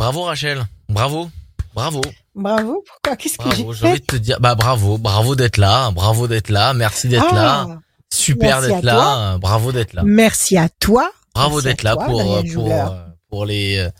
Bravo Rachel, bravo, bravo. Bravo, pourquoi? Qu'est-ce que j'ai Bravo, j'ai envie de te dire, bah bravo, bravo d'être là, bravo d'être là, merci d'être Ah, là, super merci à d'être là, bravo d'être là, Merci à toi. bravo d'être là toi, pour pour euh, pour les euh,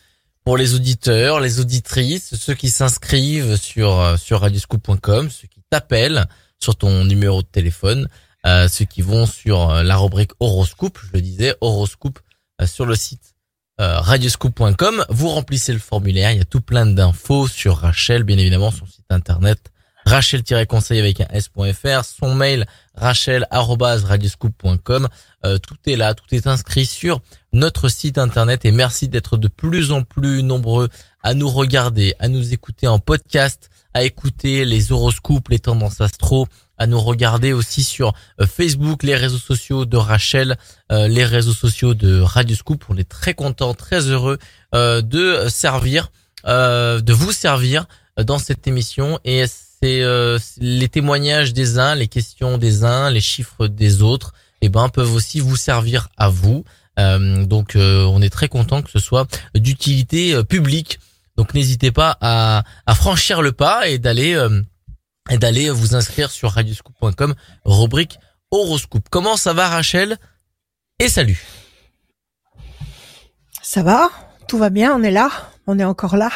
pour les auditeurs, les auditrices, ceux qui s'inscrivent sur euh, sur radioscoop.com, ceux qui t'appellent sur ton numéro de téléphone, euh, ceux qui vont sur la rubrique horoscope, je le disais, horoscope euh, sur le site radioscoop.com. Vous remplissez le formulaire, il y a tout plein d'infos sur Rachel, bien évidemment, son site internet rachel-conseil avec un s.fr, son mail rachel@radioscoop.com. Euh, tout est là, tout est inscrit sur notre site internet et merci d'être de plus en plus nombreux à nous regarder, à nous écouter en podcast, à écouter les horoscopes, les tendances astro, à nous regarder aussi sur euh, Facebook, les réseaux sociaux de Rachel, euh, les réseaux sociaux de Radioscoop. On est très content, très heureux euh, de servir, de vous servir dans cette émission et c'est les témoignages des uns, les questions des uns, les chiffres des autres, et ben peuvent aussi vous servir à vous. Euh, donc euh, on est très content que ce soit d'utilité publique. Donc n'hésitez pas à, à franchir le pas et d'aller et d'aller vous inscrire sur radioscoop.com rubrique horoscope. Comment ça va Rachel? Et salut. Ça va? Tout va bien? On est là? On est encore là?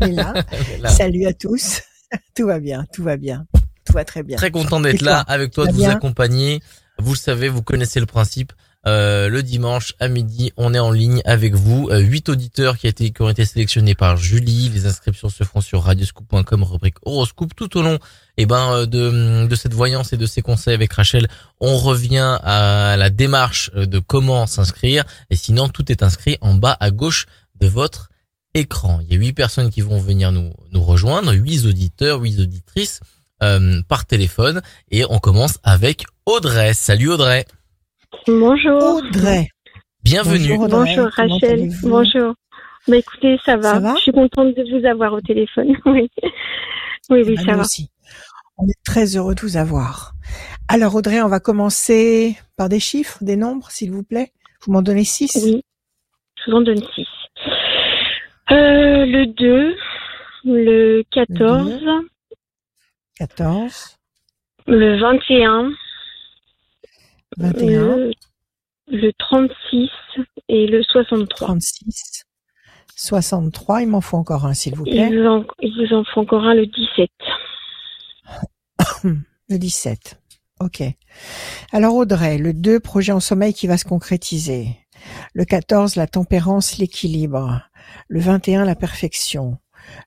On est là. Là, Salut à tous. Tout va bien, tout va bien. Tout va très bien. Très content d'être là avec toi, de vous accompagner. Vous le savez, vous connaissez le principe. Euh, le dimanche à midi, on est en ligne avec vous. Euh, Huit auditeurs qui, ont été sélectionnés par Julie. Les inscriptions se font sur radioscoop.com, rubrique horoscope. Tout au long eh ben, euh, de, de cette voyance et de ces conseils avec Rachel, on revient à la démarche de comment s'inscrire. Et sinon, tout est inscrit en bas à gauche de votre écran. Il y a huit personnes qui vont venir nous, nous rejoindre, huit auditeurs, huit auditrices par téléphone. Et on commence avec Audrey. Salut Audrey. Bonjour. Audrey. Bienvenue. Bonjour, Audrey. Bonjour Rachel. Bonjour. Bah écoutez, ça va. Ça va? Je suis contente de vous avoir au téléphone. oui. Oui, oui, Ah, ça va. aussi. On est très heureux de vous avoir. Alors Audrey, on va commencer par des chiffres, des nombres, s'il vous plaît. Vous m'en donnez six? Oui. Je vous en donne six. Euh, le 2, le 14, 14, le 21, 21, le, le 36 et le 63. 36, 63. Il m'en faut encore un, s'il vous plaît. Il vous, en, il vous en faut encore un, le 17. Le 17. Ok. Alors Audrey, le 2, projet en sommeil qui va se concrétiser. Le 14, la tempérance, l'équilibre. Le 21, la perfection.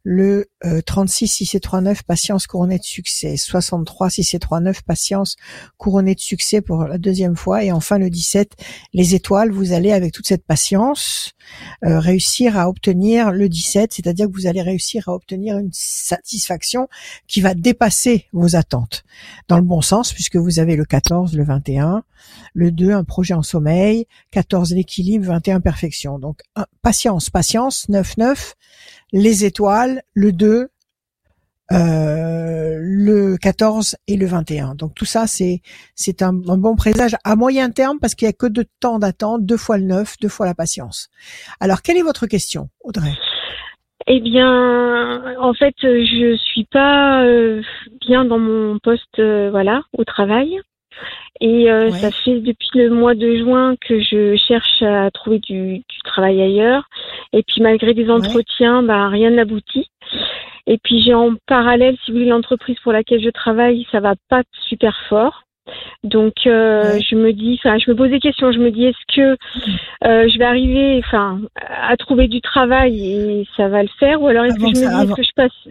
Le euh, 36, si c'est 39, patience couronnée de succès. 63, si c'est 39, patience couronnée de succès pour la deuxième fois. Et enfin le 17, les étoiles, vous allez avec toute cette patience euh, réussir à obtenir le 17, c'est-à-dire que vous allez réussir à obtenir une satisfaction qui va dépasser vos attentes. Dans le bon sens, puisque vous avez le 14, le 21, le 2, un projet en sommeil, 14, l'équilibre, 21, perfection. Donc, patience, patience, 9, 9, les étoiles, le 2, euh, le 14 et le 21. Donc tout ça, c'est c'est un, bon présage à moyen terme parce qu'il y a que deux temps d'attente, deux fois le 9, deux fois la patience. Alors, quelle est votre question, Audrey? Eh bien, en fait, je suis pas euh, bien dans mon poste, euh, voilà, au travail. Et euh, Ouais. ça fait depuis le mois de juin que je cherche à trouver du, du travail ailleurs. Et puis malgré des entretiens, bah, rien n'aboutit. Et puis j'ai en parallèle, si vous voulez, l'entreprise pour laquelle je travaille, ça va pas super fort. Donc euh, Ouais. je me dis, enfin, je me pose des questions. Je me dis, est-ce que euh, je vais arriver, enfin, à trouver du travail et ça va le faire, ou alors est-ce que Avant je me dis, est-ce que je passe,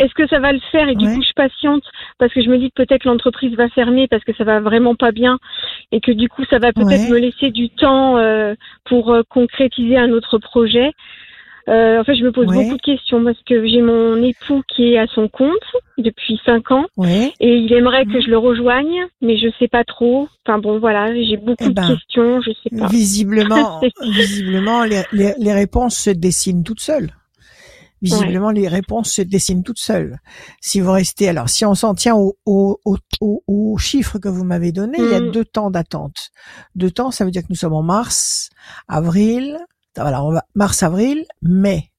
est-ce que ça va le faire? Et du Ouais. coup je patiente parce que je me dis que peut-être l'entreprise va fermer parce que ça va vraiment pas bien et que du coup ça va peut-être Ouais. me laisser du temps euh, pour euh, concrétiser un autre projet. Euh, en fait, je me pose Ouais. beaucoup de questions parce que j'ai mon époux qui est à son compte depuis cinq ans et il aimerait que je le rejoigne, mais je sais pas trop. Enfin bon, voilà, j'ai beaucoup Eh ben, de questions, je sais pas. Visiblement, visiblement, les, les, les réponses se dessinent toutes seules. Visiblement, les réponses se dessinent toutes seules. Si vous restez, alors, si on s'en tient au, au, au, au- au chiffre que vous m'avez donné, il y a Mm. deux temps d'attente. Deux temps, ça veut dire que nous sommes en mars, avril, voilà, on va, mars, avril, mai.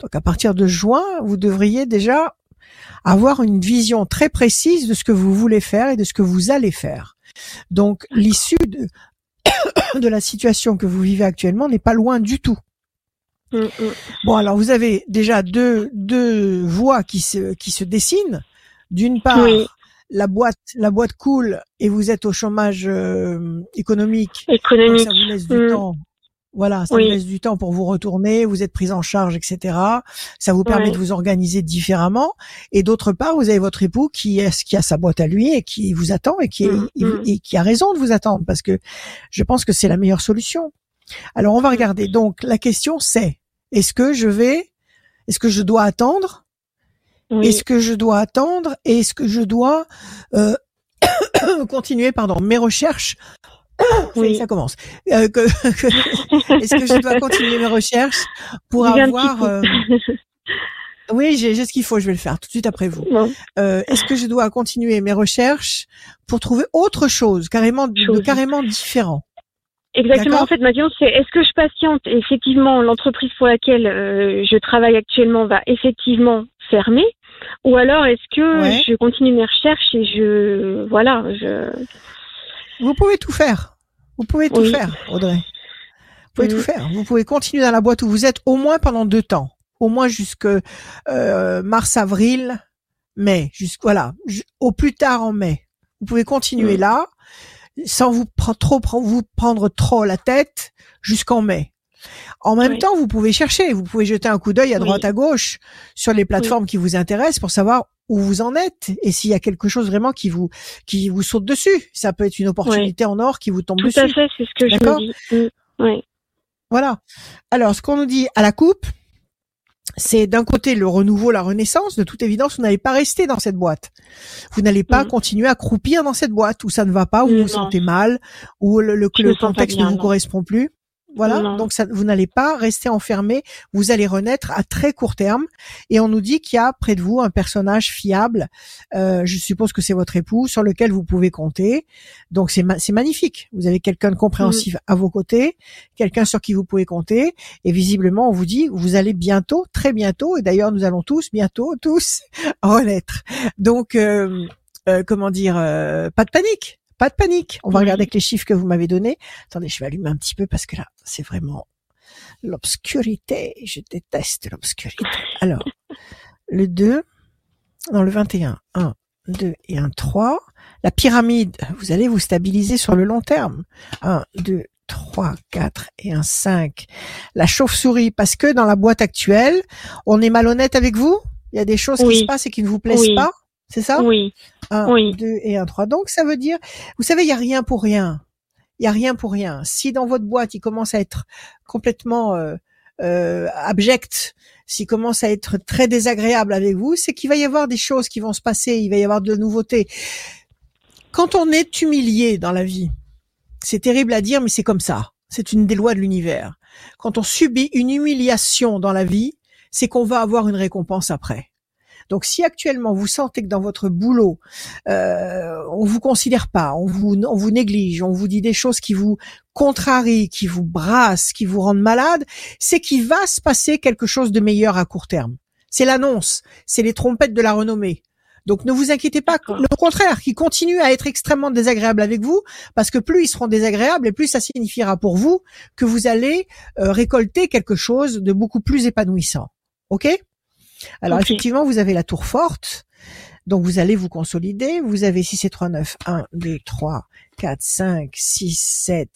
Donc à partir de juin, vous devriez déjà avoir une vision très précise de ce que vous voulez faire et de ce que vous allez faire. Donc l'issue de, de la situation que vous vivez actuellement n'est pas loin du tout. Mm, mm. Bon, alors vous avez déjà deux, deux voies qui se, qui se dessinent. D'une part, la boîte, la boîte coule et vous êtes au chômage euh, économique. Économique. ça vous laisse du mm. temps. Voilà, ça vous laisse du temps pour vous retourner, vous êtes prise en charge, etc. Ça vous permet de vous organiser différemment. Et d'autre part, vous avez votre époux qui, est, qui a sa boîte à lui et qui vous attend et qui, et qui a raison de vous attendre parce que je pense que c'est la meilleure solution. Alors on va regarder. Donc la question c'est est-ce que je vais, est-ce que je dois attendre? Est-ce que je dois attendre? Et est-ce que je dois euh, continuer, pardon, mes recherches? Oui. Ça commence. Euh, est-ce que je dois continuer mes recherches pour avoir euh, Oui, j'ai ce qu'il faut. Je vais le faire tout de suite après vous. Est-ce que je dois continuer mes recherches pour trouver autre chose, carrément, de, carrément différent? Exactement. En fait, ma question, c'est est-ce que je patiente Effectivement, l'entreprise pour laquelle euh, je travaille actuellement va effectivement fermer, ou alors est-ce que je continue mes recherches et je voilà, je. Vous pouvez tout faire. Vous pouvez tout faire, Audrey. Vous pouvez tout faire. Vous pouvez continuer dans la boîte où vous êtes au moins pendant deux temps, au moins jusque euh, mars, avril, mai, jusqu'au voilà, au plus tard en mai. Vous pouvez continuer là sans vous trop vous prendre trop la tête jusqu'en mai. En même temps, vous pouvez chercher, vous pouvez jeter un coup d'œil à droite à gauche sur les plateformes qui vous intéressent pour savoir où vous en êtes et s'il y a quelque chose vraiment qui vous qui vous saute dessus. Ça peut être une opportunité en or qui vous tombe dessus. Tout à fait, c'est ce que je me dis. Mm, voilà. Alors, ce qu'on nous dit à la coupe, c'est d'un côté le renouveau, la renaissance. De toute évidence, vous n'allez pas rester dans cette boîte. Vous n'allez pas mm. continuer à croupir dans cette boîte où ça ne va pas, où vous vous sentez mal, où le, le, contexte ne vous correspond plus. Voilà. Donc ça, vous n'allez pas rester enfermé. Vous allez renaître à très court terme. Et on nous dit qu'il y a près de vous un personnage fiable. Euh, je suppose que c'est votre époux sur lequel vous pouvez compter. Donc c'est magnifique. Vous avez quelqu'un de compréhensif mm. à vos côtés, quelqu'un sur qui vous pouvez compter. Et visiblement, on vous dit vous allez bientôt, très bientôt. Et d'ailleurs, nous allons tous bientôt tous renaître. Donc euh, euh, comment dire, euh, pas de panique. Pas de panique. On va regarder avec les chiffres que vous m'avez donnés. Attendez, je vais allumer un petit peu parce que là, c'est vraiment l'obscurité. Je déteste l'obscurité. Alors, le 2, dans le 21, 1, 2 et 1, 3. La pyramide, vous allez vous stabiliser sur le long terme. 1, 2, 3, 4 et un 5. La chauve-souris, parce que dans la boîte actuelle, on est malhonnête avec vous? Il y a des choses qui se passent et qui ne vous plaisent pas? C'est ça? Oui. Un, oui. deux et un trois. Donc ça veut dire, vous savez, il y a rien pour rien. Il y a rien pour rien. Si dans votre boîte, il commence à être complètement euh, euh, abject, s'il commence à être très désagréable avec vous, c'est qu'il va y avoir des choses qui vont se passer. Il va y avoir de nouveautés. Quand on est humilié dans la vie, c'est terrible à dire, mais c'est comme ça. C'est une des lois de l'univers. Quand on subit une humiliation dans la vie, c'est qu'on va avoir une récompense après. Donc si actuellement vous sentez que dans votre boulot, euh, on vous considère pas, on vous, on vous néglige, on vous dit des choses qui vous contrarient, qui vous brassent, qui vous rendent malade, c'est qu'il va se passer quelque chose de meilleur à court terme. C'est l'annonce, c'est les trompettes de la renommée. Donc ne vous inquiétez pas, le contraire, qui continue à être extrêmement désagréable avec vous, parce que plus ils seront désagréables et plus ça signifiera pour vous que vous allez euh, récolter quelque chose de beaucoup plus épanouissant. Ok? Alors effectivement, vous avez la tour forte. Donc vous allez vous consolider. Vous avez 6 et 3, 9. 1, 2, 3, 4, 5, 6, 7,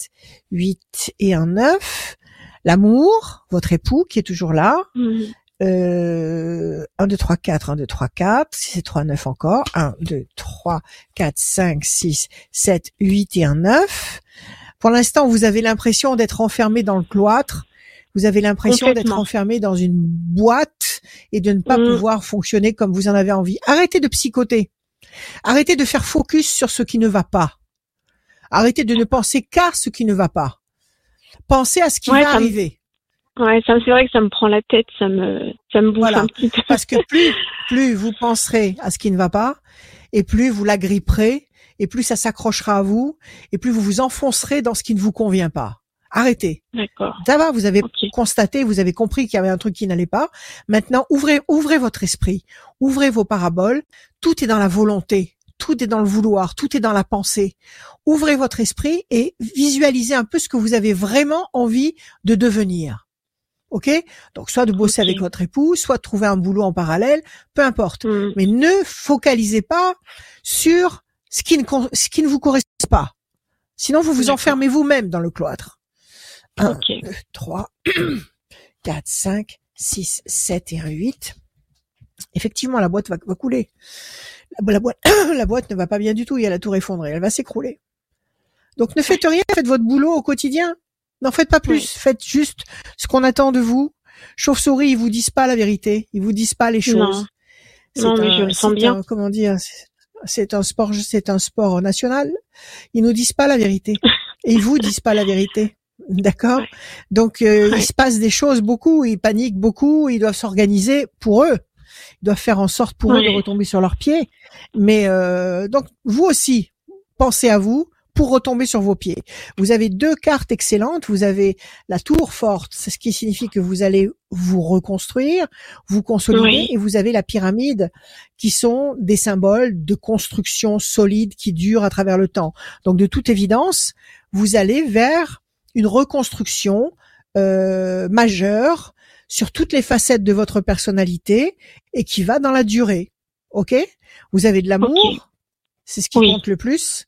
8 et un 9. L'amour, votre époux qui est toujours là. Mmh. Euh, 1, 2, 3, 4, 1, 2, 3, 4, 6 et 3, 9 encore. 1, 2, 3, 4, 5, 6, 7, 8 et un 9. Pour l'instant, vous avez l'impression d'être enfermé dans le cloître vous avez l'impression d'être enfermé dans une boîte et de ne pas mm. pouvoir fonctionner comme vous en avez envie. Arrêtez de psychoter. Arrêtez de faire focus sur ce qui ne va pas. Arrêtez de ne penser qu'à ce qui ne va pas. Pensez à ce qui va arriver. Ouais, c'est vrai que ça me prend la tête, ça me, ça me bouffe un petit peu. Parce que plus, plus vous penserez à ce qui ne va pas, et plus vous l'agripperez, et plus ça s'accrochera à vous, et plus vous vous enfoncerez dans ce qui ne vous convient pas. Arrêtez. D'accord. Ça va, vous avez constaté, vous avez compris qu'il y avait un truc qui n'allait pas. Maintenant, ouvrez, ouvrez votre esprit, ouvrez vos paraboles. Tout est dans la volonté, tout est dans le vouloir, tout est dans la pensée. Ouvrez votre esprit et visualisez un peu ce que vous avez vraiment envie de devenir. Ok? Donc, soit de bosser avec votre époux, soit de trouver un boulot en parallèle, peu importe. Hmm. Mais ne focalisez pas sur ce qui ne, ce qui ne vous correspond pas. Sinon, vous vous enfermez vous-même dans le cloître. 1, Ok. 2, 3, 4, 5, 6, 7 et un 8. Effectivement, la boîte va, va couler. La, la boîte, la boîte ne va pas bien du tout. Il y a la tour effondrée. Elle va s'écrouler. Donc ne faites rien. Faites votre boulot au quotidien. N'en faites pas plus. Oui. Faites juste ce qu'on attend de vous. Chauve-souris, ils vous disent pas la vérité. Ils vous disent pas les choses. Non. Non, mais un- je le sens bien. un- comment dire c'est- C'est un sport. C'est un sport national. Ils nous disent pas la vérité. Et ils vous disent pas la vérité. D'accord. Donc euh, Ouais. il se passe des choses beaucoup. Ils paniquent beaucoup. Ils doivent s'organiser pour eux. Ils doivent faire en sorte pour eux de retomber sur leurs pieds. Mais euh, donc vous aussi pensez à vous pour retomber sur vos pieds. Vous avez deux cartes excellentes. Vous avez la tour forte, c'est ce qui signifie que vous allez vous reconstruire, vous consolider, Oui. et vous avez la pyramide, qui sont des symboles de construction solide qui durent à travers le temps. Donc de toute évidence, vous allez vers une reconstruction euh, majeure sur toutes les facettes de votre personnalité et qui va dans la durée. Ok? Vous avez de l'amour, c'est ce qui Oui. compte le plus.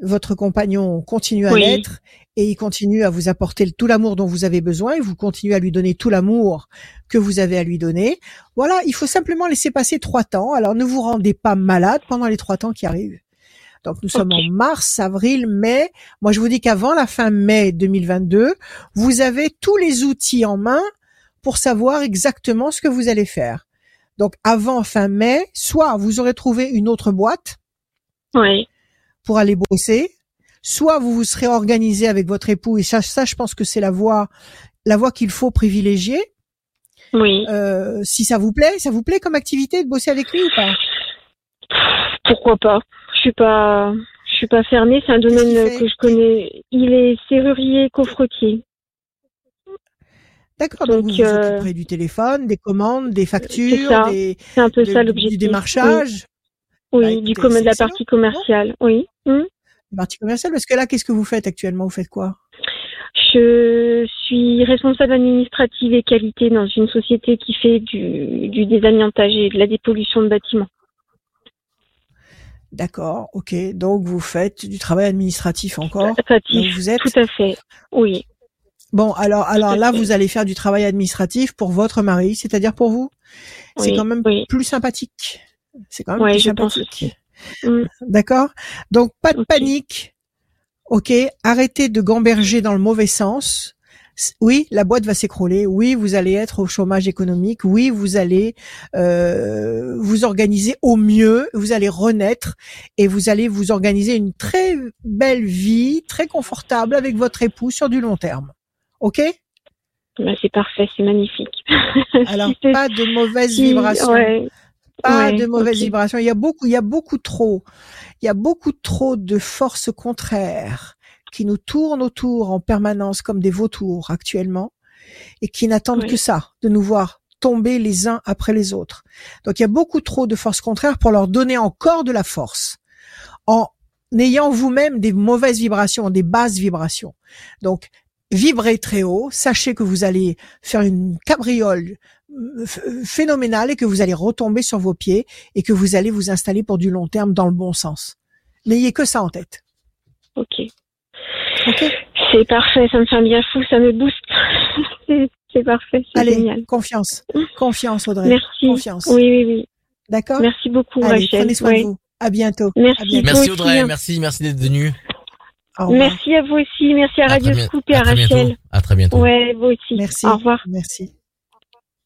Votre compagnon continue à Oui. l'être et il continue à vous apporter tout l'amour dont vous avez besoin et vous continuez à lui donner tout l'amour que vous avez à lui donner. Voilà, il faut simplement laisser passer trois temps. Alors ne vous rendez pas malade pendant les trois temps qui arrivent. Donc nous sommes en mars, avril, mai. Moi je vous dis qu'avant la fin mai 2022, vous avez tous les outils en main pour savoir exactement ce que vous allez faire. Donc avant fin mai, soit vous aurez trouvé une autre boîte Oui. pour aller bosser, soit vous vous serez organisé avec votre époux et ça, ça je pense que c'est la voie, la voie qu'il faut privilégier. Oui. Euh, si ça vous plaît, ça vous plaît comme activité de bosser avec lui ou pas? Pourquoi pas? Suis pas. Je suis pas fermée. C'est un domaine que je connais. Il est serrurier coffretier. D'accord, donc, Donc, vous vous euh, occuperez du téléphone, des commandes, des factures, ça. des, C'est un peu de- ça du démarchage, Oui, Bah, oui du commun- de la partie commerciale. Oui. Hmm. des parties commerciales. Parce que là, qu'est-ce que vous faites actuellement? Vous faites quoi? Je suis responsable administrative et qualité dans une société qui fait du, du désamiantage et de la dépollution de bâtiments. D'accord, ok. Donc vous faites du travail administratif encore. Administratif, vous êtes. tout à fait. Oui. Bon, alors, alors là, fait. vous allez faire du travail administratif pour votre mari, c'est-à-dire pour vous. C'est quand même oui. plus sympathique. C'est quand même Ouais, plus je pense sympathique. Mm. D'accord Donc, pas de panique. Ok Arrêtez de gamberger dans le mauvais sens. Oui, la boîte va s'écrouler. Oui, vous allez être au chômage économique. Oui, vous allez euh, vous organiser au mieux. Vous allez renaître et vous allez vous organiser une très belle vie, très confortable avec votre époux sur du long terme. Ok? Ben, c'est parfait, c'est magnifique. Alors Si pas de mauvaises si- vibrations. ouais, pas ouais, de mauvaises vibrations. Il y a beaucoup, il y a beaucoup trop, il y a beaucoup trop de forces contraires qui nous tournent autour en permanence comme des vautours actuellement et qui n'attendent Oui. que ça, de nous voir tomber les uns après les autres. Donc il y a beaucoup trop de forces contraires pour leur donner encore de la force en ayant vous-même des mauvaises vibrations, des basses vibrations. Donc vibrez très haut, sachez que vous allez faire une cabriole euh, ph- phénoménale et que vous allez retomber sur vos pieds et que vous allez vous installer pour du long terme dans le bon sens. N'ayez que ça en tête. Ok. C'est parfait, ça me fait un bien fou, ça me booste. c'est parfait, c'est Allez, génial. confiance. Confiance, Audrey. Merci. Confiance. Oui, oui, oui. D'accord Merci beaucoup, Allez, Rachel. prenez soin de vous. À bientôt. Merci. À bientôt. Merci Audrey, hein. merci, merci d'être venu. Au revoir. Merci à vous aussi. Merci à Radio Scoop et à, à très bientôt. Rachel. À très bientôt. Ouais, vous aussi. Merci. Au revoir. Merci.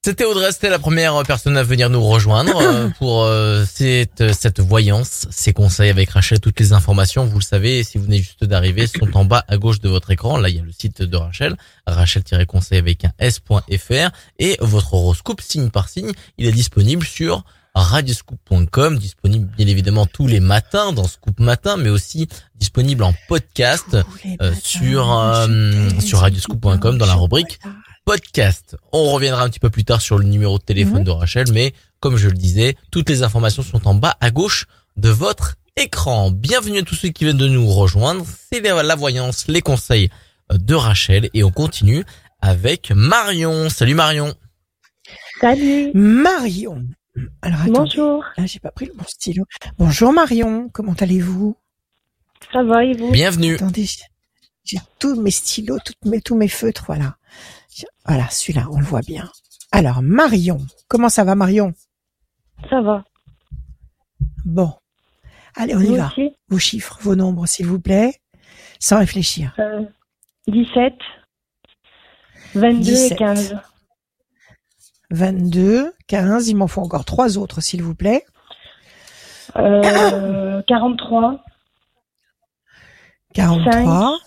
C'était Audrey, c'était la première personne à venir nous rejoindre euh, pour euh, cette, cette voyance, ces conseils avec Rachel. Toutes les informations, vous le savez, si vous venez juste d'arriver, sont en bas à gauche de votre écran. Là, il y a le site de Rachel, rachel-conseil avec un s.fr et votre horoscope signe par signe. Il est disponible sur radioscoop.com, disponible bien évidemment tous les matins dans Scoop Matin, mais aussi disponible en podcast euh, sur euh, sur radioscoop.com dans la rubrique podcast. On reviendra un petit peu plus tard sur le numéro de téléphone de Rachel, mais comme je le disais, toutes les informations sont en bas à gauche de votre écran. Bienvenue à tous ceux qui viennent de nous rejoindre. C'est la voyance, les conseils de Rachel et on continue avec Marion. Salut Marion. Salut. Marion. Alors attendez. Bonjour. Là, j'ai pas pris le bon stylo. Bonjour Marion, comment allez-vous? Ça va et vous? Bienvenue. Attendez, j'ai tous mes stylos, toutes mes, tous mes feutres, voilà. Voilà, celui-là, on le voit bien. Alors, Marion, comment ça va Marion? Ça va. Bon. Allez, on y va. aussi? Vos chiffres, vos nombres, s'il vous plaît, sans réfléchir. Euh, 17, 22 17. et 15. 22, 15, il m'en faut encore trois autres, s'il vous plaît. Euh, 43, 43,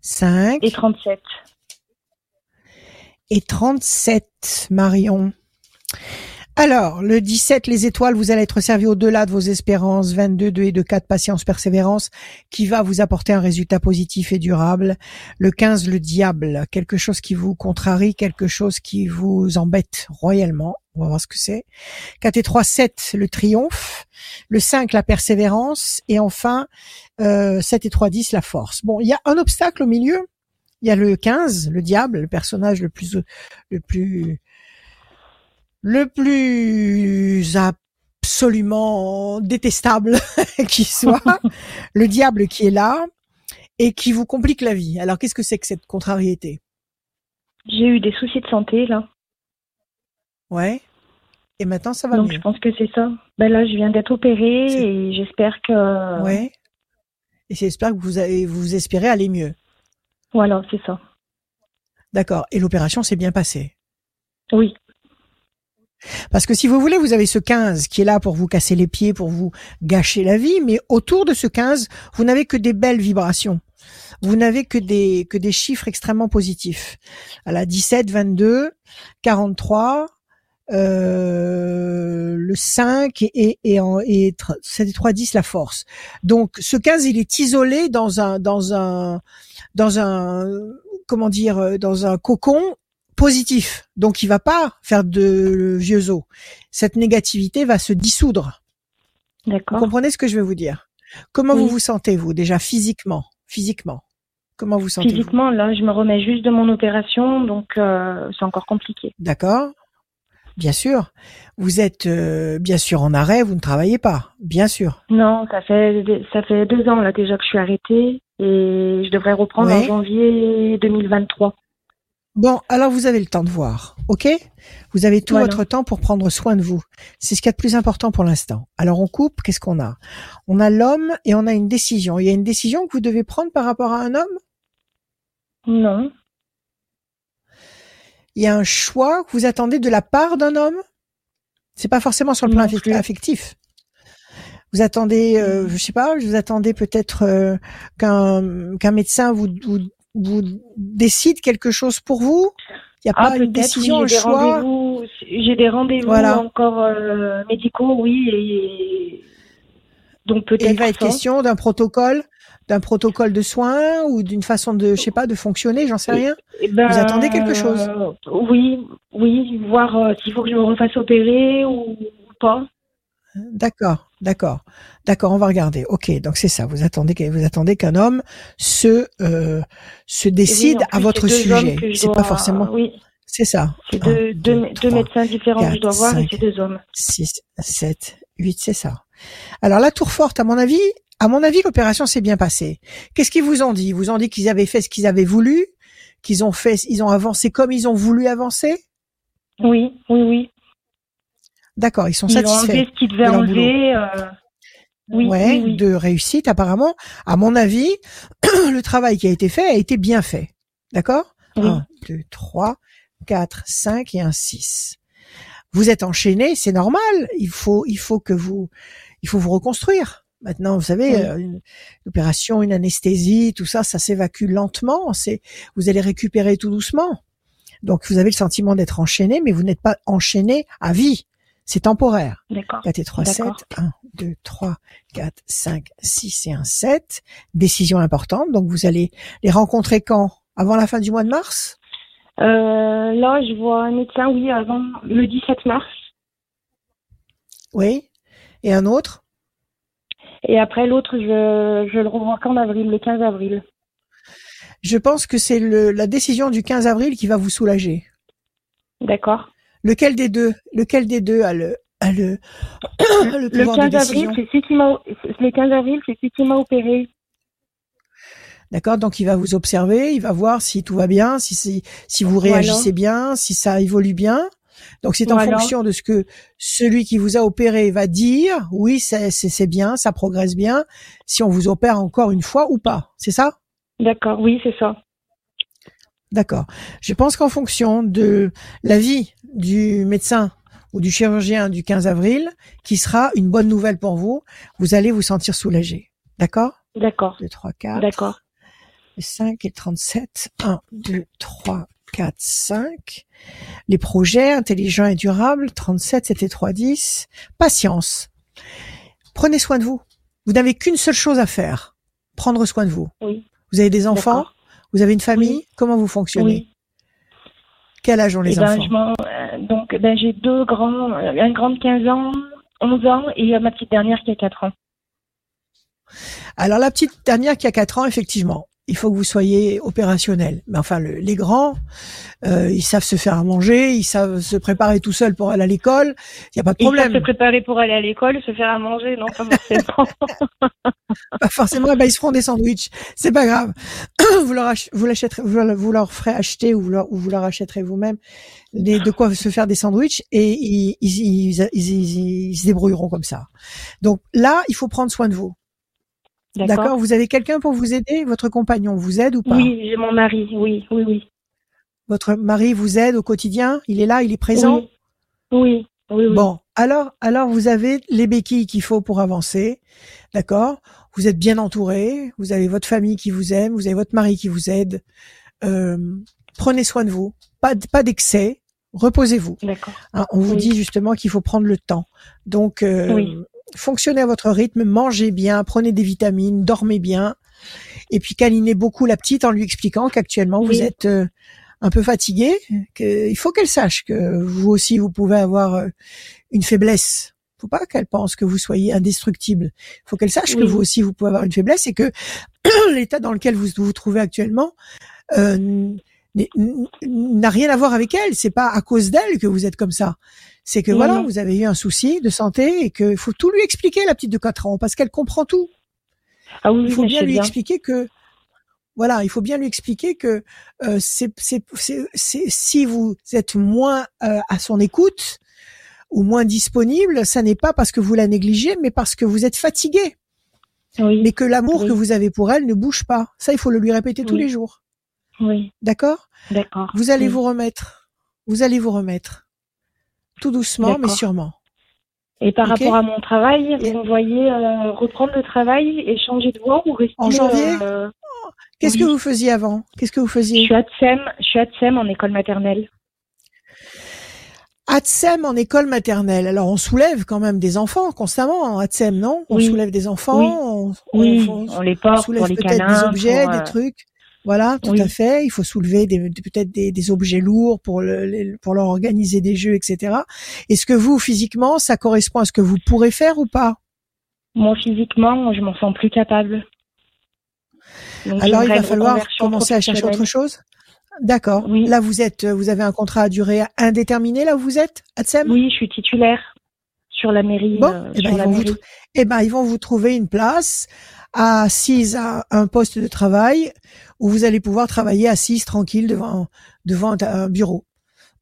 5 et 37. Et 37, Marion. Alors, le 17, les étoiles, vous allez être servi au-delà de vos espérances. 22, 2 et 2, 4, patience, persévérance, qui va vous apporter un résultat positif et durable. Le 15, le diable, quelque chose qui vous contrarie, quelque chose qui vous embête royalement. On va voir ce que c'est. 4 et 3, 7, le triomphe. Le 5, la persévérance. Et enfin, euh, 7 et 3, 10, la force. Bon, il y a un obstacle au milieu. Il y a le 15, le diable, le personnage le plus, le plus, le plus absolument détestable qui soit, le diable qui est là et qui vous complique la vie. Alors qu'est-ce que c'est que cette contrariété? J'ai eu des soucis de santé là, Ouais. Et maintenant ça va donc mieux. je pense que c'est ça. Ben là, je viens d'être opérée et j'espère que. Ouais. Et j'espère que vous avez, vous espérez aller mieux. Voilà, c'est ça. D'accord. Et l'opération s'est bien passée? Oui, Parce que si vous voulez, vous avez ce 15 qui est là pour vous casser les pieds, pour vous gâcher la vie, mais autour de ce 15, vous n'avez que des belles vibrations. Vous n'avez que des, que des chiffres extrêmement positifs. À la 17, 22, 43, euh, le 5 et, et, et, en- et tr- 7 et 3, 10, la force. Donc, ce 15, il est isolé dans un, dans un, dans un, comment dire, euh, dans un cocon positif. Donc il va pas faire de vieux os. Cette négativité va se dissoudre. Vous d'accord. comprenez ce que je veux vous dire? Comment Oui. vous vous sentez vous déjà physiquement? Physiquement. Comment vous sentez-vous? Physiquement, là, je me remets juste de mon opération, donc euh, c'est encore compliqué. D'accord Bien sûr. Vous êtes euh, bien sûr en arrêt, vous ne travaillez pas. Bien sûr. Non, ça fait ça fait deux ans là déjà que je suis arrêtée et je devrais reprendre en janvier 2023. Bon, alors vous avez le temps de voir, ok? Vous avez tout Voilà. votre temps pour prendre soin de vous. C'est ce qu'il y a de plus important pour l'instant. Alors on coupe, qu'est-ce qu'on a? On a l'homme et on a une décision. Il y a une décision que vous devez prendre par rapport à un homme? Non, Il y a un choix que vous attendez de la part d'un homme? C'est pas forcément sur le plan affectif. Vous attendez, euh, je sais pas, vous attendez peut-être euh, qu'un qu'un médecin vous, vous vous décide quelque chose pour vous? Il n'y a ah pas une peut-être décision, oui, un j'ai des choix? rendez-vous, j'ai des rendez-vous Voilà. encore euh, médicaux, oui, et donc Et il peut-être va être question d'un protocole, d'un protocole de soins ou d'une façon de, je sais pas, de fonctionner, j'en sais rien. Eh ben, Vous attendez quelque chose? euh, Oui, oui, voir euh, s'il faut que je me refasse opérer ou pas. D'accord, d'accord, d'accord. On va regarder. Ok, donc c'est ça. Vous attendez, que- vous attendez qu'un homme se euh, se oui, décide à votre sujet. C'est dois- pas forcément. Oui, C'est ça. c'est deux, deux, médecins différents que je dois voir et c'est deux hommes. 6, 7, 8, c'est ça. Alors la tour forte, à mon avis, à mon avis, l'opération s'est bien passée. Qu'est-ce qu'ils vous ont dit? Ils vous ont dit qu'ils avaient fait ce qu'ils avaient voulu, qu'ils ont fait, ils ont avancé comme ils ont voulu avancer? Oui, oui, oui. D'accord, ils sont Ils ont satisfaits. enlevé ce qu'ils devaient de enlever. euh, oui, ouais, oui, oui. de réussite apparemment. À mon avis, le travail qui a été fait a été bien fait. D'accord? Oui. 1, 2, 3, 4, 5 et un 6. Vous êtes enchaîné, c'est normal. Il faut, il faut que vous, il faut vous reconstruire. Maintenant, vous savez, Oui. euh, une opération, une anesthésie, tout ça, ça s'évacue lentement. C'est, vous allez récupérer tout doucement. Donc, vous avez le sentiment d'être enchaîné, mais vous n'êtes pas enchaîné à vie. C'est temporaire. D'accord. 4 et 3, 7. D'accord. 1, 2, 3, 4, 5, 6 et un 7. Décision importante. Donc, vous allez les rencontrer quand? Avant la fin du mois de mars? Euh, là, je vois un médecin, oui, avant le 17 mars. Oui. Et un autre? Et après, l'autre, je, je le revois qu'en avril, le 15 avril. Je pense que c'est la décision du 15 avril qui va vous soulager. D'accord. Lequel des deux Lequel des deux a le, a le, le Le pouvoir de 15 avril, c'est celui qui m'a, le 15 avril, c'est celui qui m'a opéré. D'accord Donc il va vous observer, il va voir si tout va bien, si si, si vous Voilà. réagissez bien, si ça évolue bien. Donc c'est en Voilà. fonction de ce que celui qui vous a opéré va dire. Oui, c'est bien, ça progresse bien. Si on vous opère encore une fois ou pas, c'est ça? D'accord, oui, c'est ça. D'accord. Je pense qu'en fonction de l'avis du médecin ou du chirurgien du 15 avril, qui sera une bonne nouvelle pour vous, vous allez vous sentir soulagé. D'accord? D'accord, 2, 3, 4. d'accord. 5 et 37. 1, 2, 3, 4, 5. Les projets intelligents et durables. 37, c'était 3, 10. Patience. Prenez soin de vous. Vous n'avez qu'une seule chose à faire. Prendre soin de vous. Oui. Vous avez des enfants? Vous avez une famille Oui. Comment vous fonctionnez Oui. Quel âge ont les Eh ben, enfants je euh, donc, ben, j'ai deux grands, euh, un grand de 15 ans, 11 ans, et euh, ma petite dernière qui a 4 ans. Alors la petite dernière qui a 4 ans, effectivement, il faut que vous soyez opérationnel. Mais enfin, le- les grands, euh, ils savent se faire à manger, ils savent se préparer tout seuls pour aller à l'école. Il n'y a pas de Ils savent problème. se préparer pour aller à l'école, se faire à manger, non, pas forcément. Pas forcément, bah, ils se feront des sandwichs. C'est pas grave. vous leur, vous l'achèterez, vous, leur- vous leur ferez acheter ou vous leur, ou vous leur achèterez vous-même des, de quoi se faire des sandwichs et ils, ils- ils- ils se débrouilleront comme ça. Donc là, il faut prendre soin de vous. D'accord Vous avez quelqu'un pour vous aider Votre compagnon vous aide ou pas? Oui, j'ai mon mari, oui, oui, oui. Votre mari vous aide au quotidien? Il est là, il est présent? Oui, oui, oui. Bon, alors, alors vous avez les béquilles qu'il faut pour avancer, d'accord? Vous êtes bien entouré, vous avez votre famille qui vous aime, vous avez votre mari qui vous aide. Euh, prenez soin de vous, pas d'excès, reposez-vous. D'accord. hein. on vous dit justement qu'il faut prendre le temps. Donc, euh, Oui. Fonctionnez à votre rythme, mangez bien, prenez des vitamines, dormez bien, et puis câlinez beaucoup la petite en lui expliquant qu'actuellement vous êtes euh, un peu fatigué, qu'il faut qu'elle sache que vous aussi vous pouvez avoir euh, une faiblesse. Faut pas qu'elle pense que vous soyez indestructible. Faut qu'elle sache que vous aussi vous pouvez avoir une faiblesse et que l'état dans lequel vous vous trouvez actuellement euh, n'a rien à voir avec elle. C'est pas à cause d'elle que vous êtes comme ça. C'est que voilà, vous avez eu un souci de santé et que faut tout lui expliquer la petite de 4 ans parce qu'elle comprend tout. Ah oui, Il faut bien lui bien. expliquer que voilà, il faut bien lui expliquer que euh, c'est c'est c'est si vous êtes moins euh, à son écoute ou moins disponible, ça n'est pas parce que vous la négligez, mais parce que vous êtes fatigué, Oui, mais que l'amour Oui. que vous avez pour elle ne bouge pas. Ça, il faut le lui répéter tous les jours. oui, D'accord? D'accord. Vous allez vous remettre. Vous allez vous remettre. Tout doucement, mais sûrement. Et par rapport à mon travail, Et- vous me voyez euh, reprendre le travail et changer de voie ou rester En janvier euh, Qu'est-ce Oui. que vous faisiez avant? Qu'est-ce que vous Je faisiez suis à Tsem, je suis en école maternelle. ATSEM en école maternelle. Alors on soulève quand même des enfants constamment en ATSEM, non? On soulève des enfants, Oui. on, on- on les on porte soulève pour les peut-être des objets, pour, des euh, trucs. Voilà, tout oui. à fait. Il faut soulever des- peut-être des, des objets lourds pour le, pour leur organiser des jeux, etc. Est-ce que vous physiquement, ça correspond à ce que vous pourrez faire ou pas? Moi, physiquement, je m'en sens plus capable. Donc, Alors il va falloir commencer à chercher autre chose? D'accord. Oui. Là vous êtes, vous avez un contrat à durée indéterminée là où vous êtes, ATSEM Oui, je suis titulaire sur la mairie. Bon, euh, eh ben, ils vous eh ben, ils vont vous trouver une place assise à un poste de travail où vous allez pouvoir travailler assise tranquille devant devant un bureau.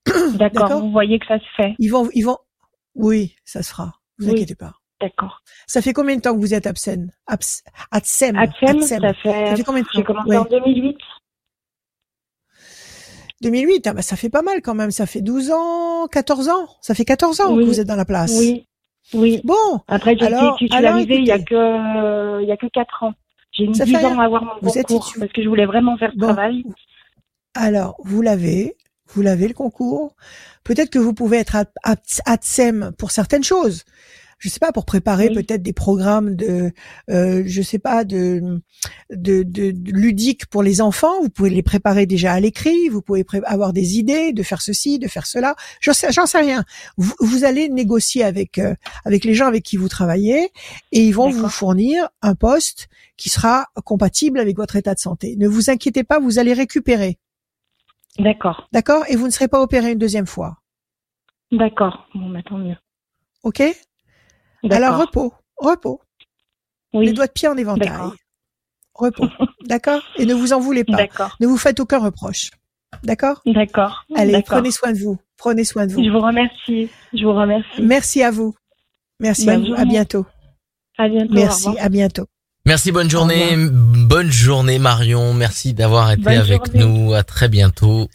D'accord, vous voyez que ça se fait. Ils vont, ils vont, oui, ça se fera. Vous Oui. inquiétez pas. D'accord. Ça fait combien de temps que vous êtes absen, abs, Tsem, Atsem. ça fait. Ça fait combien de J'ai temps? commencé Ouais. en 2008. 2008, ah bah ça fait pas mal quand même. Ça fait 12 ans, 14 ans. Ça fait 14 ans Oui. que vous êtes dans la place. Oui, oui. Bon, Après, j'ai Alors- titularisée il y a que il y a que quatre ans. J'ai mis Ça 10 fait ans à avoir mon Vous concours parce que je voulais vraiment faire ce Bon. travail. alors vous l'avez, vous l'avez le concours. Peut-être que vous pouvez être ATSEM pour certaines choses je sais pas, pour préparer peut-être des programmes de, euh, je sais pas, de, de, de, ludique pour les enfants. Vous pouvez les préparer déjà à l'écrit. Vous pouvez avoir des idées de faire ceci, de faire cela. J'en sais, j'en sais rien. Vous, vous, allez négocier avec euh, avec les gens avec qui vous travaillez et ils vont vous fournir un poste qui sera compatible avec votre état de santé. Ne vous inquiétez pas, vous allez récupérer. D'accord. D'accord? Et vous ne serez pas opéré une deuxième fois. D'accord. Bon, bah, tant mieux. Ok? Alors repos, repos. Les doigts de pied en éventail. Repos. D'accord? Et ne vous en voulez pas. Ne vous faites aucun reproche. D'accord? D'accord. Allez, prenez soin de vous. Prenez soin de vous. Je vous remercie. Je vous remercie. Merci à vous. Merci à vous. À bientôt. À bientôt. Merci. À bientôt. Merci, bonne journée. Bonne journée Marion. Merci d'avoir été avec nous. À très bientôt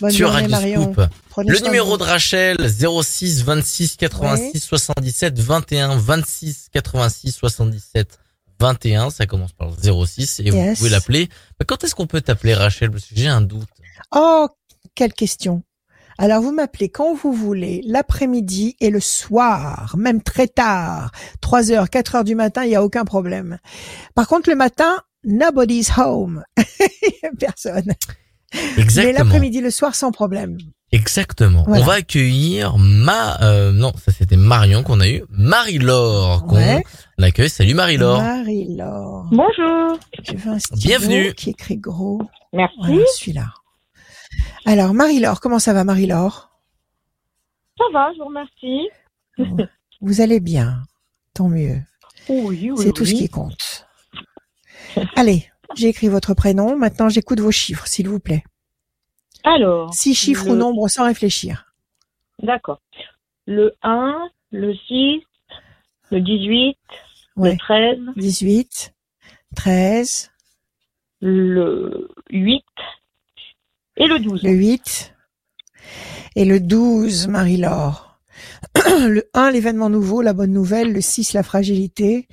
bonne sur Radio Marion. Scoop. Le numéro de Rachel 06 26 86 77 21 26 86 77 21. Ça commence par 06 et vous pouvez l'appeler. Quand est-ce qu'on peut t'appeler Rachel? Parce que j'ai un doute. Oh, quelle question. Alors vous m'appelez quand vous voulez, l'après-midi et le soir, même très tard, 3 heures, 4 heures du matin, il n'y a aucun problème. Par contre, le matin, nobody's home. Personne. Exactement. Mais l'après-midi, le soir, sans problème. Exactement. On va accueillir ma euh, non, ça c'était Marion qu'on a eu, Marie-Laure qu'on accueille. Salut Marie-Laure. Marie-Laure. Bonjour. Bienvenue. Qui écrit gros? Merci. Voilà, celui-là. Alors Marie-Laure, comment ça va Marie-Laure? Ça va, je vous remercie. Vous allez bien, tant mieux. Oui, oui, C'est tout ce qui compte. Allez, j'ai écrit votre prénom. Maintenant, j'écoute vos chiffres, s'il vous plaît. Alors. Six chiffres ou nombres sans réfléchir. D'accord. Le 1, le 6, le 18, le 13. 18, 13. Le 8 et le 12. Le 8 et le 12, Marie-Laure. Le 1, l'événement nouveau, la bonne nouvelle. Le 6, la fragilité.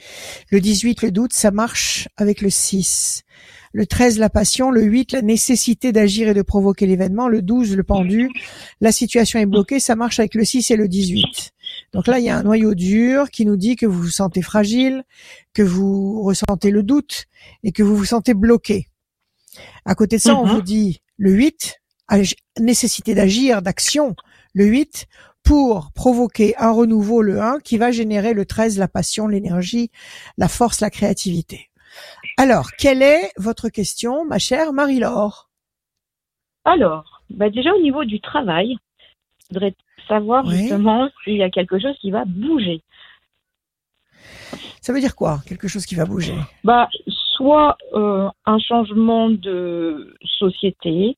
Le 18, le doute, ça marche avec le 6 le 13 la passion, le 8 la nécessité d'agir et de provoquer l'événement, le 12 le pendu, la situation est bloquée, ça marche avec le 6 et le 18. Donc là, il y a un noyau dur qui nous dit que vous vous sentez fragile, que vous ressentez le doute et que vous vous sentez bloqué. À côté de ça, on mhm. vous dit le 8, nécessité d'agir, d'action, le 8, pour provoquer un renouveau, le 1, qui va générer le 13, la passion, l'énergie, la force, la créativité. Alors, quelle est votre question, ma chère Marie-Laure? Alors, bah déjà au niveau du travail, je voudrais savoir justement s'il y a quelque chose qui va bouger. Ça veut dire quoi, quelque chose qui va bouger? Bah, soit euh, un changement de société,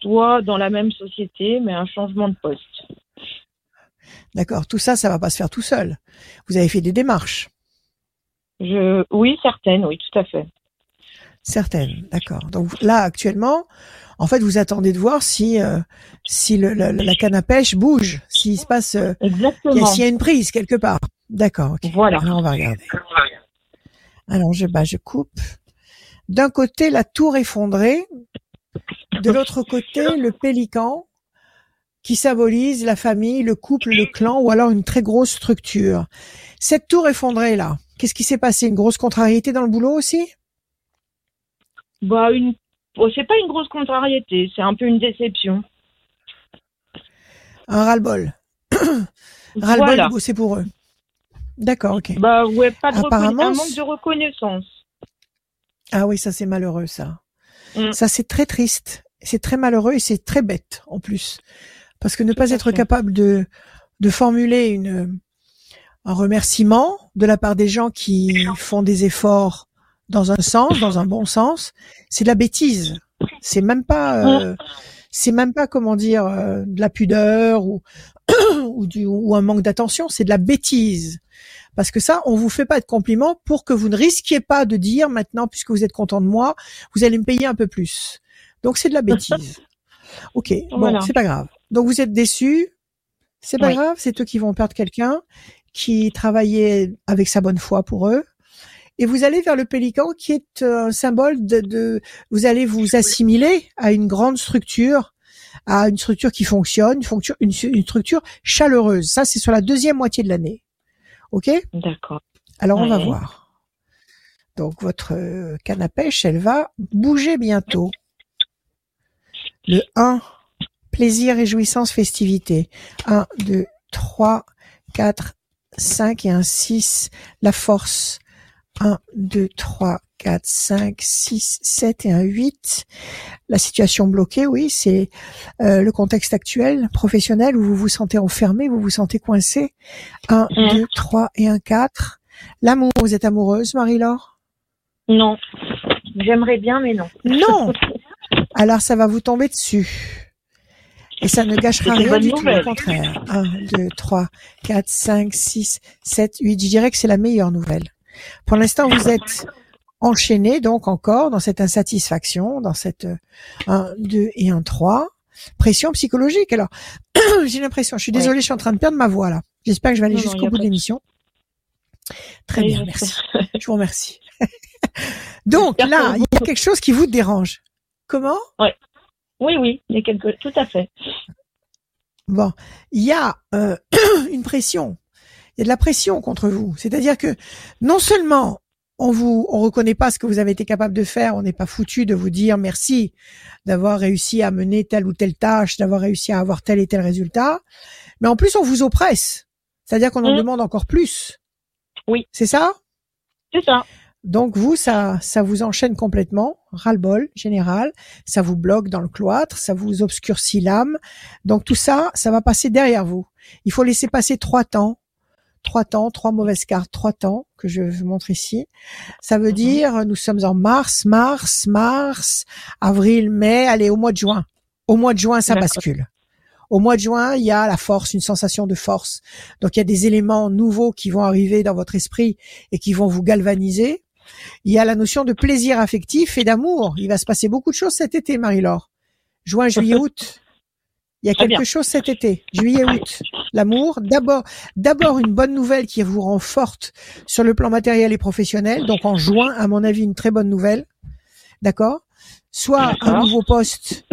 soit dans la même société, mais un changement de poste. D'accord. Tout ça, ça va pas se faire tout seul. Vous avez fait des démarches. Je, oui, certaines, oui, tout à fait. Certaines, d'accord. Donc là, actuellement, en fait, vous attendez de voir si euh, si le, la canne à pêche bouge, s'il se passe, euh, s'il y a une prise quelque part. D'accord. Voilà. Alors on va regarder. Alors je bah je coupe. D'un côté la tour effondrée, de l'autre côté le pélican qui symbolise la famille, le couple, le clan ou alors une très grosse structure. Cette tour effondrée là, Qu'est-ce qui s'est passé? Une grosse contrariété dans le boulot aussi? Bah une c'est pas une grosse contrariété, c'est un peu une déception. Un ras-le-bol. ras-le-bol bosser pour eux. D'accord, ok. Bah ouais, pas de Apparemment, un manque de reconnaissance. Ah oui, ça c'est malheureux ça. Mm. Ça c'est très triste, c'est très malheureux et c'est très bête en plus. Parce que ne pas être capable de de formuler une un remerciement de la part des gens qui font des efforts dans un sens, dans un bon sens, c'est de la bêtise. C'est même pas, euh, c'est même pas comment dire euh, de la pudeur ou ou, du, ou un manque d'attention, c'est de la bêtise. Parce que ça, on vous fait pas de compliments pour que vous ne risquiez pas de dire maintenant, puisque vous êtes content de moi, vous allez me payer un peu plus. Donc c'est de la bêtise. Ok, bon, c'est pas grave. Donc vous êtes déçus, c'est pas grave, c'est eux qui vont perdre quelqu'un qui travaillait avec sa bonne foi pour eux. Et vous allez vers le pélican qui est un symbole de, de vous allez vous assimiler à une grande structure à une structure qui fonctionne, une, une, structure chaleureuse. Ça, c'est sur la deuxième moitié de l'année. OK? D'accord. Alors, on va voir. Donc, votre euh, canne à pêche, elle va bouger bientôt. Le 1, plaisir, réjouissance, festivité. 1, 2, 3, 4, 5 et un 6. La force. 1, 2, 3, 4, 5, 6, 7 et un 8. La situation bloquée, oui, c'est euh, le contexte actuel, professionnel, où vous vous sentez enfermé, vous vous sentez coincé. 1, 2, 3 et un 4. L'amour, vous êtes amoureuse, Marie-Laure? Non. J'aimerais bien, mais non. Non Alors ça va vous tomber dessus. Et ça ne gâchera rien du tout, au contraire. 1, 2, 3, 4, 5, 6, 7, 8. Je dirais que c'est la meilleure nouvelle. Pour l'instant, vous êtes enchaîné donc encore dans cette insatisfaction, dans cette 1, 2 et 1, 3. Pression psychologique. Alors, j'ai l'impression, je suis désolée, je suis en train de perdre ma voix là. J'espère que je vais aller jusqu'au bout de l'émission. Très bien, merci. Je vous remercie. donc là, il y a quelque chose qui vous dérange. Comment? Oui, oui, oui, il y a quelque... tout à fait. Bon, il y a euh, une pression il y a de la pression contre vous. C'est-à-dire que non seulement on vous, on reconnaît pas ce que vous avez été capable de faire, on n'est pas foutu de vous dire merci d'avoir réussi à mener telle ou telle tâche, d'avoir réussi à avoir tel et tel résultat, mais en plus on vous oppresse. C'est-à-dire qu'on en mmh. demande encore plus. Oui. C'est ça? C'est ça. Donc vous, ça, ça vous enchaîne complètement, ras-le-bol général, ça vous bloque dans le cloître, ça vous obscurcit l'âme. Donc tout ça, ça va passer derrière vous. Il faut laisser passer trois temps, trois temps, trois mauvaises cartes, trois temps que je vous montre ici. Ça veut mhm. dire, nous sommes en mars, mars, mars, avril, mai, allez, au mois de juin. Au mois de juin, ça bascule. Au mois de juin, il y a la force, une sensation de force. Donc il y a des éléments nouveaux qui vont arriver dans votre esprit et qui vont vous galvaniser. Il y a la notion de plaisir affectif et d'amour. Il va se passer beaucoup de choses cet été, Marie-Laure. Juin, juillet, août. Il y a quelque chose cet été, juillet, août. L'amour, d'abord, d'abord une bonne nouvelle qui vous rend forte sur le plan matériel et professionnel. Donc en juin, à mon avis, une très bonne nouvelle. D'accord? Soit un nouveau poste,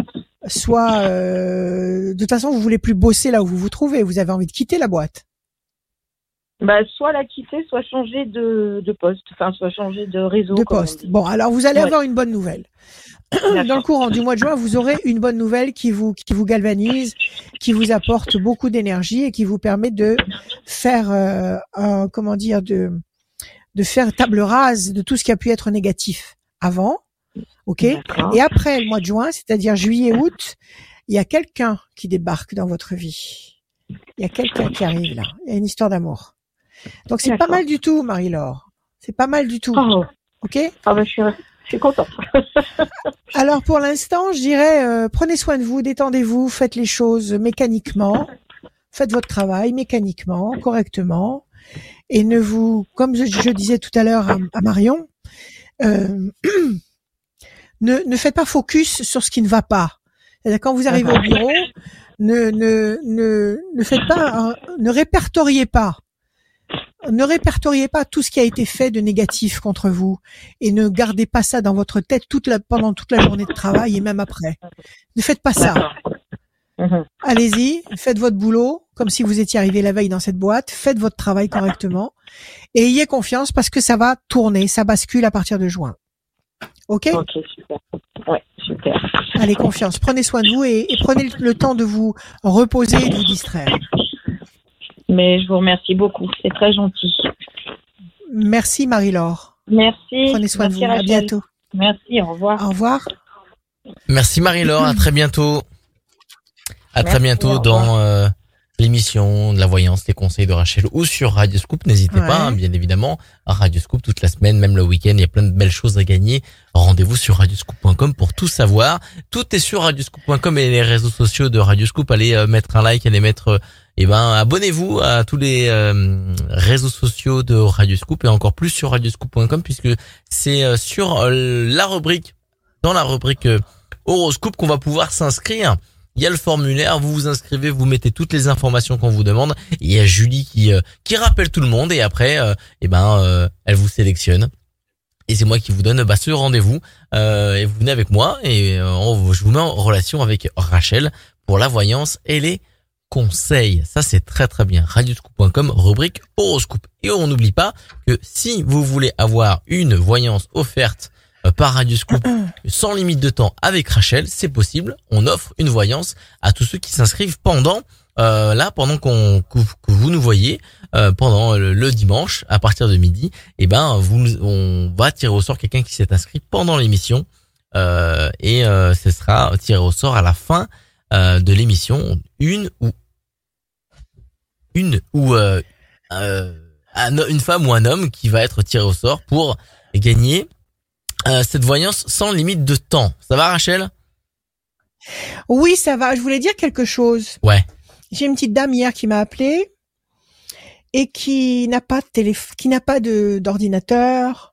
soit euh, de toute façon, vous voulez plus bosser là où vous vous trouvez. Vous avez envie de quitter la boîte. Bah, soit la quitter, soit changer de, poste, enfin, soit changer de réseau. De poste. Bon, alors vous allez avoir une bonne nouvelle. Dans le courant du mois de juin, vous aurez une bonne nouvelle qui vous qui vous galvanise, qui vous apporte beaucoup d'énergie et qui vous permet de faire euh, un, comment dire de de faire table rase de tout ce qui a pu être négatif avant, ok? Et après le mois de juin, c'est-à-dire juillet août, il y a quelqu'un qui débarque dans votre vie. Il y a quelqu'un qui arrive là. Il y a une histoire d'amour. Donc c'est pas mal du tout, Marie-Laure. C'est pas mal du tout. Ok? Ah ben, je, suis, je suis contente. Alors pour l'instant, je dirais, euh, prenez soin de vous, détendez-vous, faites les choses mécaniquement, faites votre travail mécaniquement, correctement, et ne vous, comme je, disais tout à l'heure à, Marion, euh, ne, ne faites pas focus sur ce qui ne va pas. Quand vous arrivez au bureau, ne, ne, ne, ne faites pas, ne répertoriez pas ne répertoriez pas tout ce qui a été fait de négatif contre vous et ne gardez pas ça dans votre tête toute la, pendant toute la journée de travail et même après. Ne faites pas ça. Allez-y, faites votre boulot comme si vous étiez arrivé la veille dans cette boîte, faites votre travail correctement et ayez confiance parce que ça va tourner, ça bascule à partir de juin. Ok? Ok, super. Ouais, super. Allez, confiance. Prenez soin de vous et prenez le temps de vous reposer et de vous distraire. Mais je vous remercie beaucoup. C'est très gentil. Merci Marie-Laure. Merci. Prenez soin de vous. À bientôt. Merci. Au revoir. Au revoir. Merci Marie-Laure. À très bientôt. À très bientôt dans euh, l'émission de la voyance, les conseils de Rachel ou sur Radio Scoop. N'hésitez pas, hein, bien évidemment, à Radio Scoop toute la semaine, même le week-end. Il y a plein de belles choses à gagner. Rendez-vous sur radioscoop.com pour tout savoir. Tout est sur radioscoop.com et les réseaux sociaux de Radio Scoop. Allez euh, mettre un like, allez mettre eh ben abonnez-vous à tous les euh, réseaux sociaux de Radio Scoop et encore plus sur radioscoop.com puisque c'est euh, sur euh, la rubrique dans la rubrique horoscope qu'on va pouvoir s'inscrire. Il y a le formulaire, vous vous inscrivez, vous mettez toutes les informations qu'on vous demande. il y a Julie qui qui rappelle tout le monde et après eh ben elle vous sélectionne et c'est moi qui vous donne bah, ce rendez-vous euh, et vous venez avec moi et je vous mets en relation avec Rachel pour la voyance et les conseils. Ça, c'est très très bien. Radioscoop.com, rubrique horoscope. Et on n'oublie pas que si vous voulez avoir une voyance offerte euh, par Radioscoop sans limite de temps avec Rachel, c'est possible. On offre une voyance à tous ceux qui s'inscrivent pendant euh, là pendant qu'on que, vous nous voyez euh, pendant le, dimanche à partir de midi, eh ben vous on va tirer au sort quelqu'un qui s'est inscrit pendant l'émission euh, et ce sera tiré au sort à la fin de l'émission une ou une ou une femme ou un homme qui va être tiré au sort pour gagner cette voyance sans limite de temps. Ça va Rachel? Oui, ça va. Je voulais dire quelque chose. Ouais. J'ai une petite dame hier qui m'a appelé et qui n'a pas de téléphone, qui n'a pas de d'ordinateur,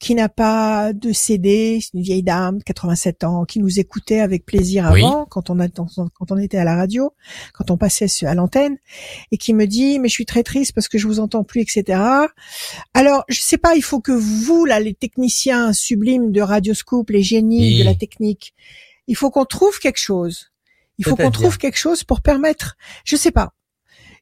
qui n'a pas de CD, c'est une vieille dame, 87 ans, qui nous écoutait avec plaisir avant, quand on a, quand on était à la radio, quand on passait à l'antenne, et qui me dit, mais je suis très triste parce que je vous entends plus, etc. Alors, je sais pas, il faut que vous, là, les techniciens sublimes de Radioscoop, les génies de la technique, il faut qu'on trouve quelque chose. Il faut qu'on trouve quelque chose pour permettre, je sais pas.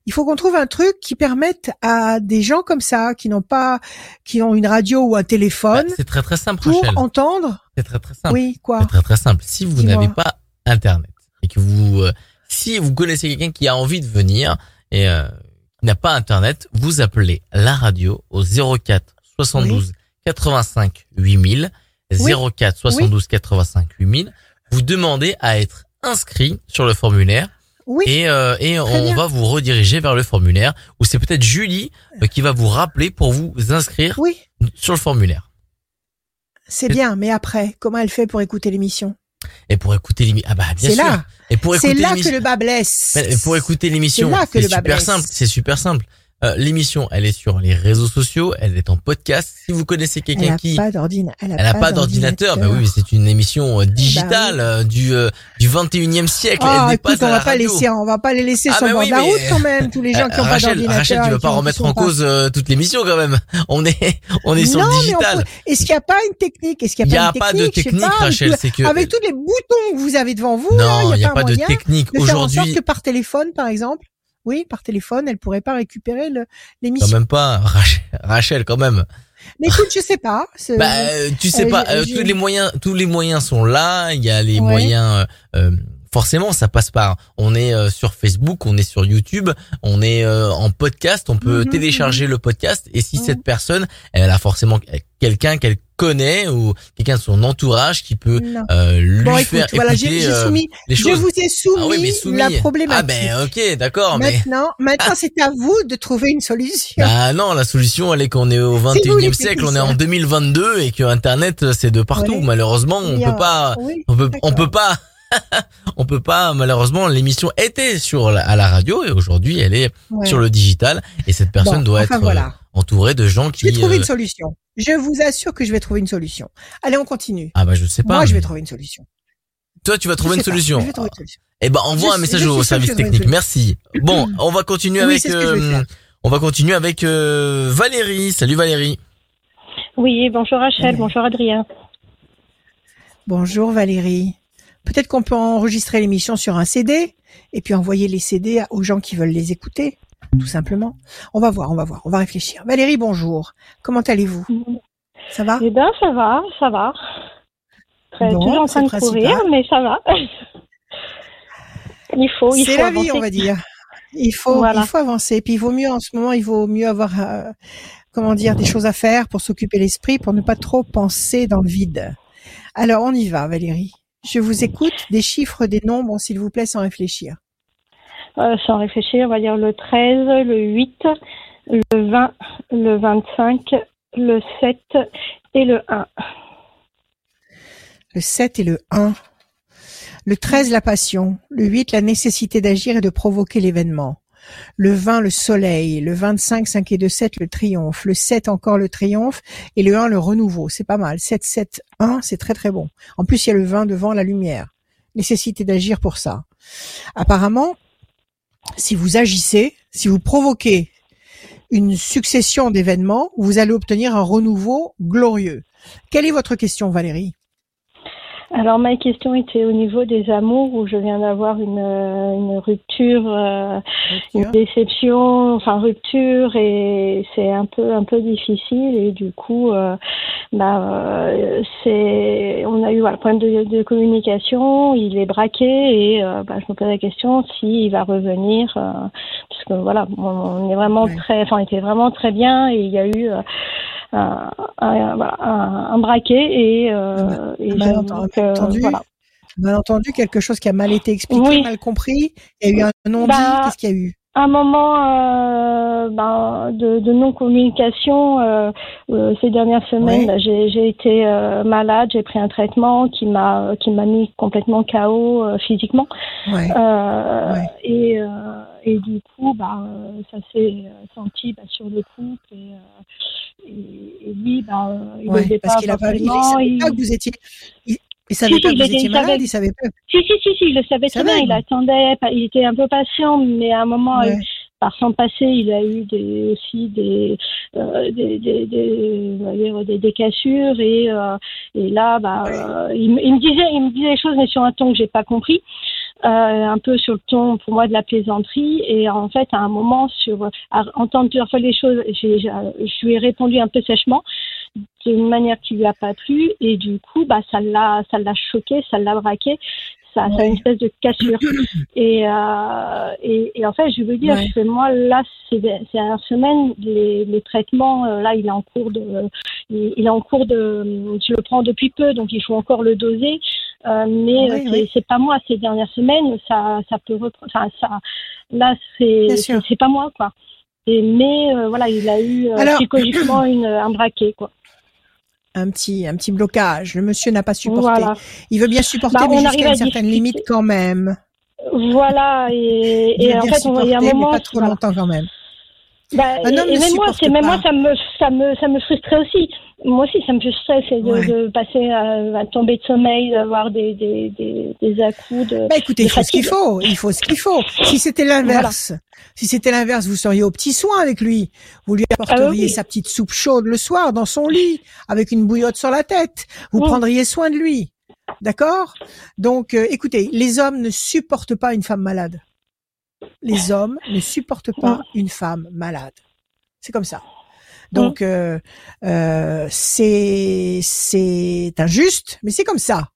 Il faut qu'on trouve un truc qui permette à des gens comme ça, qui n'ont pas, qui ont une radio ou un téléphone. Bah, c'est très très simple, pour entendre. C'est très très simple. Oui, quoi. C'est très très simple. Si vous n'avez pas Internet et que vous, euh, si vous connaissez quelqu'un qui a envie de venir et euh, qui n'a pas Internet, vous appelez la radio au 04 72 85 8000 04 72 85 8000. Vous demandez à être inscrit sur le formulaire. Oui. Et, euh, et on va vous rediriger vers le formulaire où c'est peut-être Julie euh, qui va vous rappeler pour vous inscrire oui. sur le formulaire. C'est bien, mais après, comment elle fait pour écouter l'émission? Et pour écouter l'émission, ah bah bien sûr. Là. Et pour c'est là que le bas blesse. pour écouter l'émission, c'est super simple. C'est super simple. Euh, l'émission, elle est sur les réseaux sociaux, elle est en podcast. Si vous connaissez quelqu'un qui pas elle, elle a, pas d'ordinateur, mais oui, c'est une émission euh, bah digitale euh, du du 21e siècle. Oh, écoute, on va pas laisser, on va pas les laisser ah sur le bord de la route quand même. Tous les gens qui ont pas d'ordinateur. Rachel, tu vas pas remettre en cause toute l'émission quand même. On est on est sur le digital. Est-ce qu'il y a pas une technique? Est-ce qu'il y a, pas, de technique, Rachel C'est que avec tous les boutons que vous avez devant vous, non, il y a pas de technique aujourd'hui. Que par téléphone, par exemple. Oui, par téléphone, elle pourrait pas récupérer l'émission. Quand même pas, Rachel, quand même. Mais écoute, je sais pas. Bah, tu sais euh, pas. Euh, tous les moyens, tous les moyens sont là. Il y a les moyens. Euh, forcément, ça passe par. On est sur Facebook, on est sur YouTube, on est en podcast. On peut mhm, télécharger mhm. le podcast. Et si cette personne, elle a forcément quelqu'un qu'elle connaît ou quelqu'un de son entourage qui peut euh, lui bon, écoute, faire voilà, écouter euh, soumis, les choses. Je vous ai soumis, ah soumis, la problématique. Ah ben ok, d'accord. Maintenant, mais... maintenant c'est à vous de trouver une solution. Ah non, la solution elle est qu'on est au 21e siècle, on est en 2022 et que Internet c'est de partout. Malheureusement, on peut pas, on peut, on peut pas. on peut pas malheureusement l'émission était sur la, à la radio et aujourd'hui elle est sur le digital et cette personne doit être euh, entourée de gens qui Je vais trouver une solution. Je vous assure que je vais trouver une solution. Allez, on continue. Ah bah je sais pas. Moi, je vais trouver une solution. Toi, tu vas trouver une solution. Eh ben, envoie un message au service technique. Merci. Bon, on va continuer avec. Euh, on va continuer avec euh, Valérie. Salut Valérie. Oui, bonjour Rachel, bonjour Adrien. Bonjour Valérie. Peut-être qu'on peut enregistrer l'émission sur un CD et puis envoyer les CD aux gens qui veulent les écouter tout simplement. On va voir, on va voir, on va réfléchir. Valérie, bonjour. Comment allez-vous? Ça va? Eh bien, ça va, ça va. Très, toujours en train de courir, mais ça va. il faut, il faut. C'est la vie, on va dire. Il faut, il faut avancer. Et puis, il vaut mieux en ce moment, il vaut mieux avoir, euh, comment dire, des choses à faire pour s'occuper l'esprit, pour ne pas trop penser dans le vide. Alors, on y va, Valérie. Je vous écoute. Des chiffres, des nombres, s'il vous plaît, sans réfléchir. Euh, sans réfléchir, on va dire le 13, le 8, le 20, le 25, le 7 et le 1. Le 7 et le 1. Le 13, la passion. Le 8, la nécessité d'agir et de provoquer l'événement. Le 20, le soleil. Le 25, 5 et 2, 7, le triomphe. Le 7, encore le triomphe. Et le 1, le renouveau. C'est pas mal. 7, 7, 1, c'est très très bon. En plus, il y a le 20 devant la lumière. Nécessité d'agir pour ça. Apparemment, si vous agissez, si vous provoquez une succession d'événements, vous allez obtenir un renouveau glorieux. Quelle est votre question, Valérie? Alors ma question était au niveau des amours où je viens d'avoir une, euh, une rupture, euh, une déception, enfin rupture et c'est un peu un peu difficile et du coup euh, bah c'est on a eu un problème de, de, communication, il est braqué et bah, je me pose la question s'il va revenir parce que voilà on, est vraiment très enfin on était vraiment très bien et il y a eu un, un, braquet et, euh, et mal entendu, voilà. mal entendu quelque chose qui a mal été expliqué, mal compris. Il y a eu un non-dit. Bah, Qu'est-ce qu'il y a eu? un moment euh, ben, de, de non-communication euh, euh, ces dernières semaines. J'ai été euh, malade, j'ai pris un traitement qui m'a qui m'a mis complètement KO euh, physiquement. Et, et du coup, bah, ça s'est senti bah, sur le couple et, et, lui, bah, il ouais, parce qu'il a pas, il, il, pas que vous étiez. Il, il savait si, pas si, que vous étiez malade, savait... il savait pas. Si, si, si, si, il le savait très bien. Il attendait, il était un peu patient, mais à un moment, ouais. par son passé, il a eu des, aussi des, euh, des, des, des, des cassures et, euh, et là, bah, ouais. euh, il, il, me disait, il me disait des choses, mais sur un ton que j'ai pas compris. Euh, un peu sur le ton pour moi de la plaisanterie. Et en fait à un moment sur à entendre plusieurs fois les choses je lui ai répondu un peu sèchement d'une manière qui lui a pas plu. Et du coup bah ça l'a ça l'a choqué ça l'a braqué. Ça, ça a une espèce de cassure. Et, euh, et, et en fait je veux dire ouais. que moi là c'est c'est une semaine les, les traitements euh, là il est en cours de il, il, est en cours de je le prends depuis peu donc il faut encore le doser euh, mais oui, c'est oui. pas moi ces dernières semaines ça ça peut reprendre enfin ça là c'est c'est pas moi quoi et mais euh, voilà il a eu euh, Alors... psychologiquement une un braquet quoi un petit, un petit blocage. Le monsieur n'a pas supporté. Voilà. Il veut bien supporter, bah, mais jusqu'à une certaine limite quand même. Voilà, et, et en fait, il y a un moment. pas trop longtemps quand même. Bah, et, et même moi, même moi, ça me, ça me, ça me frustrait aussi. Moi aussi, ça me frustrait, c'est de, ouais. de, passer à, à, tomber de sommeil, d'avoir des, des, des, des à-coups de. Bah écoutez, il faut ce qu'il faut. Il faut ce qu'il faut. Si c'était l'inverse, voilà. si c'était l'inverse, vous seriez au petit soin avec lui. Vous lui apporteriez ah oui. sa petite soupe chaude le soir dans son lit, avec une bouillotte sur la tête. Vous oui. prendriez soin de lui. D'accord? Donc, euh, écoutez, les hommes ne supportent pas une femme malade. Les hommes ne supportent pas une femme malade. C'est comme ça. Donc euh, euh, c'est c'est injuste, mais c'est comme ça.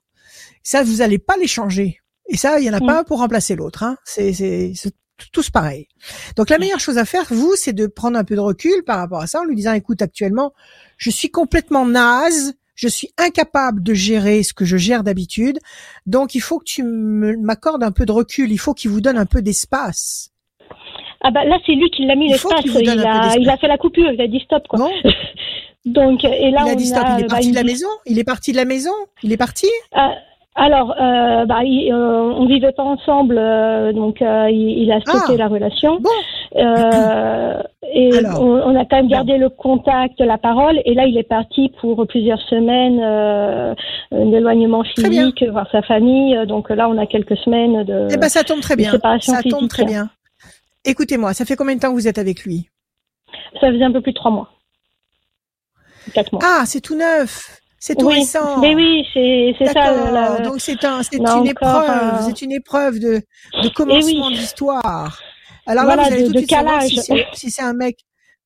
Ça vous allez pas les changer. Et ça, il y en a pas un pour remplacer l'autre. Hein. C'est c'est tous pareil. Donc la meilleure chose à faire, vous, c'est de prendre un peu de recul par rapport à ça en lui disant, écoute, actuellement, je suis complètement naze, je suis incapable de gérer ce que je gère d'habitude, donc il faut que tu m'accordes un peu de recul, il faut qu'il vous donne un peu d'espace. Ah bah là c'est lui qui l'a mis l'espace. Il, il, a, il a fait la coupure, il a dit stop quoi. Bon. Donc et là il a dit stop. A, il est parti bah, de la maison. Il est parti de la maison. Il est parti. Euh, alors, euh, bah, il, euh, on vivait pas ensemble, euh, donc euh, il, il, a stoppé ah, la relation. Bon. Et on, on, a quand même gardé le contact, la parole. Et là, il est parti pour plusieurs semaines d'éloignement physique, voir sa famille. Donc là, on a quelques semaines de. Eh ben, ça tombe très bien. Ça tombe très bien. Écoutez-moi, ça fait combien de temps que vous êtes avec lui? Ça faisait un peu plus de trois mois. Quatre mois. Ah, c'est tout neuf. C'est tout oui. récent. Mais oui, c'est ça. La... Donc c'est un, c'est une épreuve, euh... c'est une épreuve de, de commencement oui. d'histoire. Alors voilà, là, vous allez de, tout de, suite savoir si, si c'est un mec.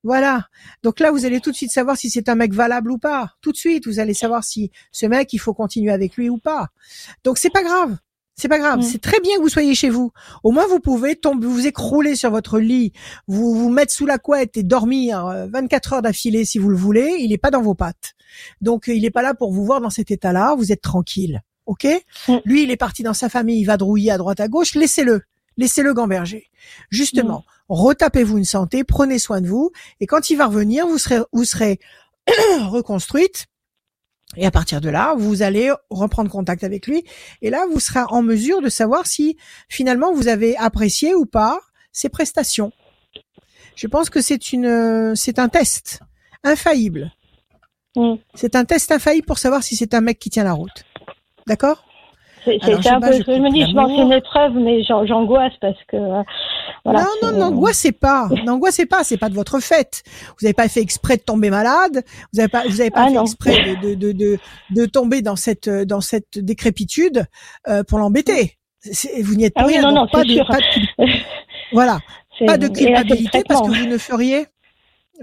Voilà. Donc là, vous allez tout de suite savoir si c'est un mec valable ou pas. Tout de suite, vous allez savoir si ce mec, il faut continuer avec lui ou pas. Donc c'est pas grave. C'est pas grave, mmh. c'est très bien que vous soyez chez vous. Au moins vous pouvez tomber, vous écrouler sur votre lit, vous vous mettre sous la couette et dormir 24 euh, heures d'affilée si vous le voulez. Il n'est pas dans vos pattes, donc euh, il n'est pas là pour vous voir dans cet état-là. Vous êtes tranquille, ok mmh. Lui, il est parti dans sa famille, il va drouiller à droite à gauche. Laissez-le, laissez-le gamberger. Justement, mmh. retapez-vous une santé, prenez soin de vous, et quand il va revenir, vous serez, vous serez reconstruite et à partir de là, vous allez reprendre contact avec lui. Et là, vous serez en mesure de savoir si finalement vous avez apprécié ou pas ses prestations. Je pense que c'est une, c'est un test infaillible. C'est un test infaillible pour savoir si c'est un mec qui tient la route. D'accord? C'est un peu je me dis. Je c'est une épreuve, mais j'angoisse parce que. Euh, voilà, non, non, n'angoissez pas. N'angoissez pas. C'est pas de votre fait. Vous n'avez pas fait exprès de tomber malade. Vous n'avez pas, vous avez pas ah, fait exprès de, de, de, de, tomber dans cette, dans cette décrépitude euh, pour l'embêter. Vous n'y êtes pas. Ah non, non, pas, de, pas de, voilà. Pas de culpabilité parce que vous ne feriez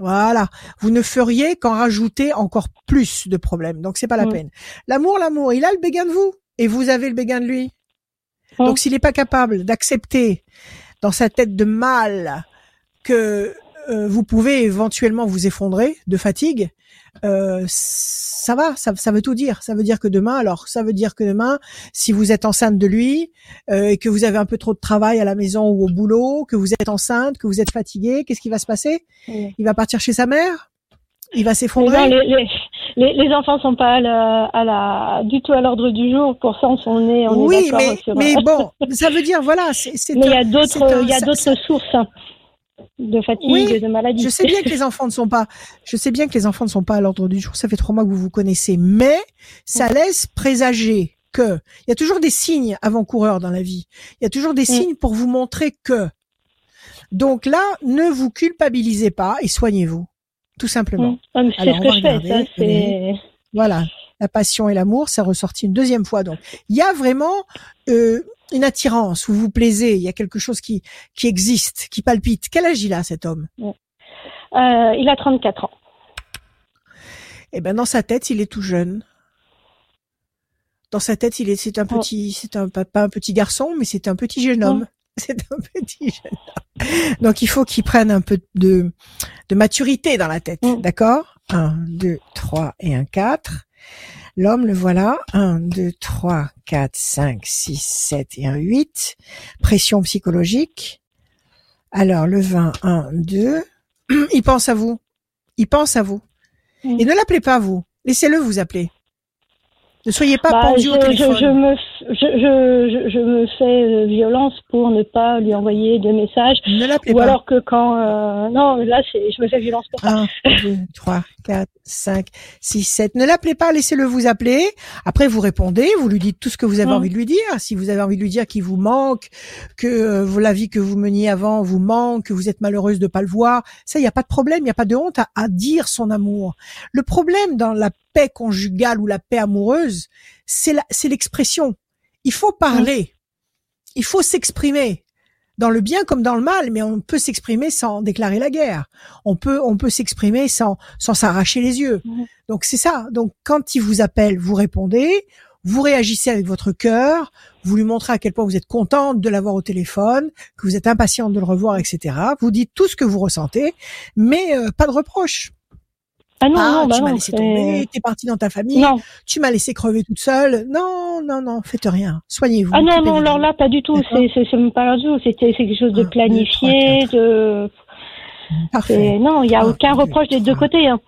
voilà, vous ne feriez qu'en rajouter encore plus de problèmes. Donc c'est pas la mm. peine. L'amour, l'amour, il a le béguin de vous et vous avez le béguin de lui? Donc s'il n'est pas capable d'accepter dans sa tête de mal que euh, vous pouvez éventuellement vous effondrer de fatigue, euh, ça va, ça, ça, veut tout dire. Ça veut dire que demain, alors ça veut dire que demain, si vous êtes enceinte de lui euh, et que vous avez un peu trop de travail à la maison ou au boulot, que vous êtes enceinte, que vous êtes fatiguée, qu'est-ce qui va se passer? Il va partir chez sa mère? Il va s'effondrer les, les, les, enfants sont pas à la, à la, du tout à l'ordre du jour. Pour ça, on est, on oui, mais, mais bon, ça veut dire voilà. c'est mais il y a d'autres, il y a d'autres sources. Hein de fatigue, de maladie. Je sais bien que les enfants ne sont pas, je sais bien que les enfants ne sont pas à l'ordre du jour. Ça fait trois mois que vous vous connaissez, mais ça laisse présager que il y a toujours des signes avant-coureurs dans la vie. Il y a toujours des signes pour vous montrer que. Donc là, ne vous culpabilisez pas et soignez-vous, tout simplement. Fais. Ça, voilà, la passion et l'amour, ça ressorti une deuxième fois. Donc, il y a vraiment euh, une attirance, vous vous plaisez, il y a quelque chose qui, qui existe, qui palpite. Quel âge il a cet homme? Euh, Il a 34 ans. Eh ben dans sa tête, il est tout jeune. Dans sa tête, il est c'est un petit c'est un pas un petit garçon, mais c'est un petit jeune homme. C'est un petit jeune homme. Donc il faut qu'il prenne un peu de de maturité dans la tête, d'accord? 1 2 3 et un 4. L'homme, le voilà. 1, 2, 3, 4, 5, 6, 7 et un 8. Pression psychologique. Alors, le 20, 1, 2. Il pense à vous. Il pense à vous. Et ne l'appelez pas vous. Laissez-le vous appeler. Ne soyez pas bah, pendu au téléphone. Je, me, je, je, me fais euh, violence pour ne pas lui envoyer de messages. Ne l'appelez pas. Ou alors que quand... Euh, non, là, je me fais violence pour ça. 1, 2, 3, 4, 5, 6, 7. Ne l'appelez pas, laissez-le vous appeler. Après, vous répondez, vous lui dites tout ce que vous avez hum. envie de lui dire. Si vous avez envie de lui dire qu'il vous manque, que euh, la vie que vous meniez avant vous manque, que vous êtes malheureuse de pas le voir, ça, il n'y a pas de problème, il n'y a pas de honte à, à dire son amour. Le problème dans la paix conjugale ou la paix amoureuse, c'est l'expression. Il faut parler. Il faut s'exprimer dans le bien comme dans le mal, mais on peut s'exprimer sans déclarer la guerre. On peut, on peut s'exprimer sans, sans s'arracher les yeux. Donc c'est ça. Donc quand il vous appelle, vous répondez, vous réagissez avec votre cœur, vous lui montrez à quel point vous êtes contente de l'avoir au téléphone, que vous êtes impatiente de le revoir, etc. Vous dites tout ce que vous ressentez, mais euh, pas de reproches. Ah non, non, bah tu m'as laissé tomber, t'es partie dans ta famille, non. tu m'as laissé crever toute seule. Non, non, non, faites rien. Soignez-vous. Ah non, non, alors là, pas du tout. C'est, c'est, même pas tout. C'était, c'est quelque chose de planifié, de. Parfait. Non, il n'y a aucun reproche des deux côtés. Hein.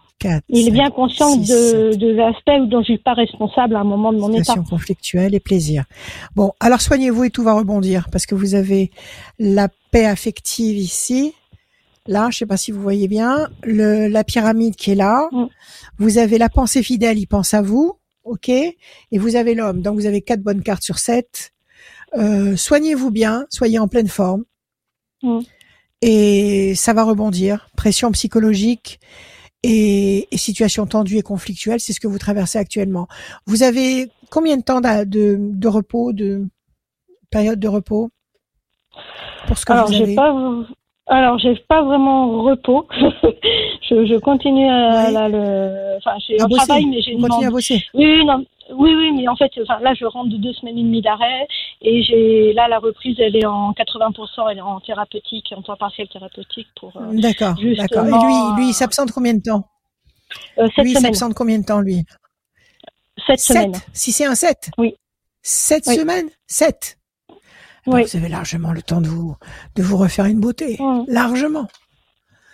il est bien conscient de, de l'aspect dont je suis pas responsable à un moment de mon état. conflictuelle et plaisir. Bon, alors soignez-vous et tout va rebondir parce que vous avez la paix affective ici, Là, je sais pas si vous voyez bien, le, la pyramide qui est là. Mm. Vous avez la pensée fidèle, il pense à vous, ok Et vous avez l'homme. Donc vous avez quatre bonnes cartes sur sept. Euh, soignez-vous bien, soyez en pleine forme. Mm. Et ça va rebondir. Pression psychologique et, situation tendue et conflictuelle, c'est ce que vous traversez actuellement. Vous avez combien de temps de, de, repos, de période de repos pour ce que vous avez pas, alors, j'ai pas vraiment repos. je, je, continue à, là, le, enfin, j'ai un travail, mais j'ai continue à bosser. Oui, non, oui, oui, mais en fait, enfin, là, je rentre de deux semaines et demie d'arrêt et j'ai là la reprise, elle est en 80%, elle est en thérapeutique, en temps partiel thérapeutique pour. Euh, d'accord, d'accord. Et lui, lui, il s'absente combien de temps? Euh, Lui, il s'absente combien de temps, lui? Sept, semaines. Si c'est un sept? Oui. Sept semaines? Sept? Oui. Vous avez largement le temps de vous, de vous refaire une beauté. Largement.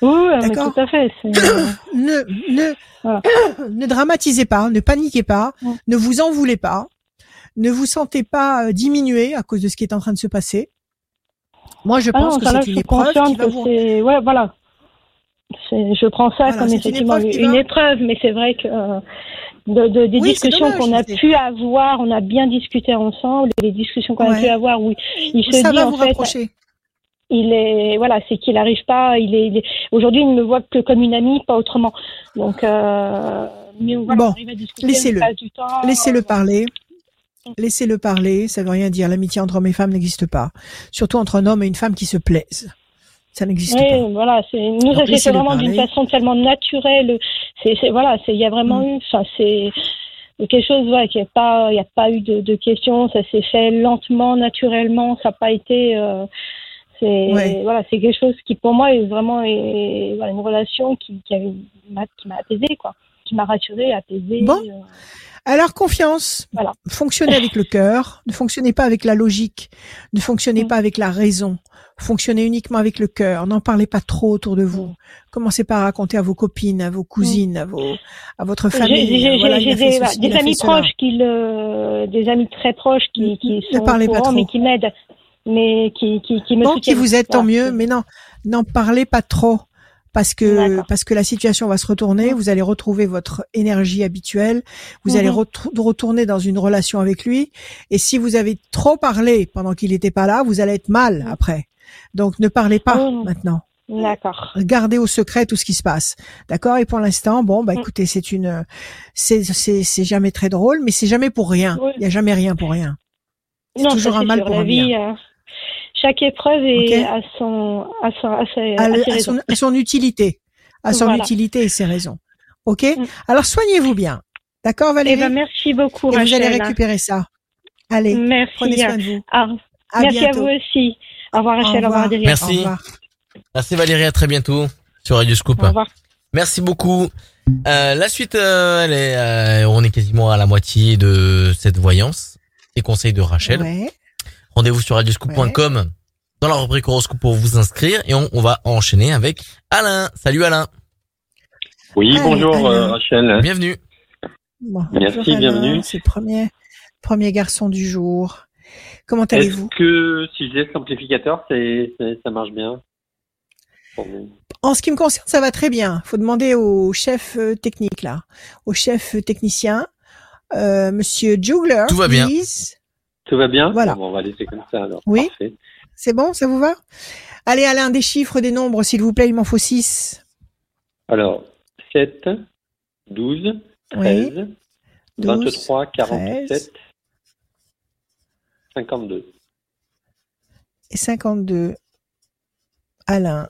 Oui, tout à fait. ne, ne, ne dramatisez pas, ne paniquez pas, ne vous en voulez pas, ne vous sentez pas euh, diminué à cause de ce qui est en train de se passer. Moi, je ah pense que c'est une épreuve qui va vous... Ouais, voilà. Je prends ça comme effectivement une, épreuve, mais c'est vrai que euh, de, de des discussions qu'on a pu avoir, on a bien discuté ensemble, les discussions qu'on a pu avoir où il se ça dit va en vous fait, rapprocher. il est voilà, c'est qu'il n'arrive pas, il est, aujourd'hui il ne me voit que comme une amie, pas autrement. Donc euh, mais voilà, Bon, on arrive à discuter, laissez-le. temps, Laissez-le euh, parler. Laissez-le parler, ça veut rien dire. L'amitié entre hommes et femmes n'existe pas. Surtout entre un homme et une femme qui se plaisent. Ça n'existe Oui, pas. voilà, c'est nous Donc, ça vraiment d'une façon tellement naturelle. C'est voilà, c'est il y a vraiment Mm. eu, enfin c'est quelque chose ouais, qui est pas, il n'y a pas eu de, de questions, ça s'est fait lentement, naturellement, ça n'a pas été. euh, c'est Ouais. voilà, c'est quelque chose qui pour moi est vraiment est, voilà, une relation qui a- qui m'a apaisée quoi, qui m'a rassurée, apaisée. Bon. euh, Alors confiance. Voilà. Fonctionnez avec le cœur. Ne fonctionnez pas avec la logique. Ne fonctionnez Mm. pas avec la raison. Fonctionnez uniquement avec le cœur. N'en parlez pas trop autour de vous. Commencez pas à raconter à vos copines, à vos cousines, à vos, à votre famille. j'ai- Voilà, des, ceci, amis cela. proches qui le, des amis très proches qui, qui Ne sont parlez pas trop. mais qui m'aident, mais qui, qui, qui me Bon, qui soutiennent. vous êtes, tant mieux, mais non, n'en parlez pas trop. Parce que, parce que la situation va se retourner, Mhm. vous allez retrouver votre énergie habituelle, vous Mhm. allez retrou- retourner dans une relation avec lui, et si vous avez trop parlé pendant qu'il n'était pas là, vous allez être mal Mhm. après. Donc ne parlez pas Mhm. maintenant. D'accord. Gardez au secret tout ce qui se passe. D'accord? Et pour l'instant, bon, bah, Mhm. écoutez, c'est une, c'est, c'est, c'est jamais très drôle, mais c'est jamais pour rien. Oui. Il y a jamais rien pour rien. C'est toujours un mal pour la un vie. bien. euh, chaque épreuve est Ok. à son, à son, à ses, à, à le- ses à son, à son utilité, à son Voilà. utilité et ses raisons. Ok Mm. Alors soignez-vous bien, d'accord Eh Valérie ben, merci beaucoup, Et vous allez Rachel. récupérer ça. Allez, Merci. prenez soin de vous. Ah, À merci bientôt. à vous aussi. Au revoir, Au Rachel. Au revoir, revoir. Adrien. Merci. Au revoir. Merci Valérie, à très bientôt sur Radio Scoop. Au revoir. Merci beaucoup. Euh, la suite, euh, elle est, euh, on est quasiment à la moitié de cette voyance et conseils de Rachel. Ouais. Rendez-vous sur radioscoop.com dans la rubrique horoscope pour vous inscrire et on, on va enchaîner avec Alain. Salut Alain, Oui, Allez, bonjour euh, Rachel. bienvenue. Bon, Merci, bonjour, bienvenue. C'est le premier, premier garçon du jour. Comment allez-vous Est-ce que si je laisse l'amplificateur, ça marche bien En ce qui me concerne, ça va très bien. Faut demander au chef euh, technique là, au chef euh, technicien, euh, Monsieur Jugler. Tout va bien. please. Tout va bien Voilà. Bon, On va laisser comme ça alors. Oui. C'est bon, ça vous va? Allez, Alain, des chiffres, des nombres, s'il vous plaît. Il m'en faut six. Alors, 7, 12, 13, Oui. 23, 13. 47, 52. et 52. Alain.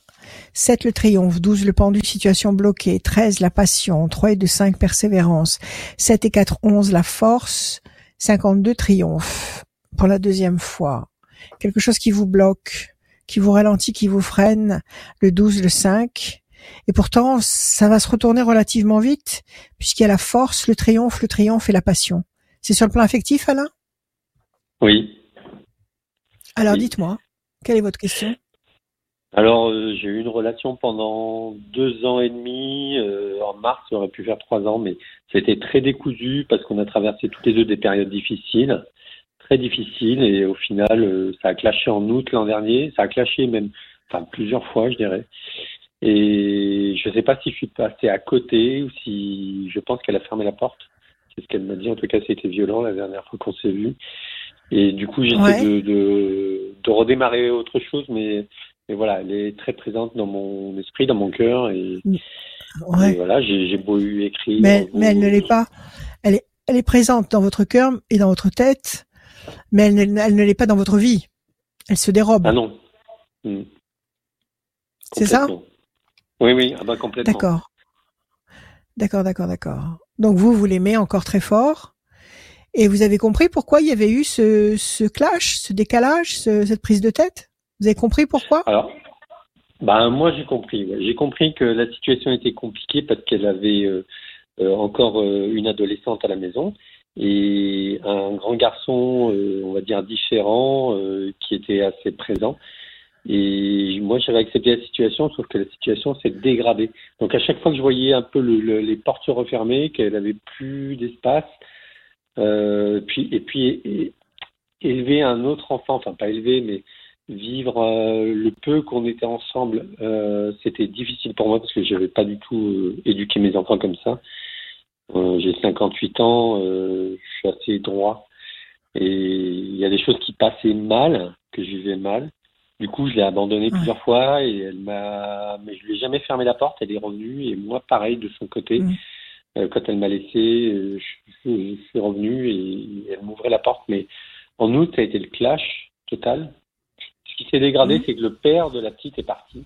7 le triomphe, 12 le pendu, situation bloquée, 13 la passion, 3 et 2, 5 persévérance, 7 et 4, 11 la force, 52 triomphe pour la deuxième fois. Quelque chose qui vous bloque, qui vous ralentit, qui vous freine, le 12, le 5. Et pourtant, ça va se retourner relativement vite, puisqu'il y a la force, le triomphe, le triomphe et la passion. C'est sur le plan affectif, Alain? Oui. Alors Oui. dites-moi, quelle est votre question? Alors, euh, j'ai eu une relation pendant deux ans et demi. euh, en mars, ça aurait pu faire trois ans, mais c'était très décousu parce qu'on a traversé toutes les deux des périodes difficiles, très difficiles, et au final, euh, ça a clashé en août l'an dernier. Ça a clashé même, enfin plusieurs fois, je dirais. Et je ne sais pas si je suis passé à côté ou si je pense qu'elle a fermé la porte. C'est ce qu'elle m'a dit. En tout cas, c'était violent la dernière fois qu'on s'est vu. Et du coup, j'essaie Ouais. de, de, de redémarrer autre chose, mais voilà, elle est très présente dans mon esprit, dans mon cœur. Et, et voilà, j'ai beau eu écrit. Mais, elle ne l'est pas. Elle est, elle est présente dans votre cœur et dans votre tête, mais elle ne, elle ne l'est pas dans votre vie. Elle se dérobe. Ah non. Hmm. C'est ça? Oui, oui, ah bah complètement. D'accord. D'accord, d'accord, d'accord. Donc vous, vous l'aimez encore très fort. Et vous avez compris pourquoi il y avait eu ce, ce clash, ce décalage, ce- cette prise de tête? Vous avez compris pourquoi? Alors, bah, moi j'ai compris. J'ai compris que la situation était compliquée parce qu'elle avait euh, euh, encore euh, une adolescente à la maison et un grand garçon, on va dire différent, qui était assez présent. Et moi j'avais accepté la situation, sauf que la situation s'est dégradée. Donc à chaque fois que je voyais un peu le- le- les portes se refermer, qu'elle avait plus d'espace, puis et puis élever un autre enfant, enfin pas élever, mais vivre euh, le peu qu'on était ensemble, euh, c'était difficile pour moi parce que je n'avais pas du tout euh, éduqué mes enfants comme ça. j'ai 58 ans, je suis assez droit. Et il y a des choses qui passaient mal, que je vivais mal. Du coup, je l'ai abandonnée plusieurs fois et elle m'a, mais je lui ai jamais fermé la porte. Elle est revenue et moi, pareil de son côté. Mm. Quand elle m'a laissé, je, suis revenu et elle m'ouvrait la porte. Mais en août, ça a été le clash total. Ce qui s'est dégradé, mm. c'est que le père de la petite est parti,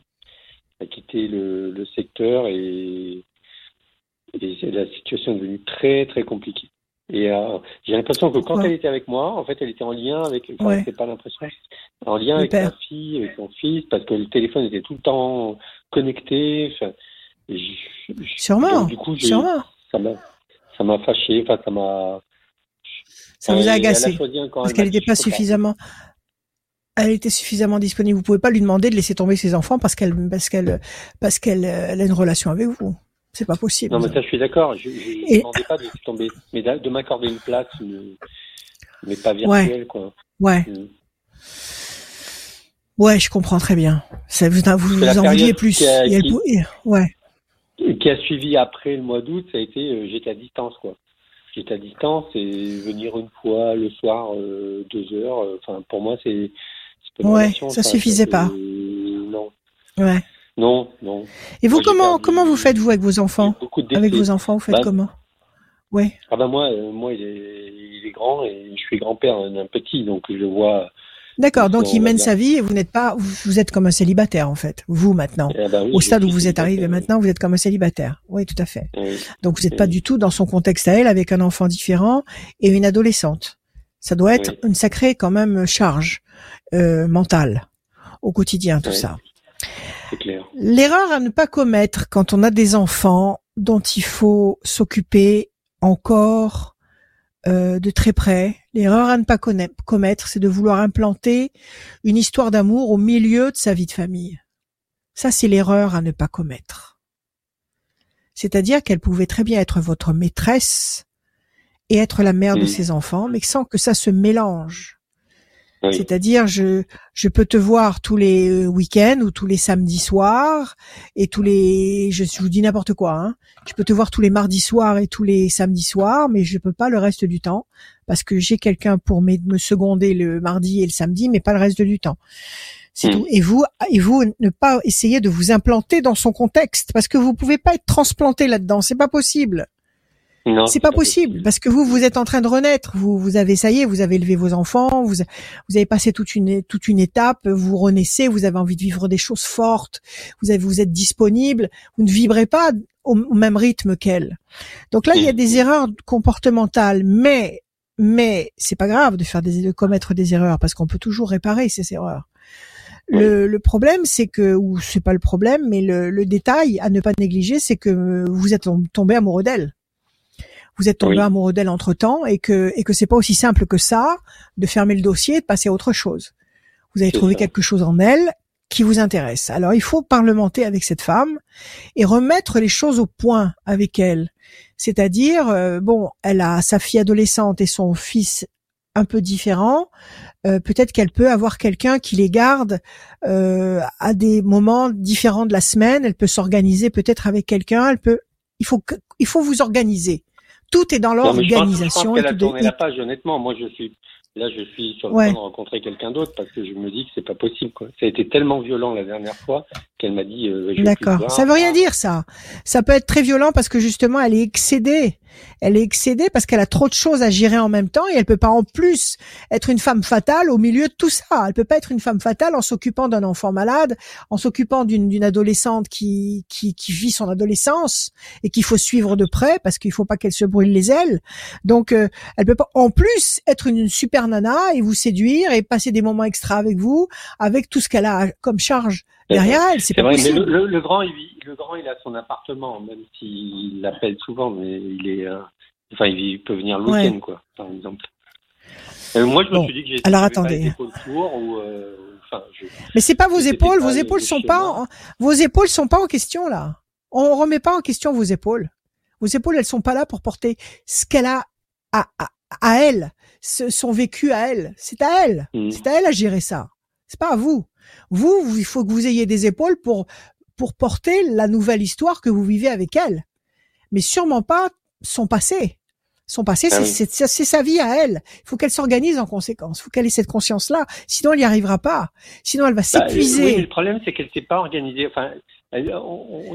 a quitté le, le secteur et, et la situation est devenue très très compliquée. Et euh, j'ai l'impression que quand elle était avec moi, en fait, elle était en lien avec, enfin, c'est pas l'impression, en lien avec sa fille, avec son fils, parce que le téléphone était tout le temps connecté. Enfin, sûrement. du coup, sûrement. Ça m'a, ça m'a fâché. Enfin, ça m'a. Ça vous a agacé parce qu'elle n'était pas suffisamment. Elle était suffisamment disponible. Vous pouvez pas lui demander de laisser tomber ses enfants parce qu'elle, parce qu'elle, parce qu'elle a une relation avec vous. C'est pas possible. Non, mais ça, je suis d'accord. Je ne demandais pas de tomber, mais de m'accorder une place, mais pas virtuelle, quoi. Ouais. Mm. Ouais, je comprends très bien. Ça vous, vous, vous en vouliez plus. Qui a, qui, ouais. qui a suivi après le mois d'août, ça a été euh, j'étais à distance, quoi. J'étais à distance et venir une fois le soir, euh, deux heures. Euh, enfin, pour moi, c'est. Ouais, ça suffisait pas. non. Ouais. Non, non. Et vous, comment, comment vous faites, vous, avec vos enfants Avec vos enfants, vous faites bah, comment Ouais. Ah ben moi, euh, moi il, est, il est grand et je suis grand-père d'un petit, donc je vois. D'accord, donc il mène sa vie et vous n'êtes pas, vous êtes comme un célibataire en fait, vous maintenant. Eh ben Au stade où vous êtes arrivé maintenant, vous êtes comme un célibataire. Oui, tout à fait. Donc vous n'êtes pas du tout dans son contexte à elle, avec un enfant différent et une adolescente. Ça doit être une sacrée quand même charge euh, mentale au quotidien, tout ça. L'erreur à ne pas commettre quand on a des enfants dont il faut s'occuper encore euh, de très près, l'erreur à ne pas commettre, c'est de vouloir implanter une histoire d'amour au milieu de sa vie de famille. Ça, c'est l'erreur à ne pas commettre. C'est-à-dire qu'elle pouvait très bien être votre maîtresse et être la mère de mm. ses enfants, mais sans que ça se mélange. C'est-à-dire, je, je peux te voir tous les euh, week-ends ou tous les samedis soirs et tous les, je, vous dis n'importe quoi, hein. Je peux te voir tous les mardis soirs et tous les samedis soirs, mais je peux pas le reste du temps parce que j'ai quelqu'un pour me seconder le mardi et le samedi, mais pas le reste du temps. C'est hmm. tout. Et vous, et vous, ne pas essayer de vous implanter dans son contexte parce que vous pouvez pas être transplanté là-dedans. C'est pas possible. C'est pas possible parce que vous vous êtes en train de renaître. Vous vous avez ça y est, vous avez élevé vos enfants, vous vous avez passé toute une toute une étape, vous renaissez, vous avez envie de vivre des choses fortes, vous avez vous êtes disponible, vous ne vibrez pas au, même rythme qu'elle. Donc là, il y a des erreurs comportementales, mais mais c'est pas grave de faire des de commettre des erreurs parce qu'on peut toujours réparer ces erreurs. Le, le, problème, c'est que, ou c'est pas le problème, mais le, le, détail à ne pas négliger, c'est que vous êtes tombé amoureux d'elle vous êtes tombé amoureux d'elle entre temps et que et que c'est pas aussi simple que ça de fermer le dossier et de passer à autre chose. Vous avez trouvé quelque chose en elle qui vous intéresse. Alors il faut parlementer avec cette femme et remettre les choses au point avec elle. C'est-à-dire, euh, bon, elle a sa fille adolescente et son fils un peu différents. Euh, peut-être qu'elle peut avoir quelqu'un qui les garde euh, à des moments différents de la semaine. Elle peut s'organiser peut-être avec quelqu'un. Elle peut. Il faut il faut vous organiser. Tout est dans l'organisation. Je pense, qu'elle a tourné la page, honnêtement. Moi, je suis là, je suis sur le point de rencontrer quelqu'un d'autre parce que je me dis que c'est pas possible. Quoi. Ça a été tellement violent la dernière fois qu'elle m'a dit. Euh, D'accord. Ça veut rien dire ça. Ça peut être très violent parce que justement, elle est excédée elle est excédée parce qu'elle a trop de choses à gérer en même temps et elle peut pas en plus être une femme fatale au milieu de tout ça. Elle peut pas être une femme fatale en s'occupant d'un enfant malade, en s'occupant d'une adolescente qui, qui, qui vit son adolescence et qu'il faut suivre de près parce qu'il faut pas qu'elle se brûle les ailes. Donc euh, elle peut pas en plus être une, super nana et vous séduire et passer des moments extra avec vous avec tout ce qu'elle a comme charge derrière elle. C'est pas vrai, possible. Mais le, le, grand, il vit, le grand, il a son appartement, même s'il l'appelle souvent, mais il est, euh, enfin, il peut venir le week-end, quoi, par exemple. Euh, moi, je me suis dit que j'étais alors attendez. ou, euh, enfin, je, mais c'est pas vos épaules, vos épaules sont pas, en, vos épaules sont pas en question là. On remet pas en question vos épaules. Vos épaules, elles sont pas là pour porter ce qu'elle a à, à, à elle, ce, son vécu à elle. C'est à elle. Mmh. C'est à elle à gérer ça. C'est pas à vous. Vous, il faut que vous ayez des épaules pour pour porter la nouvelle histoire que vous vivez avec elle. Mais sûrement pas son passé. Son passé, ah c'est sa vie à elle. Il faut qu'elle s'organise en conséquence. Il faut qu'elle ait cette conscience-là. Sinon, elle n'y arrivera pas. Sinon, elle va bah, s'épuiser. le problème, c'est qu'elle s'est pas organisée. Enfin, elle,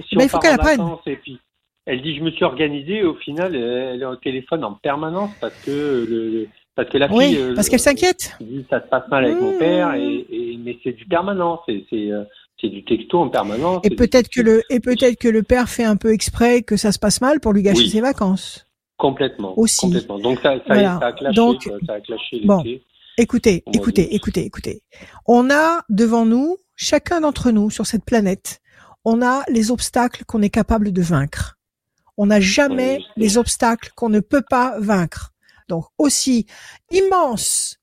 si il faut qu'elle apprenne. Et puis, elle dit, je me suis organisée. Et au final, elle est au téléphone en permanence parce que le, parce que la fille, oui, parce qu'elle s'inquiète. Ça se passe mal avec mon père, et, et mais c'est du permanent. C'est c'est du texto en permanence. Et peut-être que le et peut-être que le père fait un peu exprès que ça se passe mal pour lui gâcher ses vacances. Complètement. Aussi. Complètement. Donc ça, ça, ça a clashé. Donc, ça a clashé bon, écoutez, écoutez, écoutez, écoutez. On a devant nous, chacun d'entre nous sur cette planète, on a les obstacles qu'on est capable de vaincre. On n'a jamais les obstacles qu'on ne peut pas vaincre. Donc aussi immenses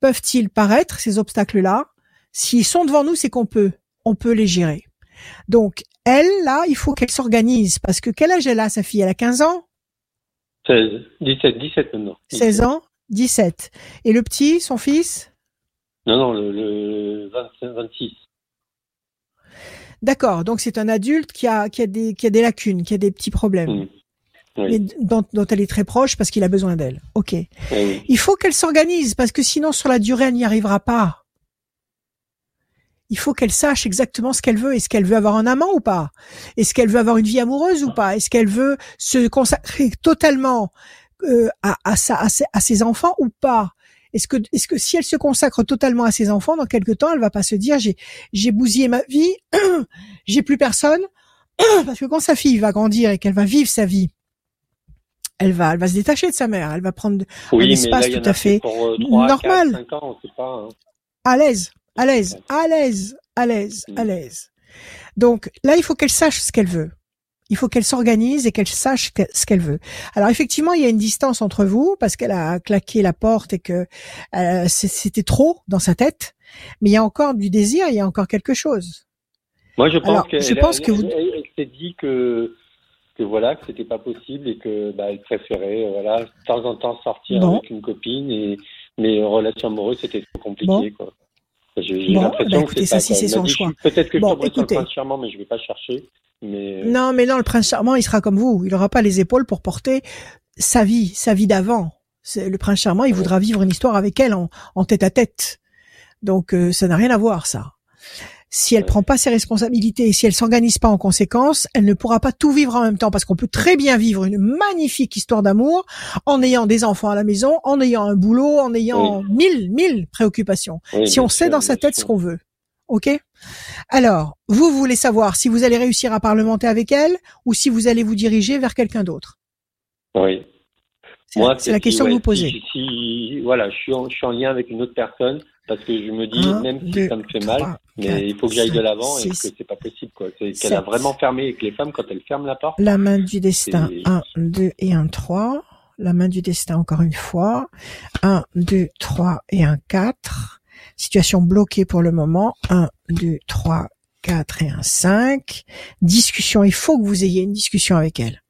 peuvent-ils paraître ces obstacles-là, s'ils sont devant nous, c'est qu'on peut on peut les gérer. Donc, elle, là, il faut qu'elle s'organise. Parce que quel âge elle a, sa fille? Elle a 15 ans? 16, 17, 17 maintenant. 16 ans 17. Et le petit, son fils? Non, non, le, 26. D'accord, donc c'est un adulte qui a, qui, a des, qui a des lacunes, qui a des petits problèmes. Mmh. Dont, elle est très proche parce qu'il a besoin d'elle. Ok. Il faut qu'elle s'organise parce que sinon sur la durée elle n'y arrivera pas. Il faut qu'elle sache exactement ce qu'elle veut. Est-ce qu'elle veut avoir un amant ou pas? Est-ce qu'elle veut avoir une vie amoureuse ou pas? Est-ce qu'elle veut se consacrer totalement euh, à, à, à, ses enfants ou pas? Est-ce que, est-ce que si elle se consacre totalement à ses enfants, dans quelque temps, elle va pas se dire j'ai, j'ai bousillé ma vie, j'ai plus personne, parce que quand sa fille va grandir et qu'elle va vivre sa vie, elle va, elle va se détacher de sa mère, elle va prendre un espace tout à fait euh, normal, hein. à l'aise à l'aise, à l'aise, à l'aise, à l'aise. Donc là, il faut qu'elle sache ce qu'elle veut. Il faut qu'elle s'organise et qu'elle sache ce qu'elle veut. Alors effectivement, il y a une distance entre vous parce qu'elle a claqué la porte et que euh, c'était trop dans sa tête. Mais il y a encore du désir, il y a encore quelque chose. Moi, je pense je pense que vous... elle, s'est dit que que voilà que c'était pas possible et que bah, elle préférait voilà de temps en temps sortir avec une copine et mais relation amoureuse c'était trop compliqué quoi. J'ai bon, l'impression bah, écoutez, que ça, si c'est son choix. Peut-être que bon, je écoutez. le prince charmant, mais je vais pas chercher. Mais... Euh, non, mais non, le prince charmant, il sera comme vous. Il n'aura pas les épaules pour porter sa vie, sa vie d'avant. Le prince charmant, il voudra vivre une histoire avec elle en, en tête à tête. Donc, euh, ça n'a rien à voir, ça si elle prend pas ses responsabilités et si elle s'organise pas en conséquence, elle ne pourra pas tout vivre en même temps parce qu'on peut très bien vivre une magnifique histoire d'amour en ayant des enfants à la maison, en ayant un boulot, en ayant mille, mille préoccupations. si on sait dans sa tête ce qu'on veut. OK? Alors, vous voulez savoir si vous allez réussir à parlementer avec elle ou si vous allez vous diriger vers quelqu'un d'autre? Oui. C'est la question que vous posez. Si, voilà, je suis, je suis en lien avec une autre personne parce que je me dis, même si ça me fait mal, mais il faut que j'aille de l'avant et que c'est pas possible, quoi. C'est qu'elle a vraiment fermé et que les femmes, quand elles ferment la porte. La main du destin, 1, 2 et 1, 3. La main du destin encore une fois. 1, 2, 3 et 1, 4. Situation bloquée pour le moment. 1, 2, 3, 4 et 1, 5. Discussion, il faut que vous ayez une discussion avec elle.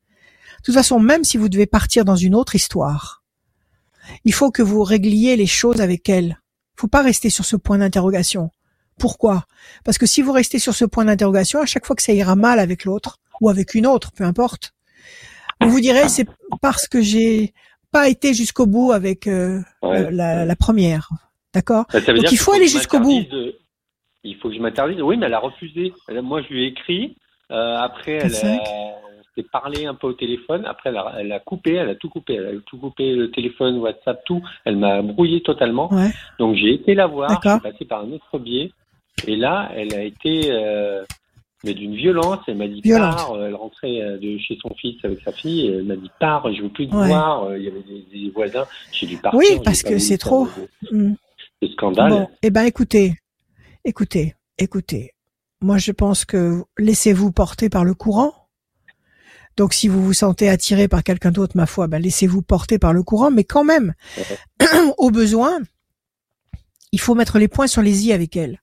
De toute façon, même si vous devez partir dans une autre histoire, il faut que vous régliez les choses avec elle faut pas rester sur ce point d'interrogation. Pourquoi? Parce que si vous restez sur ce point d'interrogation, à chaque fois que ça ira mal avec l'autre ou avec une autre, peu importe, vous vous direz c'est parce que j'ai pas été jusqu'au bout avec euh, la, première. D'accord? Bah, Donc il faut aller jusqu'au bout. Il faut que je m'interdise. Oui, mais elle a refusé. Moi, je lui ai écrit. Euh, après, elle a, s'est parlé un peu au téléphone. Après, elle a, elle a, coupé, elle a tout coupé. Elle a tout coupé, le téléphone, WhatsApp, tout. Elle m'a brouillé totalement. Donc, j'ai été la voir. Je suis passé par un autre biais. Et là, elle a été, euh, mais d'une violence. Elle m'a dit pars. Euh, elle rentrait euh, de chez son fils avec sa fille. elle m'a dit pars, je veux plus te voir. Il y avait des, voisins. J'ai dû partir. Oui, parce que c'est trop. Le hmm. scandale. Bon, eh ben, écoutez, écoutez, écoutez. Moi, je pense que laissez-vous porter par le courant donc si vous vous sentez attiré par quelqu'un d'autre, ma foi, ben, laissez-vous porter par le courant, mais quand même, au besoin, il faut mettre les points sur les i avec elle.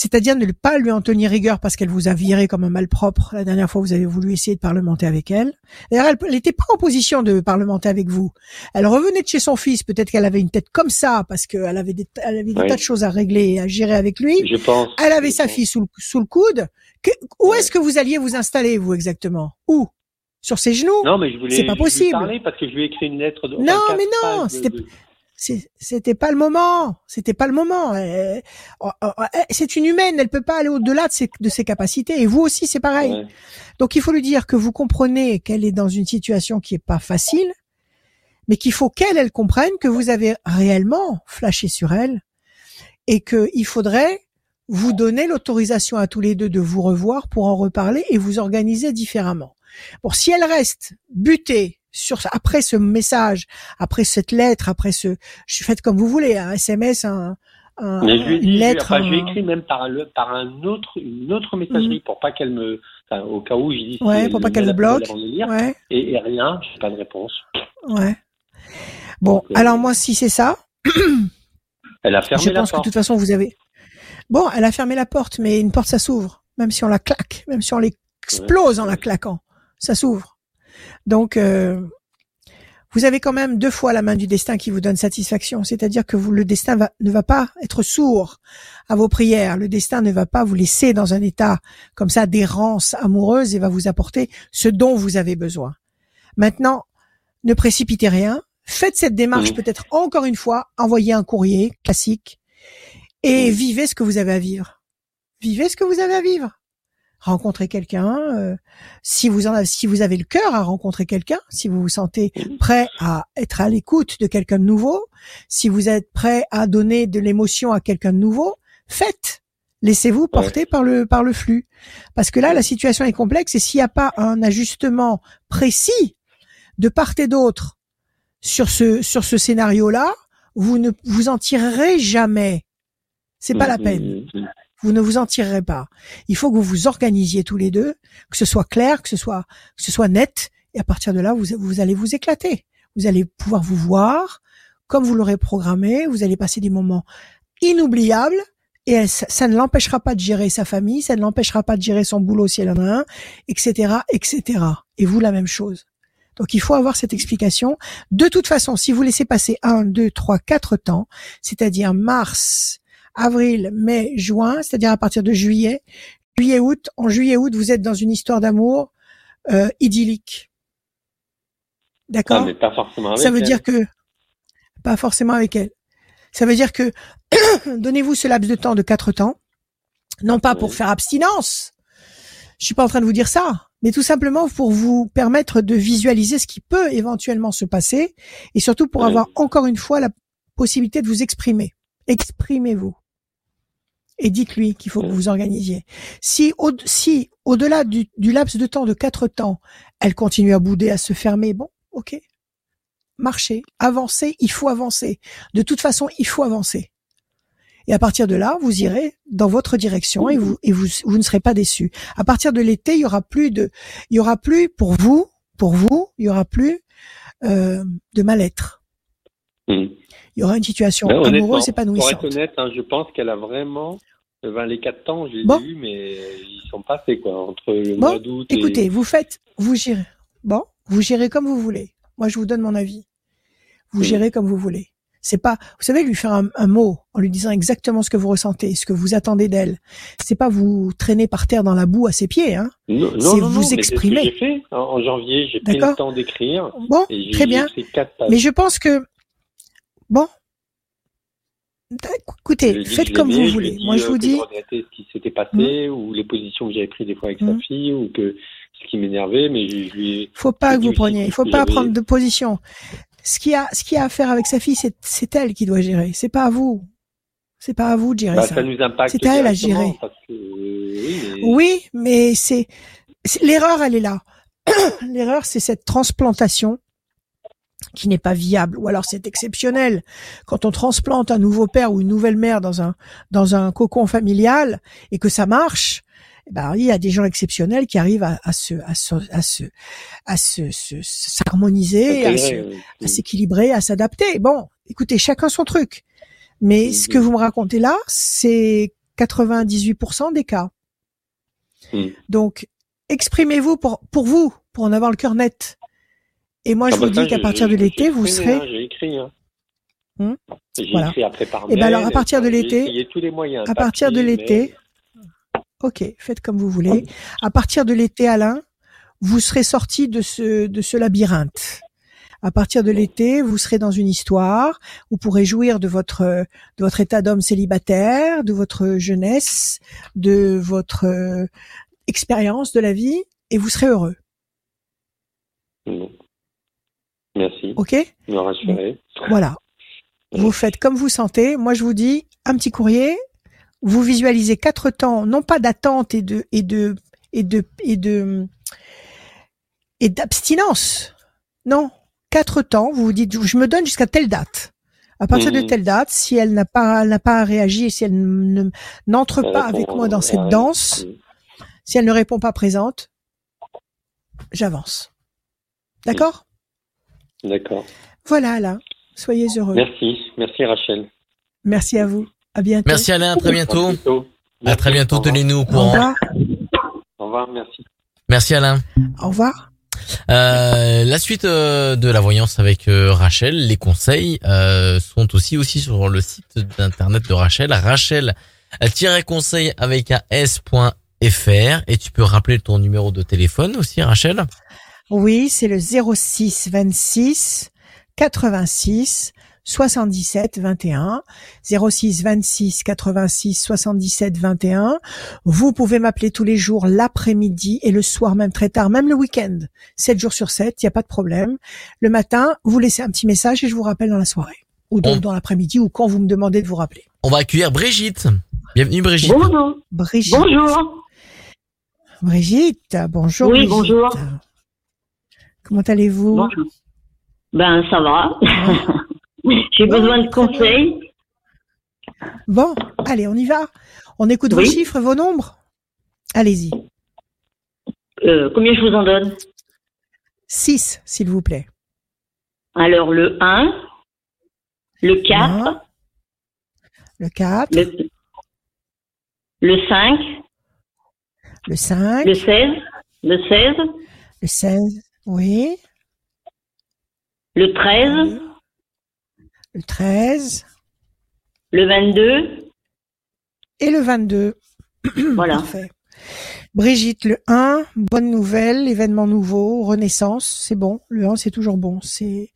C'est-à-dire ne pas lui en tenir rigueur parce qu'elle vous a viré comme un malpropre la dernière fois vous avez voulu essayer de parlementer avec elle. D'ailleurs, elle n'était pas en position de parlementer avec vous. Elle revenait de chez son fils, peut-être qu'elle avait une tête comme ça parce qu'elle avait des, elle avait des tas de choses à régler et à gérer avec lui. Je pense. Elle avait sa fille sous le, sous le coude. où est-ce que vous alliez vous installer, vous, exactement? Où? Sur ses genoux? Non, mais je voulais. C'est pas possible. parler parce que je lui ai écrit une lettre. De, non, mais non, c'était. C'était pas le moment. C'était pas le moment. Oh, oh, oh, c'est une humaine. Elle peut pas aller au-delà de ses, de ses capacités. Et vous aussi, c'est pareil. Donc, il faut lui dire que vous comprenez qu'elle est dans une situation qui est pas facile, mais qu'il faut qu'elle, elle comprenne que vous avez réellement flashé sur elle et qu'il faudrait vous donner l'autorisation à tous les deux de vous revoir pour en reparler et vous organiser différemment. Bon, si elle reste butée sur après ce message, après cette lettre, après ce, je suis faite comme vous voulez, un SMS, un, un Mais je lui ai une lettre, enfin, écrit même par, le, par un autre, une autre messagerie mhm. pour pas qu'elle me, enfin, au cas où je dis. Ouais, pour pas qu'elle me bloque. Ouais. Et, et rien, j'ai pas de réponse. Ouais. Bon, euh, alors moi, si c'est ça. elle a fermé je pense que de toute façon vous avez. Bon, elle a fermé la porte, mais une porte ça s'ouvre, même si on la claque, même si on l'explose en la claquant, ça s'ouvre. Donc, euh, vous avez quand même deux fois la main du destin qui vous donne satisfaction. C'est-à-dire que vous, le destin ne va pas être sourd à vos prières. Le destin ne va pas vous laisser dans un état comme ça d'errance amoureuse et va vous apporter ce dont vous avez besoin. Maintenant, ne précipitez rien. Faites cette démarche peut-être encore une fois. Envoyez un courrier classique et vivez ce que vous avez à vivre. Vivez ce que vous avez à vivre rencontrer quelqu'un, euh, si vous en avez, si vous avez le cœur à rencontrer quelqu'un, si vous vous sentez prêt à être à l'écoute de quelqu'un de nouveau, si vous êtes prêt à donner de l'émotion à quelqu'un de nouveau, faites. Laissez-vous porter par le par le flux, parce que là la situation est complexe et s'il n'y a pas un ajustement précis de part et d'autre sur ce sur ce scénario-là, vous ne vous en tirerez jamais. C'est pas la mmh, peine. Mmh, mmh, vous ne vous en tirerez pas. Il faut que vous vous organisiez tous les deux, que ce soit clair, que ce soit, que ce soit net, et à partir de là, vous, vous allez vous éclater. Vous allez pouvoir vous voir comme vous l'aurez programmé. Vous allez passer des moments inoubliables. Et ça, ne l'empêchera pas de gérer sa famille, ça ne l'empêchera pas de gérer son boulot si elle en a un, etc., etc. Et vous, la même chose. Donc il faut avoir cette explication. De toute façon, si vous laissez passer un, deux, trois, quatre temps, c'est-à-dire mars, avril, mai, juin, c'est-à-dire à partir de juillet, juillet, août. En juillet, août, vous êtes dans une histoire d'amour euh, idyllique. D'accord? Ah, Ça veut dire que pas forcément avec elle. Ça veut dire que donnez-vous ce laps de temps de quatre temps, non pas pour faire abstinence. Je suis pas en train de vous dire ça, mais tout simplement pour vous permettre de visualiser ce qui peut éventuellement se passer et surtout pour avoir encore une fois la possibilité de vous exprimer. Exprimez-vous et dites-lui qu'il faut que vous organisiez. Si, au, si au-delà du, laps de temps de quatre temps, elle continue à bouder, à se fermer, bon, ok, marchez, avancez, il faut avancer. De toute façon, il faut avancer. Et à partir de là, vous irez dans votre direction et vous et vous, vous ne serez pas déçus. À partir de l'été, il y aura plus de, il y aura plus pour vous, pour vous, il y aura plus euh, de mal-être. Mmh. Il y aura une situation ben, amoureuse épanouissante. Pour être honnête, hein, je pense qu'elle a vraiment ben, les quatre temps, j'ai bon. vu, mais ils sont passés, quoi, entre le mois d'août Écoutez, vous faites, vous gérez. Bon, vous gérez comme vous voulez. Moi, je vous donne mon avis. Vous gérez comme vous voulez. C'est pas, vous savez, lui faire un, mot en lui disant exactement ce que vous ressentez, ce que vous attendez d'elle. C'est pas vous traîner par terre dans la boue à ses pieds, hein. Non, non, c'est vous exprimer. J'ai fait en, janvier, j'ai pris le temps d'écrire. Bon, très bien. Mais je pense que bon, Écoutez, faites comme vous voulez. Moi, je vous dis. ce qui s'était passé, hmm. ou les positions que j'avais prises des fois avec sa hmm. fille, ou que ce qui m'énervait, mais je, lui Faut pas que vous preniez. Il faut pas prendre de position. Ce qui a, ce qui a à faire avec sa fille, c'est, c'est elle qui doit gérer. C'est pas à vous. C'est pas à vous de gérer bah, ça. ça nous c'est à elle à gérer. oui, mais c'est, l'erreur, elle est là. l'erreur, c'est cette transplantation qui n'est pas viable. Ou alors c'est exceptionnel. Quand on transplante un nouveau père ou une nouvelle mère dans un dans un cocon familial et que ça marche eh ben il y a des gens exceptionnels qui arrivent à, à se à se à se à se s'harmoniser à s'équilibrer à s'adapter. Bon écoutez chacun son truc. Mais ce que vous me racontez là c'est 98% des cas. Mm. donc exprimez-vous pour pour vous pour en avoir le cœur net et moi, je ah vous bah dis qu'à partir de l'été, vous serez. Hein, j'ai écrit. Hein. Hmm j'ai écrit après par Et eh ben alors, à partir de l'été. tous les moyens. À partir de l'été. Ok, faites comme vous voulez. À partir de l'été, Alain, vous serez sorti de ce, de ce labyrinthe. À partir de l'été, vous serez dans une histoire. Vous pourrez jouir de votre de votre état d'homme célibataire, de votre jeunesse, de votre euh, expérience de la vie, et vous serez heureux. Merci. Ok. Me rassurer. Voilà. Vous faites comme vous sentez. Moi, je vous dis un petit courrier. Vous visualisez quatre temps, non pas d'attente et de et de et de et de et d'abstinence. Non, quatre temps. Vous vous dites, je me donne jusqu'à telle date. À partir de mmh. telle date, si elle n'a pas, n'a pas réagi, si elle n'entre pas avec moi dans cette danse, si elle ne répond pas présente, j'avance. D'accord? D'accord. Voilà, Alain. Soyez heureux. Merci. Merci, Rachel. Merci à vous. À bientôt. Merci, Alain. À très bientôt. À, très bientôt. Tenez-nous au courant. Au revoir. Au revoir. Merci. Merci, Alain. Au revoir. Euh, la suite euh, de la voyance avec euh, Rachel, les conseils sont aussi aussi sur le site d'internet de Rachel, rachel-conseil avec un s.fr et tu peux rappeler ton numéro de téléphone aussi Rachel? Oui, c'est le 06 26 86 77 21 06 26 86 77 21. Vous pouvez m'appeler tous les jours l'après-midi et le soir même très tard, même le week-end, 7 jours sur 7, il n'y a pas de problème. Le matin, vous laissez un petit message et je vous rappelle dans la soirée ou donc dans l'après-midi ou quand vous me demandez de vous rappeler. On va accueillir Brigitte. Bienvenue Brigitte. Bonjour. Brigitte. Bonjour. Brigitte, bonjour. Oui, bonjour. Comment allez-vous? Ben ça va. J'ai besoin de conseils. Bon, allez, on y va. On écoute vos chiffres, vos nombres. Allez-y. Euh, combien je vous en donne? 6, s'il vous plaît. Alors, le 1, le 4, le 4, le, 5, le 5, le 16, le 16, le 16, oui, le 13, le 13, le 22 et le 22. Voilà. Parfait. Brigitte, le 1, bonne nouvelle, événement nouveau, renaissance, c'est bon. Le 1, c'est toujours bon. C'est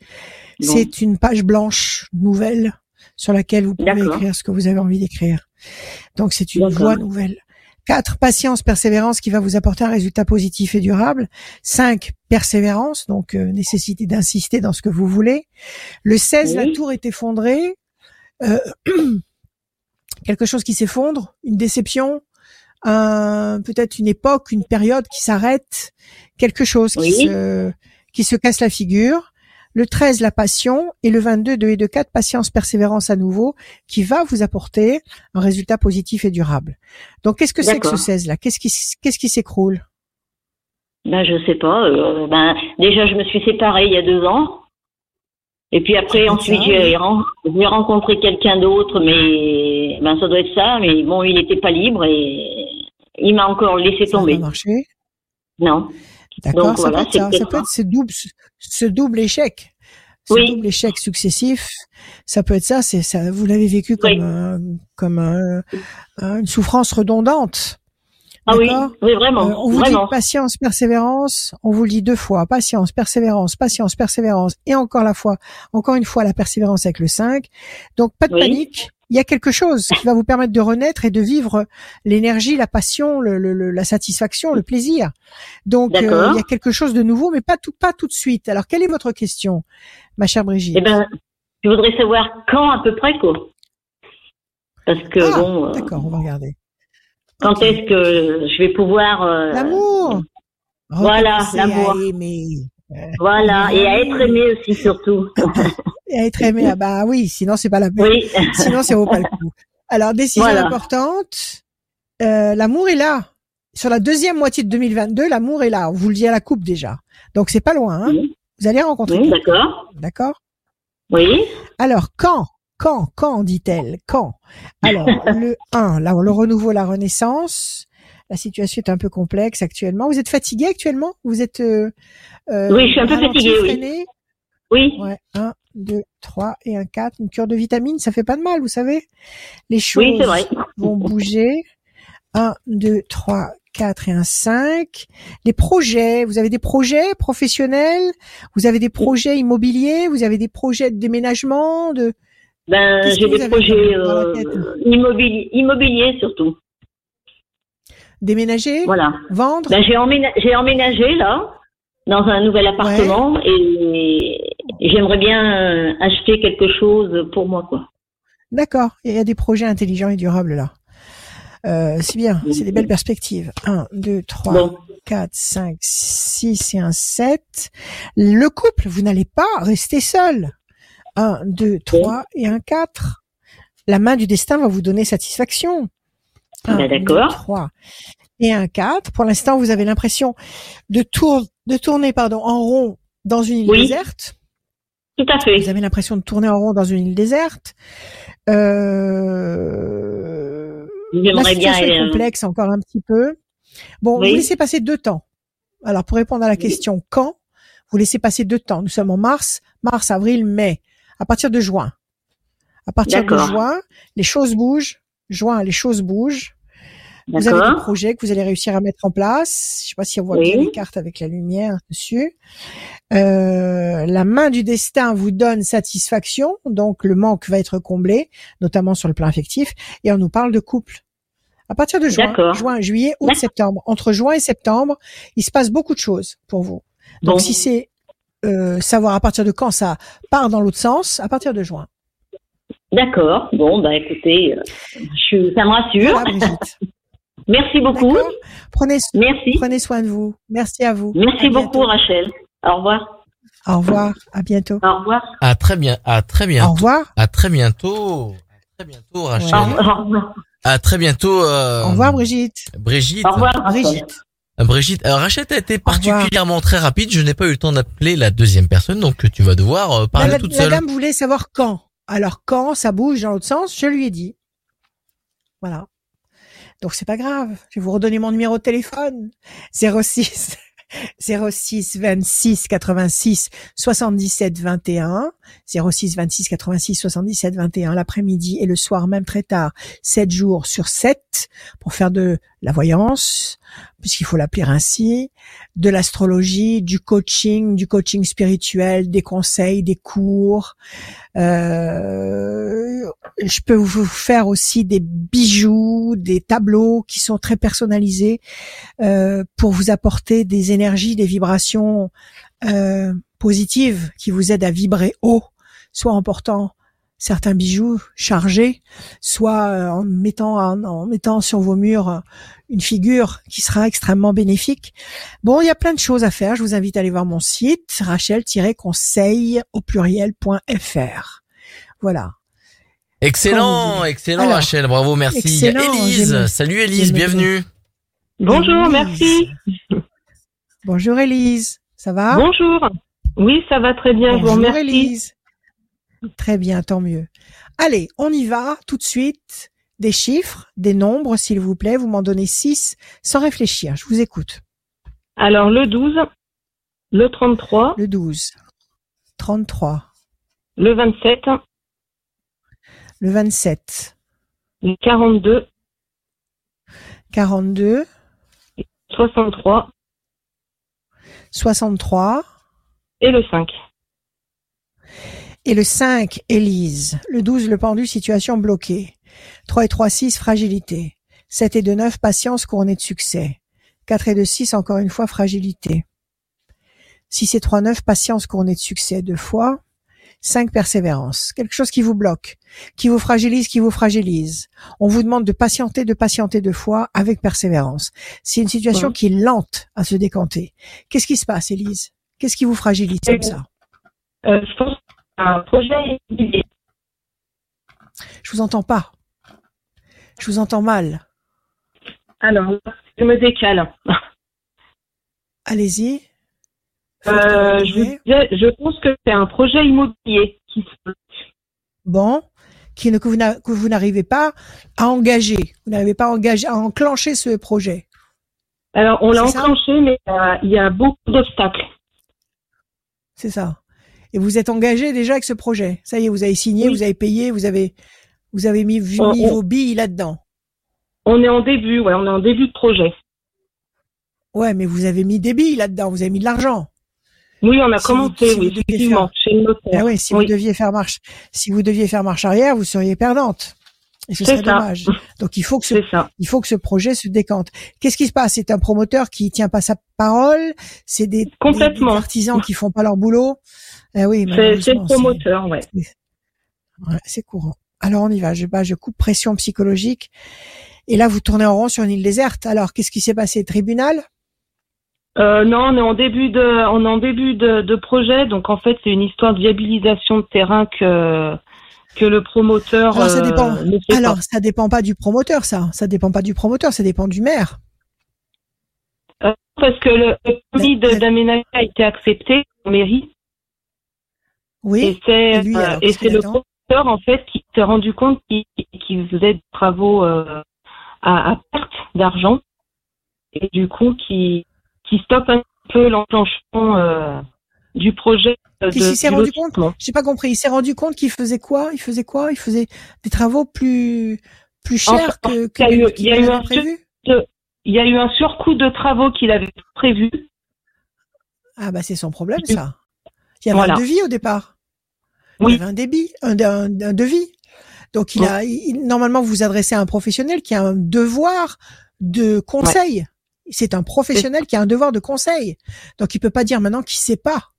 c'est une page blanche nouvelle sur laquelle vous pouvez écrire ce que vous avez envie d'écrire. Donc c'est une voie nouvelle. 4. Patience, persévérance qui va vous apporter un résultat positif et durable. 5. Persévérance, donc euh, nécessité d'insister dans ce que vous voulez. Le 16. La tour est effondrée. Euh, quelque chose qui s'effondre, une déception, un, peut-être une époque, une période qui s'arrête, quelque chose qui, se, qui se casse la figure le 13 la passion et le 22 2 et 2 4 patience persévérance à nouveau qui va vous apporter un résultat positif et durable. Donc qu'est-ce que c'est que ce 16 là Qu'est-ce qui qu'est-ce qui s'écroule? Ben je sais pas euh, ben déjà je me suis séparée il y a deux ans. Et puis après ensuite j'ai rencontré quelqu'un d'autre mais ben ça doit être ça mais bon il n'était pas libre et il m'a encore laissé tomber. Ça a Non. D'accord, ça, peut être ça. ça peut être ce double, ce double échec, ce double échec successif. Ça peut être ça. C'est ça. Vous l'avez vécu comme comme une souffrance redondante. Ah oui, oui, vraiment. Euh, on vous dit patience, persévérance. On vous le dit deux fois. Patience, persévérance, patience, persévérance. Et encore la fois, encore une fois, la persévérance avec le 5. Donc, pas de panique il y a quelque chose qui va vous permettre de renaître et de vivre l'énergie, la passion, le, le, la satisfaction, le plaisir. Donc euh, il y a quelque chose de nouveau, mais pas tout, pas tout de suite. Alors quelle est votre question, ma chère Brigitte? Eh ben, je voudrais savoir quand à peu près quoi. Parce que ah, bon. Euh, d'accord, on va regarder. Quand est-ce que je vais pouvoir euh, L'amour. Voilà, l'amour. Voilà, et à être aimé aussi surtout. et à être aimé, ah bah oui, sinon c'est pas la peine. Oui. sinon vaut pas le coup. Alors décision importante, euh, l'amour est là. Sur la deuxième moitié de 2022, l'amour est là. On vous le dit à la coupe déjà. Donc c'est pas loin. Hein Vous allez rencontrer. Oui, d'accord. D'accord. Oui. Alors quand quand quand dit-elle Quand? Alors le 1, là le renouveau, la renaissance. La situation est un peu complexe actuellement. Vous êtes fatigué actuellement? Vous êtes euh, euh, Oui, je suis un peu fatiguée. Oui. Oui. Ouais, 1, 2, 3 et un 4. Une cure de vitamines, ça fait pas de mal, vous savez. Les choses vont bouger. 1, 2, 3, 4 et un 5. Les projets, vous avez des projets professionnels, vous avez des projets immobiliers, vous avez des projets de déménagement, de ben, j'ai des projets euh, immobiliers, immobiliers surtout. Déménager? Voilà. Vendre? Ben, J'ai emménagé, emménagé là, dans un nouvel appartement et j'aimerais bien acheter quelque chose pour moi. quoi. D'accord. Il y a des projets intelligents et durables là. Euh, c'est bien, c'est des belles perspectives. 1, 2, 3, 4, 5, 6 et un 7. Le couple, vous n'allez pas rester seul. 1, 2, 3 et un 4. La main du destin va vous donner satisfaction. 1, 2, 3 et un 4. Pour l'instant, vous avez l'impression de, tour, de tourner pardon, en rond dans une île déserte. Tout à fait. Vous avez l'impression de tourner en rond dans une île déserte. Euh, la situation est complexe encore un petit peu. Bon, vous laissez passer deux temps. Alors, pour répondre à la question quand, vous laissez passer deux temps? Nous sommes en mars, mars, avril, mai. À partir de juin. À partir de juin, les choses bougent. Juin, les choses bougent. Vous avez des projets que vous allez réussir à mettre en place? Je sais pas si on voit bien les cartes avec la lumière dessus. Euh, la main du destin vous donne satisfaction, donc le manque va être comblé, notamment sur le plan affectif. Et on nous parle de couple. À partir de juin, juin, juillet, août, septembre. Entre juin et septembre, il se passe beaucoup de choses pour vous. Donc si c'est euh, savoir à partir de quand ça part dans l'autre sens, à partir de juin. D'accord. Bon, bah écoutez, euh, je, ça me rassure. Merci beaucoup. Prenez, Merci. prenez soin de vous. Merci à vous. Merci beaucoup, Rachel. Au revoir. Au revoir. À bientôt. Au revoir. À très bien. À très bientôt. Au revoir. À très bientôt. À très bientôt, Rachel. Au revoir. À très bientôt. Euh... Au revoir, Brigitte. Brigitte. Au revoir, Brigitte. Brigitte, alors Rachel a été particulièrement très rapide. Je n'ai pas eu le temps d'appeler la deuxième personne, donc tu vas devoir euh, parler la, toute seule. La dame voulait savoir quand. Alors quand ça bouge dans l'autre sens, je lui ai dit. Voilà. Donc c'est pas grave. Je vais vous redonner mon numéro de téléphone. 06 06 26 86 77 21 06 26 86 77 21 l'après-midi et le soir même très tard 7 jours sur 7 pour faire de la voyance puisqu'il faut l'appeler ainsi de l'astrologie du coaching du coaching spirituel des conseils des cours. Euh, je peux vous faire aussi des bijoux, des tableaux qui sont très personnalisés euh, pour vous apporter des énergies, des vibrations euh, positives qui vous aident à vibrer haut, soit en portant certains bijoux chargés, soit euh, en mettant en, mettant sur vos murs une figure qui sera extrêmement bénéfique. Bon, il y a plein de choses à faire. Je vous invite à aller voir mon site rachel-conseil au pluriel.fr. Voilà. Excellent, excellent Rachel, bravo, merci. Élise, salut Élise, bienvenue. Bonjour, merci. Bonjour Élise, ça va? Bonjour. Oui, ça va très bien, Bonjour, je vous remercie. Élise. Très bien, tant mieux. Allez, on y va tout de suite. Des chiffres, des nombres, s'il vous plaît. Vous m'en donnez 6 sans réfléchir. Je vous écoute. Alors, le 12, le 33. Le 12. 33. Le 27. Le 27. Le 42. 42. 63. 63. Et le 5. Et le 5, Élise. Le 12, le pendu, situation bloquée. 3 et 3, 6, fragilité. 7 et 2, 9, patience couronnée de succès. 4 et 2, 6, encore une fois, fragilité. 6 et 3, 9, patience couronnée de succès deux fois. 5 persévérance, quelque chose qui vous bloque, qui vous fragilise, qui vous fragilise. On vous demande de patienter, de patienter deux fois avec persévérance. C'est une situation qui est lente à se décanter. Qu'est-ce qui se passe, Élise? Qu'est-ce qui vous fragilise comme ça? euh, Je pense un projet Je vous entends pas. Je vous entends mal. Alors, je me décale. Allez-y. Euh, je, pense que c'est un projet immobilier qui Bon, qui ne, que vous n'arrivez pas à engager. Vous n'arrivez pas à, engager, à enclencher ce projet. Alors, on l'a enclenché, mais euh, il y a beaucoup d'obstacles. C'est ça. Et vous êtes engagé déjà avec ce projet. Ça y est, vous avez signé, vous avez payé, vous avez, vous avez mis, mis vos billes là-dedans. On est en début, ouais, on est en début de projet. Ouais, mais vous avez mis des billes là-dedans, vous avez mis de l'argent. Oui, on a commencé, oui, effectivement, chez le notaire. Ah oui, si vous deviez faire marche, si vous deviez faire marche arrière, vous seriez perdante. Et ce serait dommage. Donc il faut que ce, il faut que ce projet se décante. Qu'est-ce qui se passe? C'est un promoteur qui tient pas sa parole. C'est des, Complètement. Des, artisans qui font pas leur boulot. Eh oui, c'est le promoteur, ouais. ouais c'est courant. Alors on y va. Je, bah, je coupe pression psychologique. Et là, vous tournez en rond sur une île déserte. Alors, qu'est-ce qui s'est passé? Tribunal? Euh, non, on est en début de, on est en début de, de projet, donc en fait c'est une histoire de viabilisation de terrain que que le promoteur. Alors ça dépend. Euh, Alors ça dépend pas du promoteur, ça. Ça dépend pas du promoteur, ça dépend du maire. Euh, parce que le, permis d'aménagement a été accepté en mairie. Oui. Et c'est euh, et c'est le promoteur en fait qui s'est rendu compte qu'il faisait des travaux à, à perte d'argent et du coup qui qui stoppe un peu l'enclenchement du projet. S'est rendu compte J'ai pas compris. Il s'est rendu compte qu'il faisait quoi? Il faisait quoi? Il faisait des travaux plus plus chers que, que il y a eu, il y a eu un prévu? il y a eu un surcoût de travaux qu'il avait prévu. Ah bah c'est son problème ça. Il y avait un devis au départ. Oui. Il y avait un débit, un, un, devis. Donc il a normalement vous vous adressez à un professionnel qui a un devoir de conseil. C'est un professionnel qui a un devoir de conseil. Donc il peut pas dire maintenant qu'il sait pas.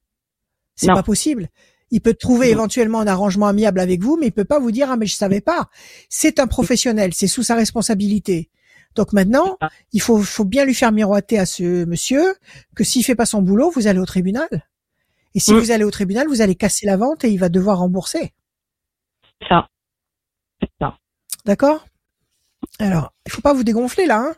C'est pas possible. Il peut trouver éventuellement un arrangement amiable avec vous, mais il peut pas vous dire ah mais je savais pas. C'est un professionnel, c'est sous sa responsabilité. Donc maintenant, il faut, faut bien lui faire miroiter à ce monsieur que s'il fait pas son boulot, vous allez au tribunal. Et si mm. vous allez au tribunal, vous allez casser la vente et il va devoir rembourser. Ça. Ça. D'accord? Alors, il faut pas vous dégonfler là. Hein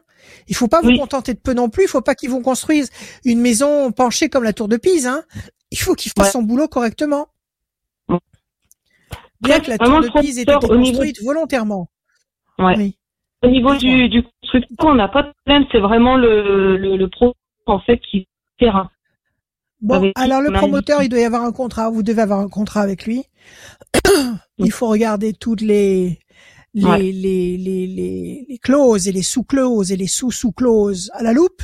il faut pas vous contenter de peu non plus. Il faut pas qu'ils vous construisent une maison penchée comme la tour de Pise. Hein. Il faut qu'ils fassent son boulot correctement. Bien que la tour de Pise ait été construite volontairement. Oui. Au niveau du, du constructeur, on n'a pas de problème. C'est vraiment le, le, le pro en fait qui terrain. Bon, alors le promoteur, il doit y avoir un contrat. Vous devez avoir un contrat avec lui. il faut regarder toutes les les, les, les, les, les, clauses et les sous-clauses et les sous-sous-clauses à la loupe.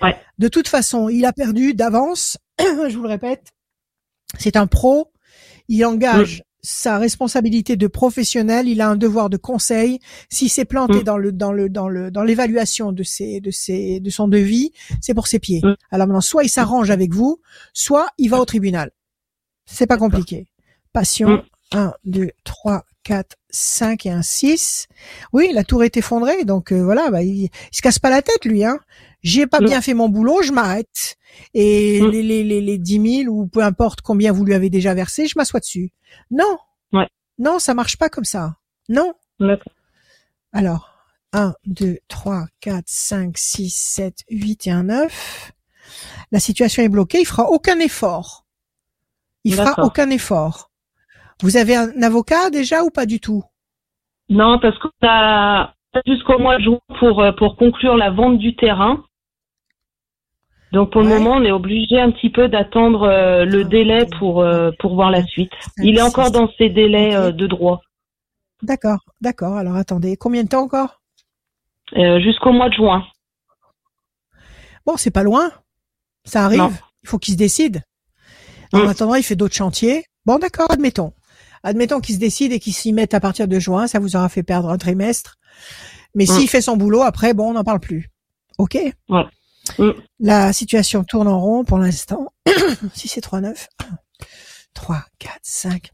Ouais. De toute façon, il a perdu d'avance. je vous le répète. C'est un pro. Il engage sa responsabilité de professionnel. Il a un devoir de conseil. S'il s'est planté dans le dans le dans le dans l'évaluation de ses de ses de son devis, c'est pour ses pieds. Alors maintenant, soit il s'arrange avec vous, soit il va au tribunal. C'est pas compliqué. Passion. 1, 2, 3, 4, 5 et un 6. Oui, la tour est effondrée, donc euh, voilà, bah, il, se casse pas la tête lui. Hein. J'ai pas bien fait mon boulot, je m'arrête. Et mm. les, les, les, les 10 000 ou peu importe combien vous lui avez déjà versé, je m'assois dessus. Non, ouais. non, ça marche pas comme ça. Non. Alors, 1, 2, 3, 4, 5, 6, 7, 8 et un 9. La situation est bloquée, il fera aucun effort. Il fera aucun effort. Vous avez un avocat déjà ou pas du tout? Non, parce qu'on a jusqu'au mois de juin pour, euh, pour conclure la vente du terrain. Donc pour le moment, on est obligé un petit peu d'attendre euh, le ah, délai pour, euh, pour voir la suite. Il est encore dans ses délais de droit. D'accord, d'accord. Alors attendez, combien de temps encore? Jusqu'au mois de juin. Bon, c'est pas loin. Ça arrive. Il faut qu'il se décide. En mm. attendant, il fait d'autres chantiers. Bon, d'accord, admettons. Admettons qu'il se décide et qu'il s'y mette à partir de juin, ça vous aura fait perdre un trimestre. Mais s'il fait son boulot, après, bon, on n'en parle plus. OK? Ouais. La situation tourne en rond pour l'instant. si c'est 3, 9. 3, 4, 5,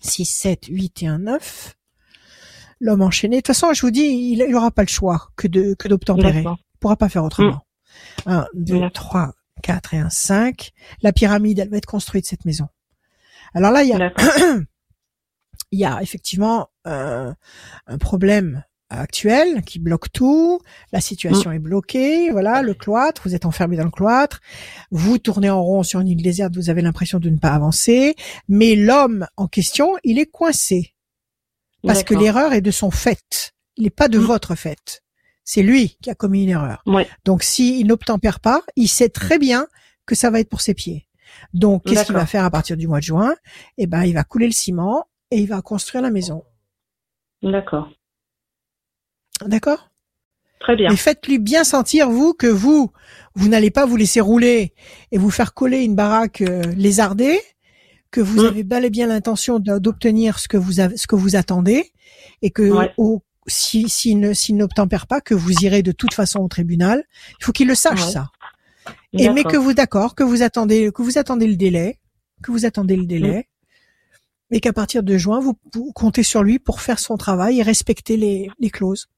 6, 7, 8 et 1, 9. L'homme enchaîné. De toute façon, je vous dis, il n'aura pas le choix que de que d'obtempérer. Il pourra pas faire autrement. 1, 2, 3, 4 et 1, 5. La pyramide, elle va être construite, cette maison. Alors là, il y a il y a effectivement euh, un problème actuel qui bloque tout, la situation mm. est bloquée, voilà, le cloître, vous êtes enfermé dans le cloître, vous tournez en rond sur une île déserte, vous avez l'impression de ne pas avancer, mais l'homme en question, il est coincé. Parce que l'erreur est de son fait, il n'est pas de mm. votre fait. C'est lui qui a commis une erreur. Donc s'il n'obtempère pas, il sait très bien que ça va être pour ses pieds. Donc qu'est-ce qu'il va faire à partir du mois de juin? Eh ben, il va couler le ciment et il va construire la maison. D'accord. D'accord? Très bien. Mais faites-lui bien sentir, vous, que vous, vous n'allez pas vous laisser rouler et vous faire coller une baraque euh, lézardée, que vous Mm. avez bel et bien l'intention d'obtenir ce que vous avez, ce que vous attendez, et que Ouais. au, si, s'il ne, s'il n'obtempère pas, que vous irez de toute façon au tribunal. Il faut qu'il le sache, Ouais. ça. Et mais que vous d'accord, que vous attendez, que vous attendez le délai, que vous attendez le délai, et qu'à partir de juin, vous, vous comptez sur lui pour faire son travail et respecter les, les clauses.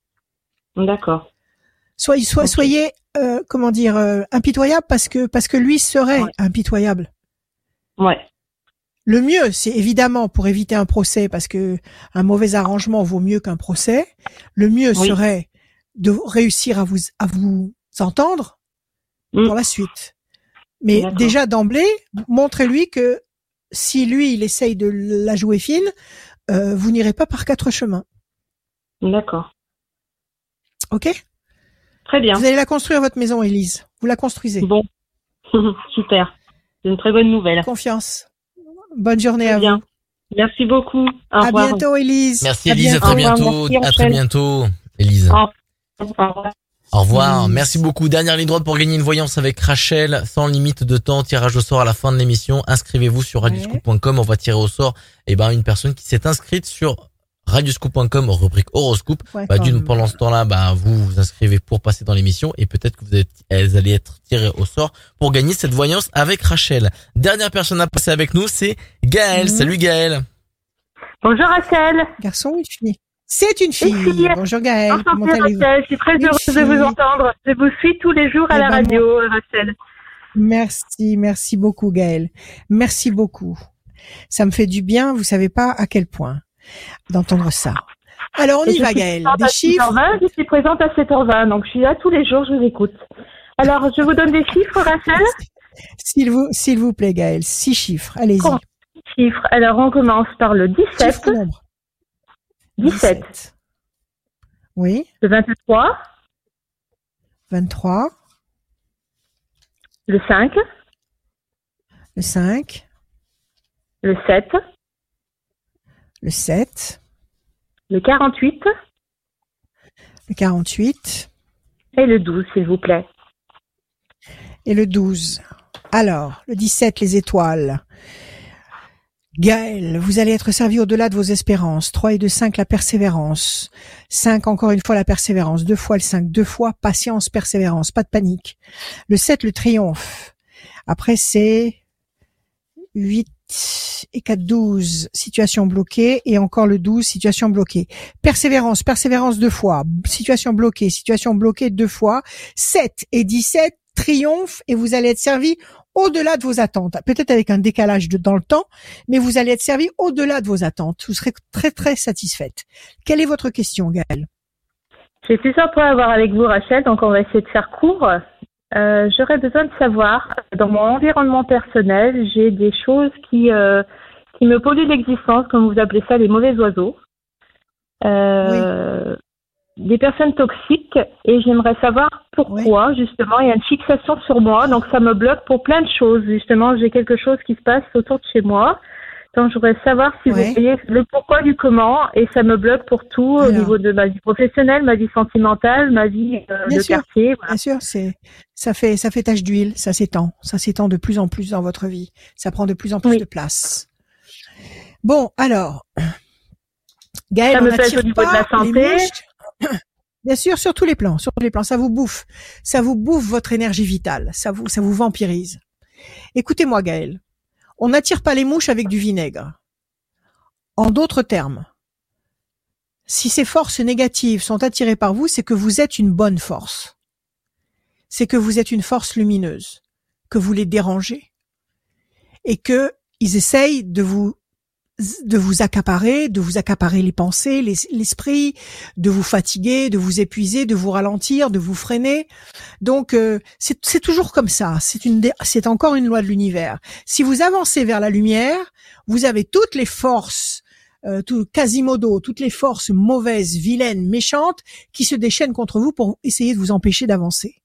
D'accord. Soyez, soit, soyez, euh, comment dire, euh, impitoyable parce que parce que lui serait Ouais. impitoyable. Ouais. Le mieux, c'est évidemment pour éviter un procès, parce que un mauvais arrangement vaut mieux qu'un procès. Le mieux Oui. serait de réussir à vous à vous entendre Mm. pour la suite. Mais déjà d'emblée, montrez-lui que si lui il essaye de la jouer fine, euh, vous n'irez pas par quatre chemins. D'accord. Ok Très bien. Vous allez la construire votre maison, Élise. Vous la construisez. Bon. Super. C'est une très bonne nouvelle. Confiance. Bonne journée Très à bien. vous. Merci beaucoup. Au À revoir. bientôt, Élise. Merci À Elise, à très bientôt. merci, À très bientôt, Elise. Au revoir. Au revoir. Merci beaucoup. Dernière ligne droite pour gagner une voyance avec Rachel, sans limite de temps. Tirage au sort à la fin de l'émission. Inscrivez-vous sur radioscoop.com. On va tirer au sort, eh ben, une personne qui s'est inscrite sur radioscoop.com, rubrique horoscope. Ouais, Bah, d'une, pendant ce temps-là, bah, vous vous inscrivez pour passer dans l'émission et peut-être que vous êtes, elles allez être tirées au sort pour gagner cette voyance avec Rachel. Dernière personne à passer avec nous, c'est Gaël. Mhm. Salut Gaël. Bonjour Rachel. Garçon ou une fille? C'est une fille. fille. Bonjour Gaëlle. Comment allez-vous? Rachel. Je suis très Une heureuse de vous entendre. Je vous suis tous les jours à Eh la ben, radio, Rachel. Merci, merci beaucoup Gaëlle. Merci beaucoup. Ça me fait du bien, vous savez pas à quel point d'entendre ça. Alors on Et y va Gaëlle. Des chiffres 6h20, je suis présente à 7h20, donc je suis là tous les jours, je vous écoute. Alors, je vous donne des chiffres, Rachel S'il vous, s'il vous plaît Gaëlle. Six chiffres. Allez-y. Chiffres. Alors, on commence par le 17, Chiffre nombre. 17, Oui. le 23, 23. le 5, Le 5. le 7, Le 7. le 48 Le 48. et le 12, s'il vous plaît. et le 12. Alors, le 17, les étoiles. Gaël, vous allez être servi au-delà de vos espérances. 3 et 2, 5, la persévérance. 5, encore une fois, la persévérance. Deux fois le 5, deux fois patience, persévérance, pas de panique. Le 7, le triomphe. Après, c'est 8 et 4, 12, situation bloquée. Et encore le 12, situation bloquée. Persévérance, persévérance deux fois. Situation bloquée, situation bloquée deux fois. 7 et 17, triomphe et vous allez être servi au-delà de vos attentes. Peut-être avec un décalage dans le temps, mais vous allez être servi au-delà de vos attentes. Vous serez très très satisfaite. Quelle est votre question, Gaëlle? J'ai plusieurs points à voir avec vous, Rachel, donc on va essayer de faire court. Euh, J'aurais besoin de savoir, dans mon environnement personnel, j'ai des choses qui, euh, qui me polluent l'existence, comme vous appelez ça, les mauvais oiseaux. Euh, Des personnes toxiques, et j'aimerais savoir pourquoi, justement, il y a une fixation sur moi, donc ça me bloque pour plein de choses. Justement, j'ai quelque chose qui se passe autour de chez moi. Donc, je voudrais savoir si Ouais. vous voyez le pourquoi du comment, et ça me bloque pour tout au niveau de ma vie professionnelle, ma vie sentimentale, ma vie euh, Bien de sûr. quartier. Voilà. Bien sûr, c'est ça fait ça fait tache d'huile, ça s'étend, ça s'étend de plus en plus dans votre vie, ça prend de plus en plus Oui. de place. Bon, alors, Gaëlle, Ça on me pèse n'attire au niveau de la santé. Bien sûr, sur tous les plans, sur tous les plans, ça vous bouffe, ça vous bouffe votre énergie vitale, ça vous ça vous vampirise. Écoutez-moi, Gaëlle, on n'attire pas les mouches avec du vinaigre. En d'autres termes, si ces forces négatives sont attirées par vous, c'est que vous êtes une bonne force. C'est que vous êtes une force lumineuse, que vous les dérangez et que ils essayent de vous de vous accaparer, de vous accaparer les pensées, les- l'esprit, de vous fatiguer, de vous épuiser, de vous ralentir, de vous freiner. Donc euh, c'est toujours comme ça. C'est une c'est encore une loi de l'univers. Si vous avancez vers la lumière, vous avez toutes les forces euh, tout, Quasimodo, toutes les forces mauvaises, vilaines, méchantes qui se déchaînent contre vous pour essayer de vous empêcher d'avancer.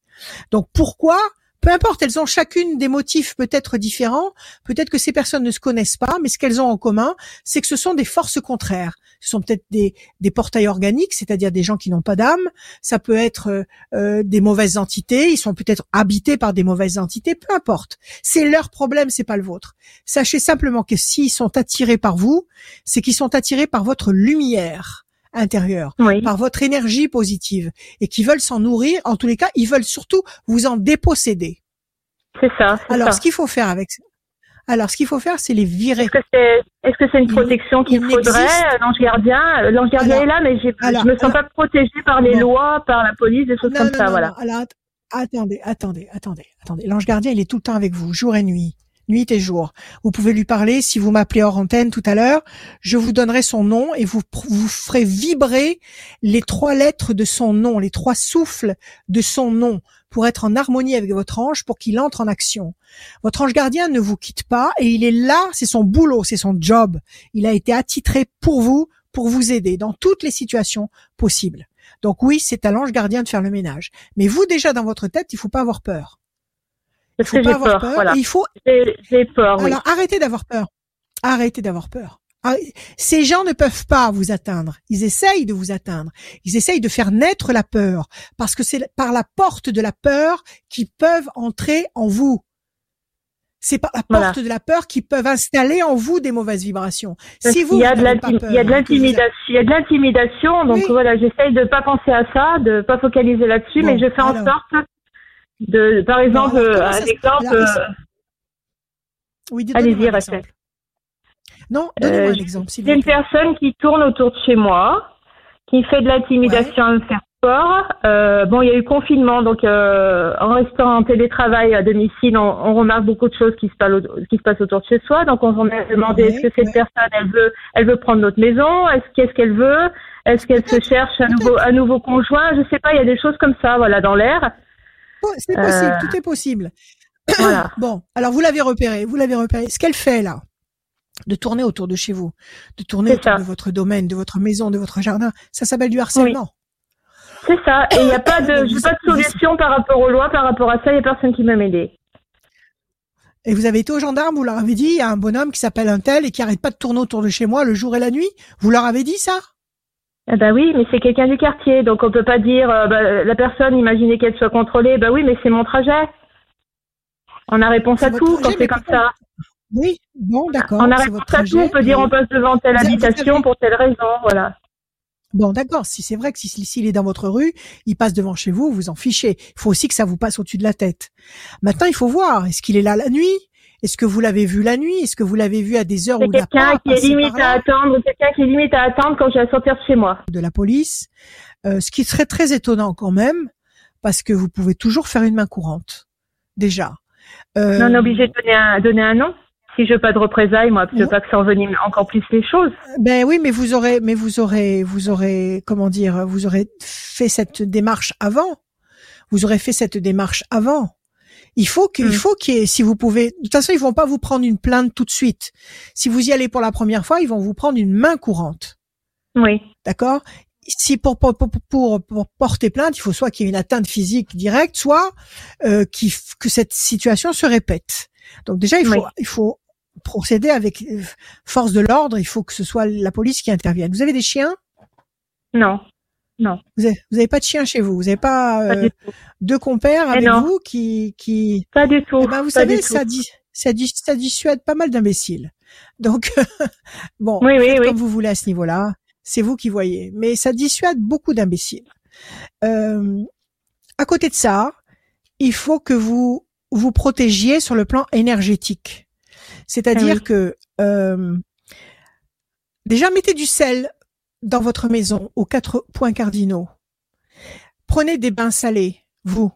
Donc pourquoi peu importe, elles ont chacune des motifs peut-être différents. Peut-être que ces personnes ne se connaissent pas, mais ce qu'elles ont en commun, c'est que ce sont des forces contraires. Ce sont peut-être des, portails organiques, c'est-à-dire des gens qui n'ont pas d'âme. Ça peut être euh, euh, des mauvaises entités. Ils sont peut-être habités par des mauvaises entités. Peu importe. C'est leur problème, c'est pas le vôtre. Sachez simplement que s'ils sont attirés par vous, c'est qu'ils sont attirés par votre lumière intérieure, par votre énergie positive, et qui veulent s'en nourrir. En tous les cas, ils veulent surtout vous en déposséder. C'est ça. Alors, ce qu'il faut faire avec alors, ce qu'il faut faire, c'est les virer. Est-ce que c'est, que c'est une protection qu'il faudrait, euh, l'ange gardien? Euh, L'ange gardien est là, mais je me sens pas protégée par les lois, par la police, des choses comme ça, voilà. Alors, attendez, attendez, attendez, attendez. L'ange gardien, il est tout le temps avec vous, jour et nuit nuit et jour. Vous pouvez lui parler si vous m'appelez hors antenne tout à l'heure. Je vous donnerai son nom et vous vous ferez vibrer les trois lettres de son nom, les trois souffles de son nom pour être en harmonie avec votre ange pour qu'il entre en action. Votre ange gardien ne vous quitte pas et il est là, c'est son boulot, c'est son job. Il a été attitré pour vous, pour vous aider dans toutes les situations possibles. Donc oui, c'est à l'ange gardien de faire le ménage. Mais vous déjà dans votre tête, il faut pas avoir peur. Parce que j'ai peur, Voilà. Il faut. J'ai peur. Alors arrêtez d'avoir peur. Arrêtez d'avoir peur. Ah, ces gens ne peuvent pas vous atteindre. Ils essayent de vous atteindre. Ils essayent de faire naître la peur parce que c'est par la porte de la peur qu'ils peuvent entrer en vous. C'est par la porte de la peur qu'ils peuvent installer en vous des mauvaises vibrations. Si vous, il y a de l'intimidation, il y a de l'intimidation. Donc voilà, j'essaye de pas penser à ça, de pas focaliser là-dessus, mais je fais en sorte de, par exemple, un exemple. Euh, oui, Allez-y, Rachel. Non, donnez-moi euh, un exemple. C'est une personne qui tourne autour de chez moi, qui fait de l'intimidation à me faire peur. Euh, bon, il y a eu confinement, donc euh, en restant en télétravail à domicile, on, on, remarque beaucoup de choses qui se, passent, qui se passent autour de chez soi. Donc, on, on a demandé est-ce que cette personne, elle veut, elle veut prendre notre maison? Est-ce qu'est-ce qu'elle veut? Est-ce qu'elle se cherche un nouveau, un nouveau conjoint? Je sais pas. Il y a des choses comme ça, voilà, dans l'air. C'est possible, tout est possible. bon, alors vous l'avez repéré, vous l'avez repéré. Ce qu'elle fait là, de tourner autour de chez vous, de tourner autour de votre domaine, de votre maison, de votre jardin, ça s'appelle du harcèlement. C'est ça. Et il n'y a pas de, pas de solution par rapport aux lois, par rapport à ça. Il n'y a personne qui m'a m'aider. Et vous avez été au gendarme, vous leur avez dit, il y a un bonhomme qui s'appelle un tel et qui arrête pas de tourner autour de chez moi le jour et la nuit. Vous leur avez dit ça? Bah oui, mais c'est quelqu'un du quartier, donc on peut pas dire euh, bah, la personne, imaginez qu'elle soit contrôlée, bah oui, mais c'est mon trajet. On a réponse à tout quand c'est comme ça. Oui, bon, d'accord. On a réponse à tout, on peut dire on passe devant telle habitation pour telle raison, voilà. Bon, d'accord. Si c'est vrai que s'il si, est dans votre rue, il passe devant chez vous, vous en fichez. Il faut aussi que ça vous passe au-dessus de la tête. Maintenant, il faut voir. Est-ce qu'il est là la nuit? Est-ce que vous l'avez vu la nuit? Est-ce que vous l'avez vu à des heures où il n'a pas quelqu'un qui est limite à attendre, quelqu'un qui est limite à attendre quand je vais sortir de chez moi. De la police, euh, ce qui serait très étonnant quand même, parce que vous pouvez toujours faire une main courante, déjà. Euh, on est obligé de donner un, donner un nom si je veux pas de représailles, moi, je veux pas que ça envenime encore plus les choses. Ben oui, mais vous aurez, mais vous aurez, vous aurez, comment dire, vous aurez fait cette démarche avant. Vous aurez fait cette démarche avant. Il faut qu'il mm. faut qu'il si vous pouvez, de toute façon, ils vont pas vous prendre une plainte tout de suite. Si vous y allez pour la première fois, ils vont vous prendre une main courante. Oui. D'accord? Si pour, pour, pour, porter plainte, il faut soit qu'il y ait une atteinte physique directe, soit euh, que cette situation se répète. Donc déjà, il faut, il faut procéder avec euh, force de l'ordre. Il faut que ce soit la police qui intervienne. Vous avez des chiens? Non. Non. Vous avez, vous avez pas de chien chez vous. Vous avez pas, euh, deux compères avec vous qui, qui. Pas du tout. Eh ben, vous savez, ça dit, ça dit, ça dissuade pas mal d'imbéciles. Donc, bon, oui, oui, comme vous voulez à ce niveau-là. C'est vous qui voyez. Mais ça dissuade beaucoup d'imbéciles. Euh, à côté de ça, il faut que vous vous protégiez sur le plan énergétique. C'est-à-dire ah que euh, déjà mettez du sel dans votre maison aux quatre points cardinaux. Prenez des bains salés, vous.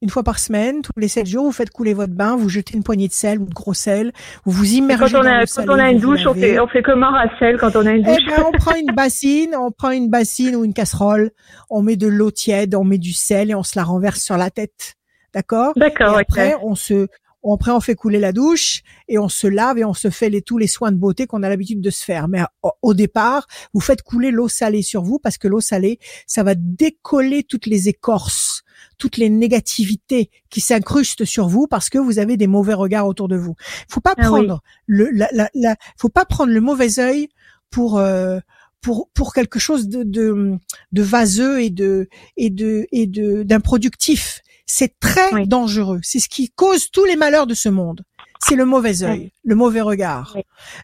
Une fois par semaine, tous les sept jours, vous faites couler votre bain, vous jetez une poignée de sel ou de gros sel, vous vous immergez quand on a, Quand on a une douche, on fait, on fait comme un sel quand on a une douche? Eh ben, on prend une bassine, on prend une bassine ou une casserole, on met de l'eau tiède, on met du sel et on se la renverse sur la tête. D'accord? D'accord. Après, on se, après on fait couler la douche et on se lave et on se fait les, tous les soins de beauté qu'on a l'habitude de se faire. Mais au départ, vous faites couler l'eau salée sur vous parce que l'eau salée, ça va décoller toutes les écorces, toutes les négativités qui s'incrustent sur vous parce que vous avez des mauvais regards autour de vous. Faut pas ah prendre le, la, la, faut pas prendre le mauvais œil pour euh, pour pour quelque chose de, de, de vaseux et de et de et de d'improductif. C'est très dangereux. C'est ce qui cause tous les malheurs de ce monde. C'est le mauvais œil, le mauvais regard.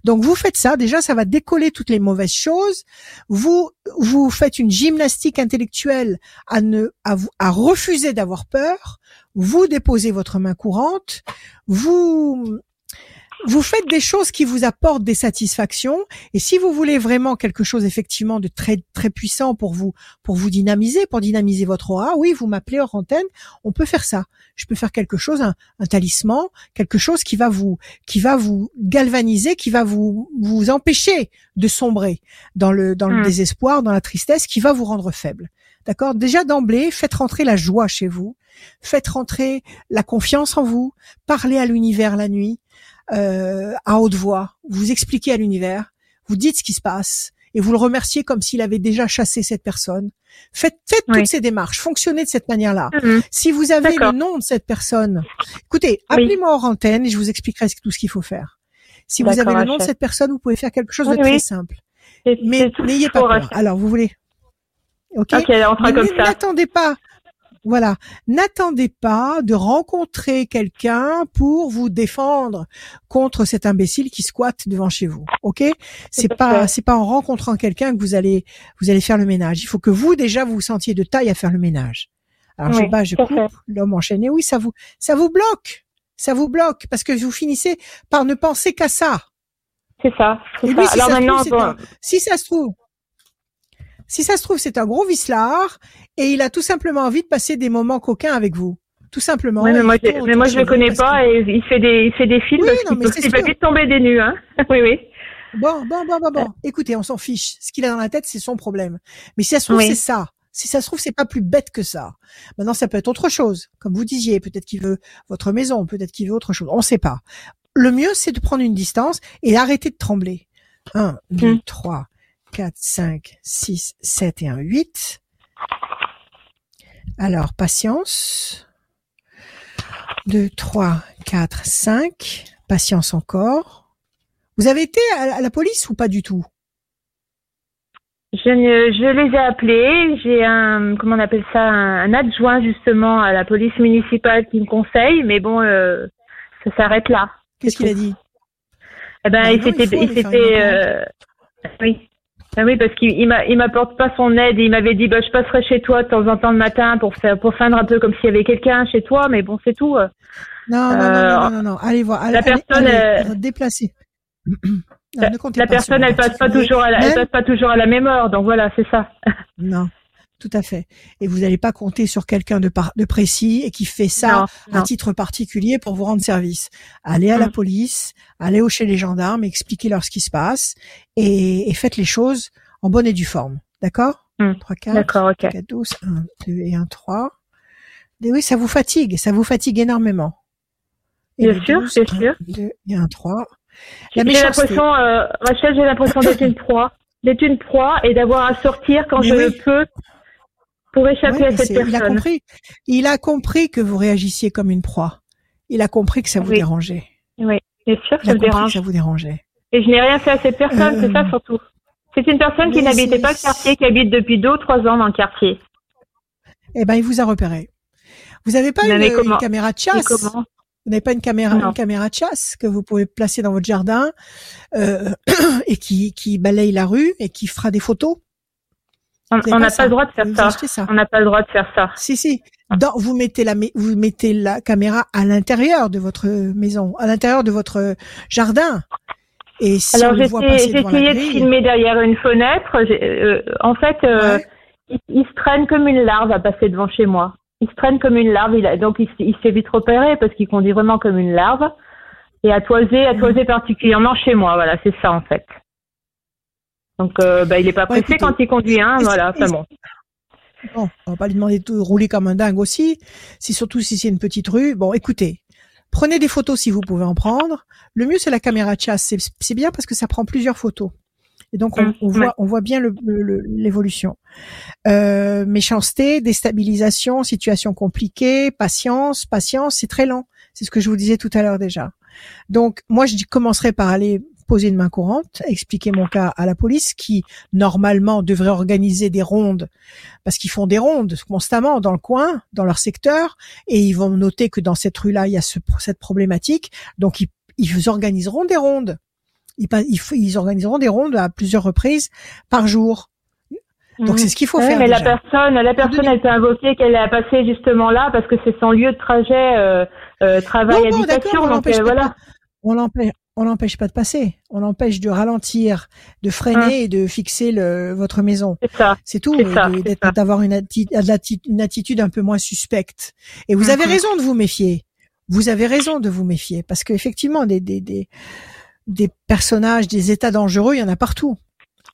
Donc vous faites ça, déjà ça va décoller toutes les mauvaises choses. Vous vous faites une gymnastique intellectuelle à ne à, à refuser d'avoir peur. Vous déposez votre main courante. Vous vous faites des choses qui vous apportent des satisfactions. Et si vous voulez vraiment quelque chose effectivement de très très puissant pour vous pour vous dynamiser pour dynamiser votre aura oui vous m'appelez hors antenne on peut faire ça. Je peux faire quelque chose un, talisman quelque chose qui va vous qui va vous galvaniser qui va vous vous empêcher de sombrer dans le dans le hmm. désespoir dans la tristesse qui va vous rendre faible. D'accord? Déjà d'emblée faites rentrer la joie chez vous. Faites rentrer la confiance en vous. Parlez à l'univers la nuit euh, à haute voix, vous expliquez à l'univers, vous dites ce qui se passe et vous le remerciez comme s'il avait déjà chassé cette personne. Faites, faites toutes ces démarches, fonctionnez de cette manière-là. Mhm. Si vous avez le nom de cette personne, écoutez, appelez-moi hors antenne et je vous expliquerai tout ce qu'il faut faire. Si vous avez le nom de cette personne, vous pouvez faire quelque chose de très simple. Mais n'ayez pas peur. Alors, vous voulez Ok. N'attendez pas. Voilà. N'attendez pas de rencontrer quelqu'un pour vous défendre contre cet imbécile qui squatte devant chez vous. Ok? C'est pas c'est pas en rencontrant quelqu'un que vous allez vous allez faire le ménage. Il faut que vous déjà vous vous sentiez de taille à faire le ménage. Alors je bats, je coupe l'homme enchaîné. Oui, ça vous ça vous bloque, ça vous bloque parce que vous finissez par ne penser qu'à ça. C'est ça. Et lui, Si, Alors ça maintenant, si ça se trouve, si ça se trouve, c'est un gros vicelard et il a tout simplement envie de passer des moments coquins avec vous. Tout simplement. mais moi, je, mais moi je le connais pas et il fait des, il fait des films. Oui, non, mais il peut vite tomber des nues, hein. oui, oui. Bon, bon, bon, bon, bon. Écoutez, on s'en fiche. Ce qu'il a dans la tête, c'est son problème. Mais si ça se trouve, c'est ça. Si ça se trouve, c'est pas plus bête que ça. Maintenant, ça peut être autre chose. Comme vous disiez, peut-être qu'il veut votre maison, peut-être qu'il veut autre chose. On sait pas. Le mieux, c'est de prendre une distance et arrêter de trembler. Un, deux, hum. trois, 4, 5, 6, 7 et un 8. Alors, patience. 2, 3, 4, 5. Patience encore. Vous avez été à la police ou pas du tout? Je, je, les ai appelés. J'ai un, comment on appelle ça, un, adjoint justement à la police municipale qui me conseille, mais bon, euh, ça s'arrête là. Qu'est-ce qu'il a dit? Eh ben, il s'était, il s'était, euh, oui, ah oui, parce qu'il il m'apporte pas son aide. Il m'avait dit, bah, je passerai chez toi de temps en temps le matin pour faire, pour feindre un peu comme s'il y avait quelqu'un chez toi, mais bon, c'est tout. Non, non, non, non, non, non, allez voir. la personne, allez, la, la personne, elle passe pas toujours, à la, elle passe pas toujours à la même heure, donc voilà, c'est ça. non. Tout à fait. Et vous n'allez pas compter sur quelqu'un de, de précis et qui fait ça à titre particulier pour vous rendre service. Allez à la mm. police, allez au chez les gendarmes, expliquez-leur ce qui se passe et, faites les choses en bonne et due forme. D'accord? 3, 4, D'accord, 4, 12, 1, 2 et 1, 3. Et oui, ça vous fatigue, ça vous fatigue énormément. Et bien sûr, bien sûr. 2 et 1, 3. J'ai l'impression, euh, Rachel, j'ai l'impression d'être une proie. D'être une proie et d'avoir à sortir quand je le peux pour échapper à cette personne. Il a compris. Il a compris que vous réagissiez comme une proie. Il a compris que ça vous dérangeait. Oui, bien sûr, ça me dérange. ça vous dérangeait. Et je n'ai rien fait à cette personne, c'est ça euh, surtout. C'est une personne qui n'habitait pas le quartier, qui habite depuis deux ou trois ans dans le quartier. Eh ben, il vous a repéré. Vous n'avez pas une, caméra de chasse Vous n'avez pas une caméra, une caméra de chasse que vous pouvez placer dans votre jardin euh, et qui, qui balaye la rue et qui fera des photos on n'a pas, le droit de faire ça. On n'a pas le droit de faire ça. Si si. vous mettez la vous mettez la caméra à l'intérieur de votre maison, à l'intérieur de votre jardin. Et si Alors j'ai essayé de filmer derrière une fenêtre. Euh, en fait, euh, il, se traîne comme une larve à passer devant chez moi. Il se traîne comme une larve. Il donc il, il s'est vite repéré parce qu'il conduit vraiment comme une larve et à toiser, à toiser particulièrement chez moi. Voilà, c'est ça en fait. Donc, euh, bah, il est pas pressé quand il conduit, hein, voilà, enfin bon. Bon, on va pas lui demander de rouler comme un dingue aussi, si surtout si c'est une petite rue. Bon, écoutez, Prenez des photos si vous pouvez en prendre. Le mieux, c'est la caméra de chasse. C'est bien parce que ça prend plusieurs photos. Et donc, on, mmh, voit, on voit bien l'évolution. Euh, méchanceté, déstabilisation, situation compliquée, patience, patience, c'est très lent. C'est ce que je vous disais tout à l'heure déjà. Donc, moi, je commencerai par aller poser une main courante, expliquer mon cas à la police qui normalement devrait organiser des rondes parce qu'ils font des rondes constamment dans le coin, dans leur secteur et ils vont noter que dans cette rue-là il y a cette problématique, donc ils, ils organiseront des rondes. Ils, ils, ils, organiseront des rondes à plusieurs reprises par jour. Donc c'est ce qu'il faut faire. Mais la personne, la personne a été invoquée qu'elle a passé justement là parce que c'est son lieu de trajet, euh, euh, travail, habitation. donc euh, voilà. On l'empêche, on n'empêche pas de passer. On l'empêche de ralentir, de freiner hein. et de fixer le, votre maison. C'est ça. C'est tout. D'avoir une, une, attitude un peu moins suspecte. Et vous avez mhm. raison de vous méfier. Vous avez raison de vous méfier parce qu'effectivement, des, des, des, des personnages, des états dangereux, il y en a partout.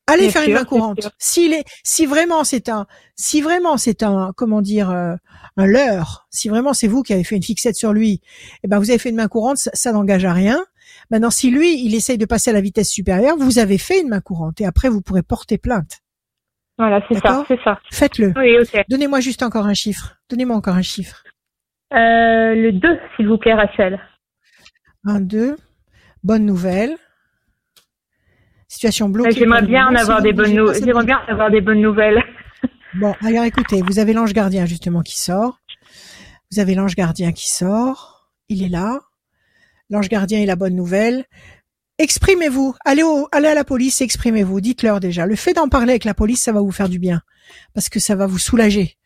Allez faire une main courante. S'il est, si vraiment c'est un, si vraiment c'est un, comment dire, euh, un leurre, si vraiment c'est vous qui avez fait une fixette sur lui, eh ben vous avez fait une main courante, ça n'engage à rien. Maintenant, si lui, il essaye de passer à la vitesse supérieure, vous avez fait une main courante et après, vous pourrez porter plainte. Voilà, c'est ça, c'est ça. Faites-le. Donnez-moi juste encore un chiffre. Donnez-moi encore un chiffre. Euh, le 2, s'il vous plaît, Rachel. Un 2. Bonne nouvelle. Situation bloquée. J'aimerais bien en avoir des bonnes nouvelles. J'aimerais bien avoir des bonnes nouvelles. Bon, alors écoutez, vous avez l'ange gardien justement qui sort. Vous avez l'ange gardien qui sort. Il est là l'ange gardien est la bonne nouvelle. Exprimez-vous, allez, au, allez à la police, exprimez-vous, dites-leur déjà. Le fait d'en parler avec la police, ça va vous faire du bien, parce que ça va vous soulager.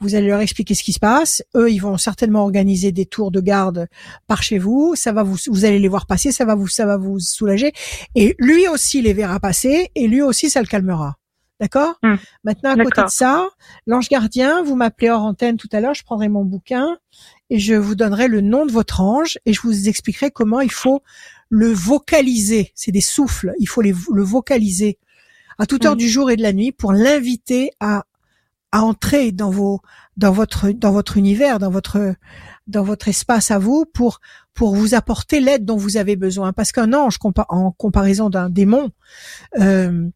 Vous allez leur expliquer ce qui se passe. Eux, ils vont certainement organiser des tours de garde par chez vous. Ça va vous, vous allez les voir passer. Ça va vous, ça va vous soulager. Et lui aussi les verra passer. Et lui aussi, ça le calmera. D'accord? Hum. Maintenant, à côté de ça, l'ange gardien, vous m'appelez hors antenne tout à l'heure, je prendrai mon bouquin et je vous donnerai le nom de votre ange et je vous expliquerai comment il faut le vocaliser. C'est des souffles, il faut les, le vocaliser à toute heure mm. du jour et de la nuit pour l'inviter à, à entrer dans vos, dans votre, dans votre univers, dans votre, dans votre espace à vous pour, pour vous apporter l'aide dont vous avez besoin. Parce qu'un ange, en comparaison d'un démon, euh,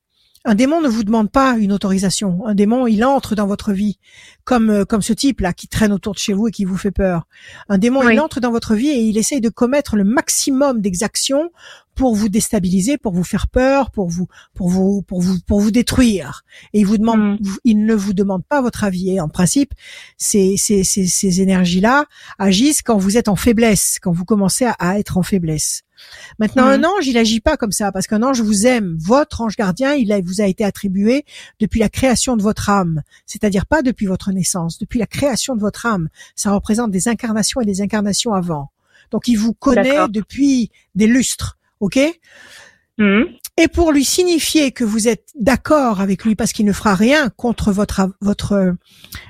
un démon ne vous demande pas une autorisation. Un démon, il entre dans votre vie, comme euh, comme ce type là qui traîne autour de chez vous et qui vous fait peur. Un démon, il entre dans votre vie et il essaye de commettre le maximum d'exactions pour vous déstabiliser, pour vous faire peur, pour vous pour vous pour vous pour vous détruire. Et il vous demande, mm. il ne vous demande pas votre avis. Et en principe, ces ces ces, ces énergies là agissent quand vous êtes en faiblesse, quand vous commencez à être en faiblesse. Maintenant, un ange, il agit pas comme ça, parce qu'un ange vous aime. Votre ange gardien, il vous a été attribué depuis la création de votre âme, c'est-à-dire pas depuis votre naissance, depuis la création de votre âme. Ça représente des incarnations et des incarnations avant. Donc, il vous connaît depuis des lustres, ok? Mhm. Et pour lui signifier que vous êtes d'accord avec lui, parce qu'il ne fera rien contre votre votre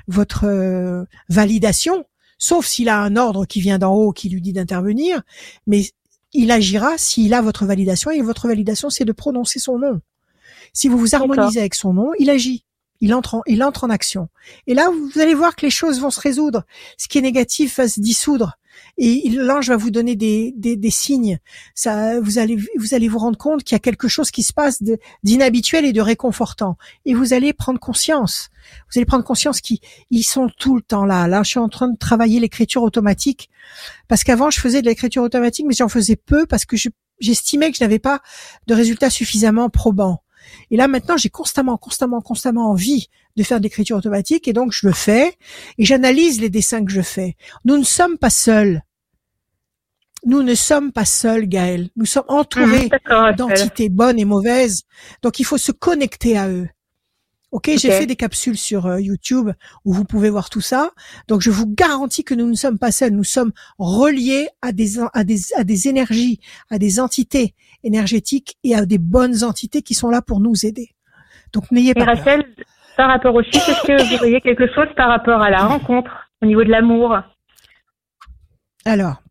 votre validation, sauf s'il a un ordre qui vient d'en haut qui lui dit d'intervenir, mais il agira s'il a votre validation et votre validation c'est de prononcer son nom. Si vous vous harmonisez avec son nom, il agit. Il entre, en, il entre en action. Et là, vous allez voir que les choses vont se résoudre. Ce qui est négatif va se dissoudre et l'ange va vous donner des, des, signes. Ça, vous allez vous allez vous rendre compte qu'il y a quelque chose qui se passe d'inhabituel et de réconfortant, et vous allez prendre conscience. Vous allez prendre conscience qu'ils sont tout le temps là. Là, je suis en train de travailler l'écriture automatique parce qu'avant je faisais de l'écriture automatique, mais j'en faisais peu parce que j'estimais que je n'avais pas de résultats suffisamment probants. Et là maintenant, j'ai constamment, constamment, constamment envie de faire de l'écriture automatique et donc je le fais et j'analyse les dessins que je fais. Nous ne sommes pas seuls. Nous ne sommes pas seuls, Gaël. Nous sommes entourés mmh, d'entités bonnes et mauvaises. Donc il faut se connecter à eux. Ok, j'ai fait des capsules sur euh, YouTube où vous pouvez voir tout ça. Donc je vous garantis que nous ne sommes pas seuls. Nous sommes reliés à des à des à des énergies, à des entités énergétiques et à des bonnes entités qui sont là pour nous aider. Donc n'ayez pas peur. Par rapport au chiffre, est-ce que vous voyez quelque chose par rapport à la rencontre, au niveau de l'amour? Alors,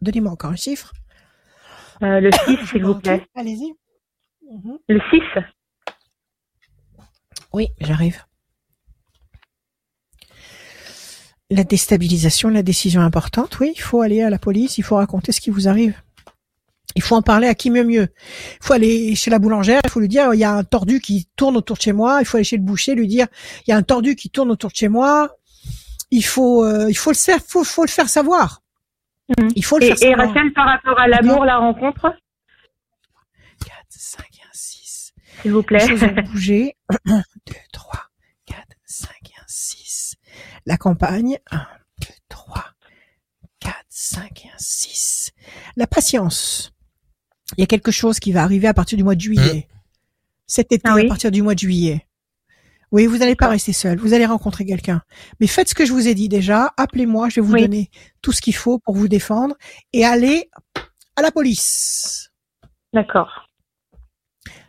donnez-moi encore un chiffre. Euh, le 6, s'il vous plaît. Allez-y. Mhm. Le 6 Oui, j'arrive. La déstabilisation, la décision importante, oui, il faut aller à la police, il faut raconter ce qui vous arrive. Il faut en parler à qui mieux mieux. Il faut aller chez la boulangère, il faut lui dire il y a un tordu qui tourne autour de chez moi. Il faut aller chez le boucher, lui dire il y a un tordu qui tourne autour de chez moi. Il faut euh, il faut le faire, faut, faut le faire savoir. Mmh. Il faut le faire savoir. Et Rachel, par rapport à l'amour, la rencontre 4, 5 et 1, 6. S'il vous plaît. bouger. 1, 2, 3, 4, 5 et 1, 6. La campagne. 1, 2, 3, 4, 5 et 1, 6. La patience il y a quelque chose qui va arriver à partir du mois de juillet. Mmh. Cet été, ah à partir du mois de juillet. Oui, vous n'allez pas rester seul. Vous allez rencontrer quelqu'un. Mais faites ce que je vous ai dit déjà. Appelez-moi. Je vais vous donner tout ce qu'il faut pour vous défendre et allez à la police. D'accord.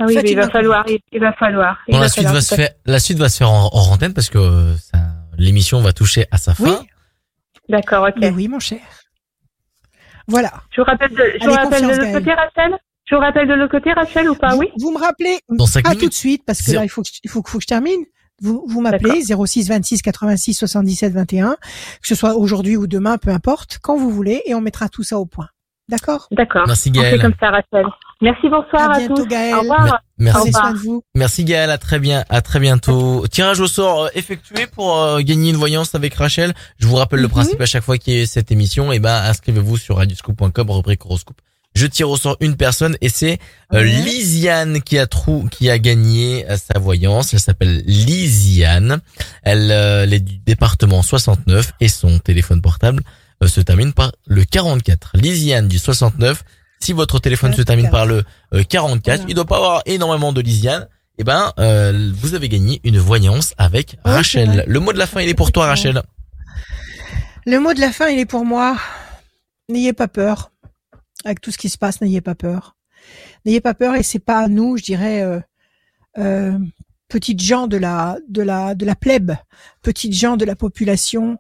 Ah oui, il va, falloir, il va falloir. Bon, la, suite va se faire, la suite va se faire en, en antenne parce que l'émission va toucher à sa fin. D'accord, ok. Mais oui, mon cher. Voilà. Je vous rappelle de, je vous rappelle de l'autre côté, Rachel? Je vous rappelle de l'autre côté, Rachel, ou pas? Oui. Vous me rappelez Pas tout de suite, parce que là, il faut que, il faut, que je termine. Vous, vous m'appelez 06 26 86 77 21, que ce soit aujourd'hui ou demain, peu importe, quand vous voulez, et on mettra tout ça au point. D'accord D'accord. Merci Gaël. On fait comme ça, Rachel. Merci, bonsoir à, tous. Gaël. Au revoir. Merci. Au vous. Merci Gaël, à très bien, à très bientôt. Tirage au sort euh, effectué pour euh, gagner une voyance avec Rachel. Je vous rappelle le mhm. principe à chaque fois qu'il y a cette émission. Et eh ben, inscrivez-vous sur radioscoop.com, rubrique horoscope. Je tire au sort une personne et c'est euh, Lisiane qui a trou, qui a gagné sa voyance. Elle s'appelle Lisiane. Elle, elle est du département 69 et son téléphone portable euh, se termine par le 44. Lisiane du 69. Si votre téléphone se termine par le 44, euh, il doit pas avoir énormément de Lisiane. Eh ben, euh, vous avez gagné une voyance avec Rachel. Le mot de la fin, il est pour toi, Rachel. Le mot de la fin, il est pour moi. N'ayez pas peur. Avec tout ce qui se passe, n'ayez pas peur. N'ayez pas peur et c'est pas à nous, je dirais, euh, euh, petites gens de la de la de la plèbe, petites gens de la population,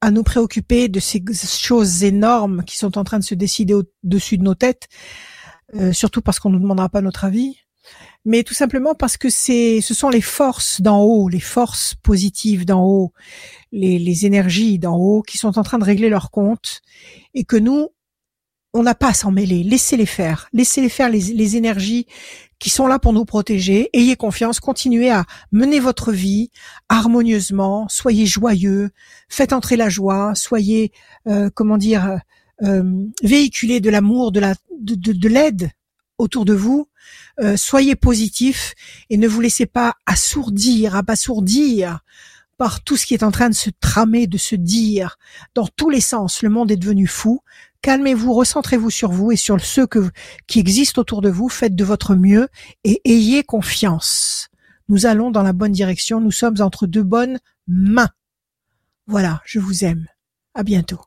à nous préoccuper de ces choses énormes qui sont en train de se décider au-dessus de nos têtes, euh, surtout parce qu'on nous demandera pas notre avis, mais tout simplement parce que c'est, ce sont les forces d'en haut, les forces positives d'en haut, les, les énergies d'en haut qui sont en train de régler leur compte et que nous, on n'a pas à s'en mêler. Laissez-les faire. Laissez-les faire les, les énergies qui sont là pour nous protéger. Ayez confiance, continuez à mener votre vie harmonieusement, soyez joyeux, faites entrer la joie, soyez, euh, comment dire, euh, véhiculez de l'amour, de la, de, de, l'aide autour de vous. Euh, soyez positif et ne vous laissez pas assourdir, abasourdir par tout ce qui est en train de se tramer, de se dire dans tous les sens. Le monde est devenu fou. Calmez-vous, recentrez-vous sur vous et sur ceux qui existent autour de vous. Faites de votre mieux et ayez confiance. Nous allons dans la bonne direction. Nous sommes entre deux bonnes mains. Voilà, je vous aime. À bientôt.